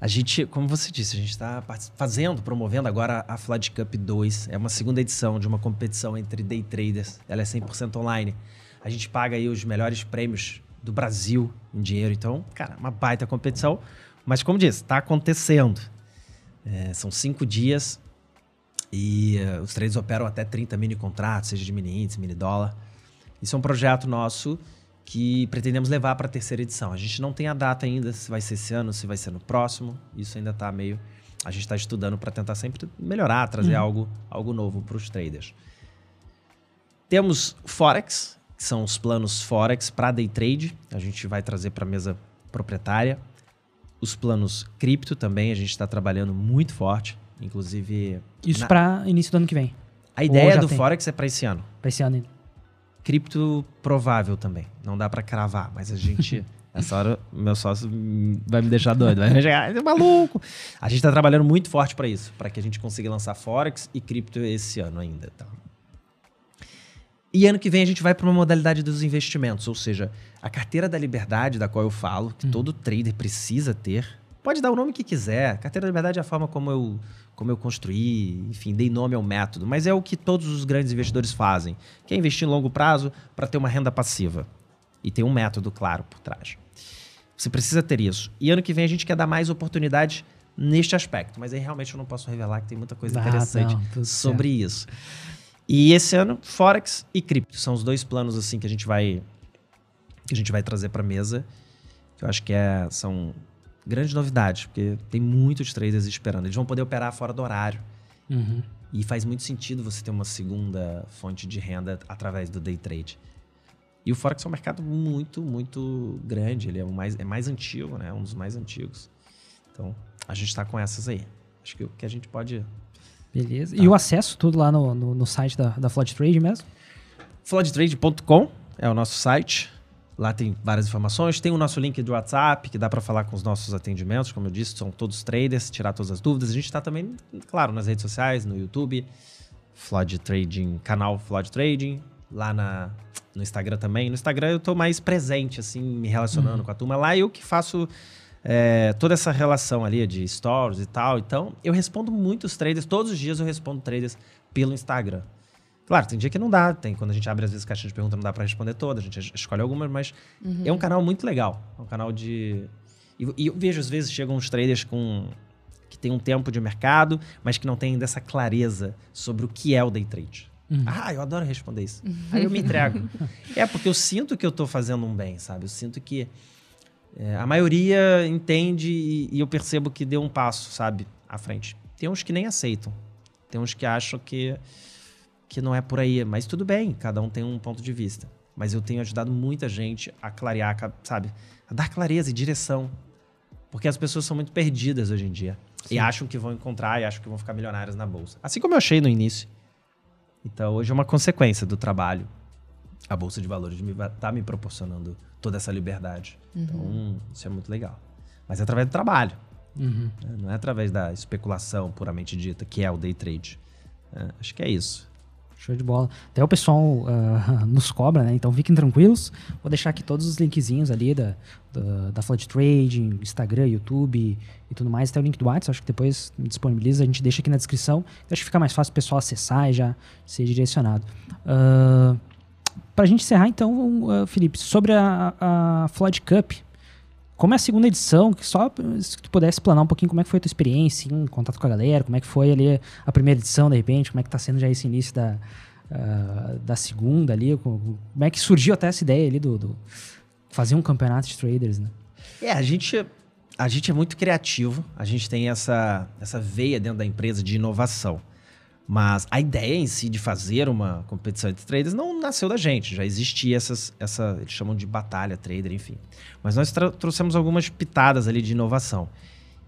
A gente, como você disse, a gente está fazendo, promovendo agora a Flood Cup 2. É uma segunda edição de uma competição entre day traders. Ela é 100% online. A gente paga aí os melhores prêmios do Brasil em dinheiro. Então, cara, uma baita competição. Mas, como disse, está acontecendo. É, são cinco dias e eh, os traders operam até 30 mini contratos, seja de mini índice, mini dólar. Isso é um projeto nosso que pretendemos levar para a terceira edição. A gente não tem a data ainda, se vai ser esse ano, se vai ser no próximo. Isso ainda está meio. A gente está estudando para tentar sempre melhorar, trazer algo, algo novo para os traders. Temos Forex, que são os planos Forex para day trade. A gente vai trazer para a mesa proprietária. Os planos cripto também, a gente está trabalhando muito forte. Inclusive. Isso na- para início do ano que vem, A ideia do tem? Forex é para esse ano. para esse ano ainda. Cripto provável também. Não dá para cravar, mas a gente. Essa hora, meu sócio hum, vai me deixar doido. Vai me chegar, é maluco. A gente tá trabalhando muito forte para isso, para que a gente consiga lançar Forex e cripto esse ano ainda. Tá? E ano que vem a gente vai para uma modalidade dos investimentos, ou seja, a carteira da liberdade da qual eu falo, que todo trader precisa ter. Pode dar o nome que quiser. Carteira da liberdade é a forma como eu, como eu construí, enfim, dei nome ao método, mas é o que todos os grandes investidores fazem, que é investir em longo prazo para ter uma renda passiva. E tem um método claro por trás. Você precisa ter isso. E ano que vem a gente quer dar mais oportunidades neste aspecto, mas aí realmente eu não posso revelar que tem muita coisa Ah, interessante não, sobre isso. E esse ano, Forex e cripto são os dois planos assim que a gente vai que a gente vai trazer para mesa. Que eu acho que é, são grandes novidades, porque tem muitos traders esperando. Eles vão poder operar fora do horário. Uhum. E faz muito sentido você ter uma segunda fonte de renda através do day trade. E o Forex é um mercado muito, muito grande. Ele é, o mais, é mais antigo, né? Um dos mais antigos. Então, a gente está com essas aí. Acho que o que a gente pode Beleza. Tá. E o acesso tudo lá no, no, no site da, da Flood Trade mesmo? Floodtrade.com é o nosso site. Lá tem várias informações. Tem o nosso link do WhatsApp, que dá para falar com os nossos atendimentos. Como eu disse, são todos traders, tirar todas as dúvidas. A gente está também, claro, nas redes sociais, no YouTube, Flood Trading, canal Flood Trading, lá na, no Instagram também. No Instagram eu estou mais presente, assim, me relacionando com a turma. Lá eu que faço é, toda essa relação ali de stories e tal. Então, eu respondo muitos traders. Todos os dias eu respondo traders pelo Instagram. Claro, tem dia que não dá. Tem quando a gente abre às vezes caixa de pergunta não dá para responder todas. A gente es- escolhe algumas, mas é um canal muito legal. É um canal de e, e eu vejo às vezes chegam uns traders com que tem um tempo de mercado, mas que não tem ainda essa clareza sobre o que é o day trade. Ah, eu adoro responder isso. Aí eu me entrego. é porque eu sinto que eu tô fazendo um bem, sabe? Eu sinto que é, a maioria entende e, e eu percebo que deu um passo, sabe, à frente. Tem uns que nem aceitam. Tem uns que acham que, que não é por aí. Mas tudo bem, cada um tem um ponto de vista. Mas eu tenho ajudado muita gente a clarear, sabe? A dar clareza e direção. Porque as pessoas são muito perdidas hoje em dia. E acham que vão encontrar e acham que vão ficar milionárias na bolsa. Assim como eu achei no início. Então, hoje é uma consequência do trabalho. A Bolsa de Valores está me proporcionando toda essa liberdade. Então, isso é muito legal. Mas é através do trabalho. Uhum. né? Não é através da especulação puramente dita, que é o day trade. É, acho que é isso. Show de bola. Até o pessoal ah, nos cobra, né? Então fiquem tranquilos. Vou deixar aqui todos os linkzinhos ali da, da, da Flood Trading, Instagram, YouTube e tudo mais. Até o link do WhatsApp, acho que depois disponibiliza, a gente deixa aqui na descrição. Acho que fica mais fácil o pessoal acessar e já ser direcionado. Uh, Para a gente encerrar, então, ah, Felipe, sobre a, a Flood Cup, como é a segunda edição, que só se tu pudesse explanar um pouquinho como é que foi a tua experiência, em contato com a galera, como é que foi ali a primeira edição, de repente, como é que tá sendo já esse início da, ah, da segunda ali, co- como é que surgiu até essa ideia ali do, do fazer um campeonato de traders, né? É, a gente, a gente é muito criativo, a gente tem essa, essa veia dentro da empresa de inovação. Mas a ideia em si de fazer uma competição de traders não nasceu da gente. Já existia essas, essa, eles chamam de batalha trader, enfim. Mas nós trouxemos algumas pitadas ali de inovação.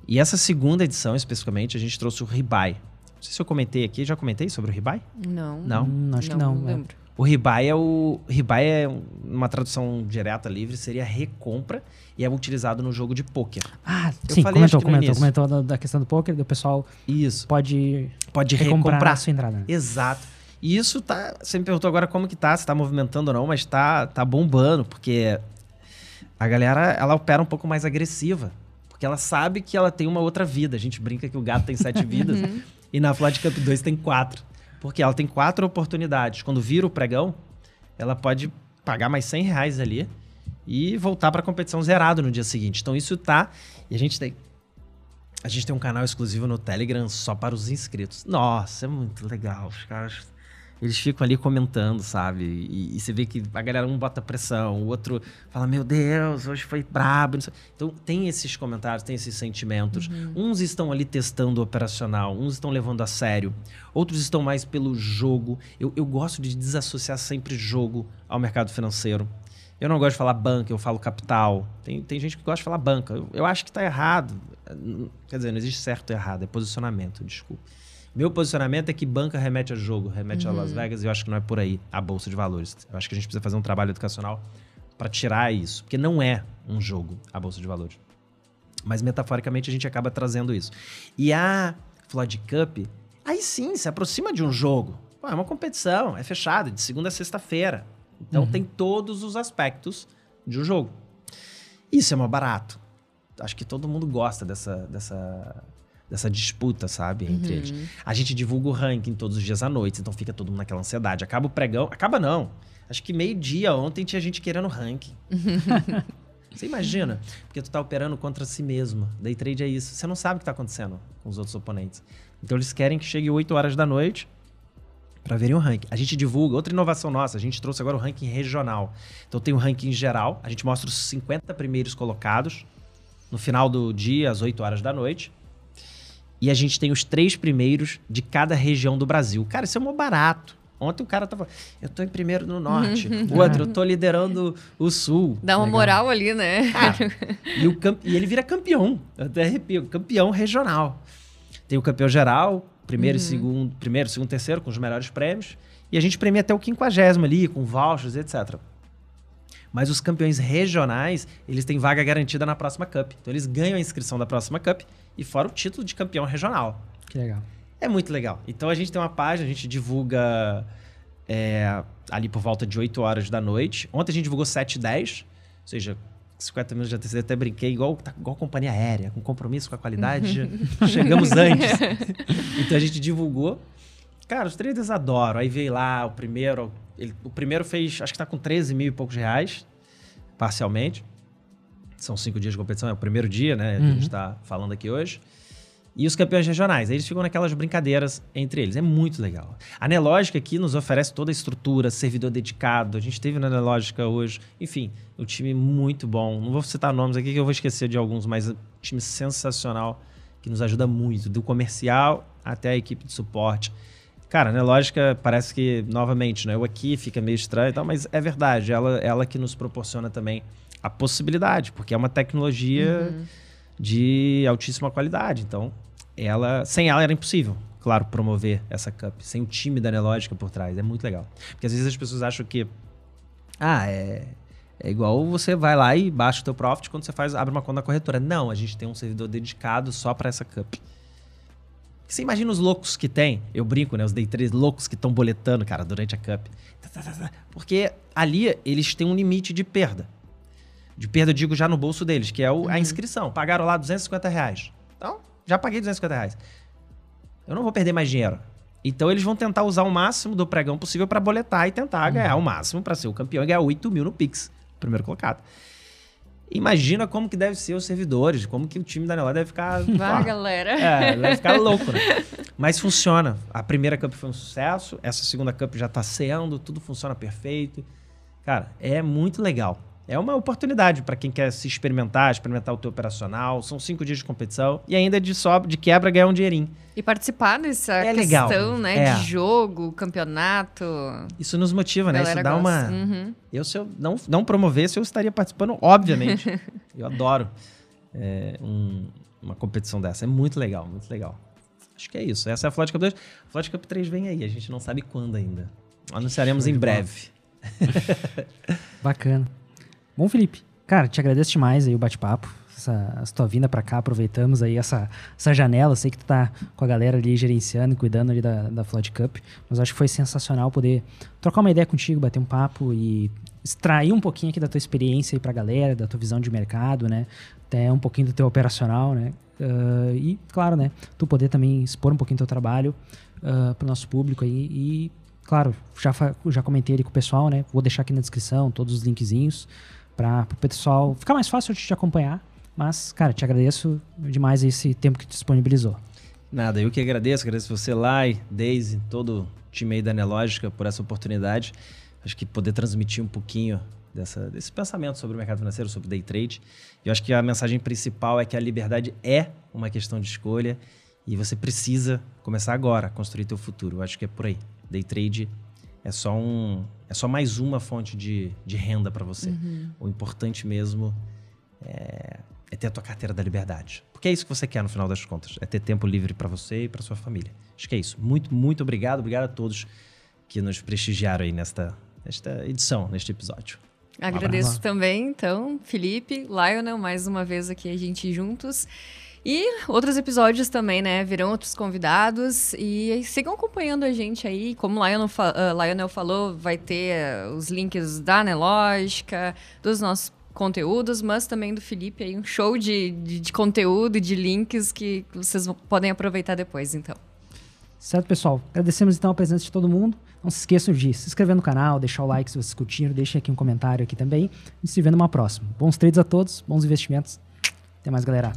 E essa segunda edição, especificamente, a gente trouxe o Ribai. Não sei se eu comentei aqui, já comentei sobre o Ribai? Não. Não. Hum, acho que não. é. lembro. O ribai é o ribai é um- uma tradução direta livre seria recompra e é utilizado no jogo de pôquer. Ah, Eu sim, falei, comentou, comentou, comentou da, da questão do poker, do pessoal Isso. pode Pode recomprar, recomprar. a sua entrada. né? Exato. E isso tá. Você me perguntou agora como que tá, se tá movimentando ou não, mas tá, tá bombando, porque a galera ela opera um pouco mais agressiva. Porque ela sabe que ela tem uma outra vida. A gente brinca que o gato tem sete vidas e na Flood Cup 2 tem quatro. Porque ela tem quatro oportunidades. Quando vira o pregão, ela pode pagar mais 100 reais ali e voltar para a competição zerado no dia seguinte. Então isso tá. E a gente tem. A gente tem um canal exclusivo no Telegram só para os inscritos. Nossa, é muito legal. Os caras. Eles ficam ali comentando, sabe? E, e você vê que a galera, um bota pressão, o outro fala: Meu Deus, hoje foi brabo. Então, tem esses comentários, tem esses sentimentos. Uns estão ali testando o operacional, uns estão levando a sério, outros estão mais pelo jogo. Eu, eu gosto de desassociar sempre jogo ao mercado financeiro. Eu não gosto de falar banca, eu falo capital. Tem, tem gente que gosta de falar banca. Eu, eu acho que está errado. Quer dizer, não existe certo ou errado, é posicionamento, desculpa. Meu posicionamento é que banca remete a jogo, remete uhum. a Las Vegas, e eu acho que não é por aí a bolsa de valores. Eu acho que a gente precisa fazer um trabalho educacional para tirar isso, porque não é um jogo a bolsa de valores. Mas metaforicamente a gente acaba trazendo isso. E a Floyd Cup, aí sim, se aproxima de um jogo. Pô, é uma competição, é fechado, de segunda a sexta-feira. Então uhum. tem todos os aspectos de um jogo. Isso é mais barato. Acho que todo mundo gosta dessa, dessa, dessa disputa, sabe, entre uhum. eles. A gente divulga o ranking todos os dias à noite, então fica todo mundo naquela ansiedade. Acaba o pregão. Acaba não. Acho que meio-dia ontem tinha gente querendo ranking. Você imagina? Porque tu tá operando contra si mesmo. Day trade é isso. Você não sabe o que tá acontecendo com os outros oponentes. Então eles querem que chegue 8 horas da noite para verem o ranking. A gente divulga, outra inovação nossa, a gente trouxe agora o ranking regional. Então tem o ranking geral, a gente mostra os 50 primeiros colocados no final do dia, às 8 horas da noite. E a gente tem os três primeiros de cada região do Brasil. Cara, isso é muito barato. Ontem o cara tava. Eu tô em primeiro no norte. o outro, eu tô liderando o sul. Dá uma Legal. moral ali, né? Cara, e, o camp... e ele vira campeão. Eu até arrepio. Campeão regional. Tem o campeão geral, primeiro, uhum. segundo, primeiro, segundo, terceiro, com os melhores prêmios. E a gente premia até o quinquagésimo ali, com vouchers, etc. Mas os campeões regionais, eles têm vaga garantida na próxima Cup. Então eles ganham a inscrição da próxima Cup e fora o título de campeão regional. Que legal. É muito legal. Então a gente tem uma página, a gente divulga é, ali por volta de 8 horas da noite. Ontem a gente divulgou 7 e 10, ou seja, 50 minutos de antecedência, até brinquei, igual, tá, igual companhia aérea, com compromisso com a qualidade. chegamos antes. então a gente divulgou. Cara, os traders adoram. Aí veio lá o primeiro. Ele, o primeiro fez, acho que tá com 13 mil e poucos reais, parcialmente. São cinco dias de competição, é o primeiro dia, né? Uhum. Que a gente está falando aqui hoje e os campeões regionais. Eles ficam naquelas brincadeiras entre eles. É muito legal. A Nelógica aqui nos oferece toda a estrutura, servidor dedicado. A gente teve na Nelógica hoje. Enfim, o um time muito bom. Não vou citar nomes aqui que eu vou esquecer de alguns, mas um time sensacional que nos ajuda muito, do comercial até a equipe de suporte. Cara, a Nelógica parece que, novamente, né, eu aqui fica meio estranho e tal, mas é verdade. Ela, ela que nos proporciona também a possibilidade, porque é uma tecnologia uhum. de altíssima qualidade. Então, ela, sem ela era impossível, claro, promover essa cup, sem o time da Nelógica por trás. É muito legal. Porque às vezes as pessoas acham que ah, é, é igual você vai lá e baixa o teu profit quando você faz abre uma conta na corretora. Não, a gente tem um servidor dedicado só para essa cup. Você imagina os loucos que tem? Eu brinco, né? Os day três loucos que estão boletando, cara, durante a cup. Porque ali eles têm um limite de perda. De perda, eu digo já no bolso deles, que é o, a uhum. inscrição. Pagaram lá 250 reais. Então, já paguei 250 reais. Eu não vou perder mais dinheiro. Então eles vão tentar usar o máximo do pregão possível para boletar e tentar uhum. ganhar o máximo para ser o campeão e ganhar 8 mil no Pix, primeiro colocado. Imagina como que deve ser os servidores, como que o time da Neló deve ficar. Vai, galera. É, deve ficar louco, né? Mas funciona. A primeira Cup foi um sucesso, essa segunda Cup já tá sendo, tudo funciona perfeito. Cara, é muito legal é uma oportunidade para quem quer se experimentar, experimentar o teu operacional. São cinco dias de competição e ainda de, sobra, de quebra ganhar um dinheirinho. E participar dessa é questão, legal. né? É. De jogo, campeonato. Isso nos motiva, né? Isso dá gosta. uma. Uhum. Eu, se eu não, não promovesse, eu estaria participando, obviamente. eu adoro é, um, uma competição dessa. É muito legal, muito legal. Acho que é isso. Essa é a Flood Cup 2. A Flood Cup 3 vem aí, a gente não sabe quando ainda. Anunciaremos em breve. Bacana. Bom, Felipe, cara, te agradeço demais aí o bate-papo. Essa, essa tua vinda para cá, aproveitamos aí essa, essa janela. Sei que tu tá com a galera ali gerenciando e cuidando ali da, da Flood Cup, mas acho que foi sensacional poder trocar uma ideia contigo, bater um papo e extrair um pouquinho aqui da tua experiência aí pra galera, da tua visão de mercado, né? Até um pouquinho do teu operacional, né? Uh, e, claro, né? Tu poder também expor um pouquinho do teu trabalho uh, pro nosso público aí e, claro, já, já comentei ali com o pessoal, né? Vou deixar aqui na descrição todos os linkzinhos para o pessoal ficar mais fácil de te acompanhar. Mas, cara, te agradeço demais esse tempo que disponibilizou. Nada, eu que agradeço, agradeço você e Daisy, todo o time aí da Nelógica por essa oportunidade. Acho que poder transmitir um pouquinho dessa, desse pensamento sobre o mercado financeiro, sobre day trade. Eu acho que a mensagem principal é que a liberdade é uma questão de escolha e você precisa começar agora a construir teu futuro. Eu acho que é por aí. Day trade é só um, é só mais uma fonte de, de renda para você. Uhum. O importante mesmo é, é, ter a tua carteira da liberdade. Porque é isso que você quer no final das contas. É ter tempo livre para você e para sua família. Acho que é isso. Muito, muito obrigado. Obrigado a todos que nos prestigiaram aí nesta, nesta edição, neste episódio. Agradeço também, então, Felipe, Lionel, mais uma vez aqui a gente juntos. E outros episódios também, né? Virão outros convidados. E sigam acompanhando a gente aí. Como Lionel, uh, Lionel falou, vai ter uh, os links da Anelógica, dos nossos conteúdos, mas também do Felipe aí, um show de, de, de conteúdo de links que vocês podem aproveitar depois, então. Certo, pessoal? Agradecemos então a presença de todo mundo. Não se esqueçam de se inscrever no canal, deixar o like se vocês curtiram, deixem aqui um comentário aqui também. E se vê numa próxima. Bons trades a todos, bons investimentos. Até mais, galera.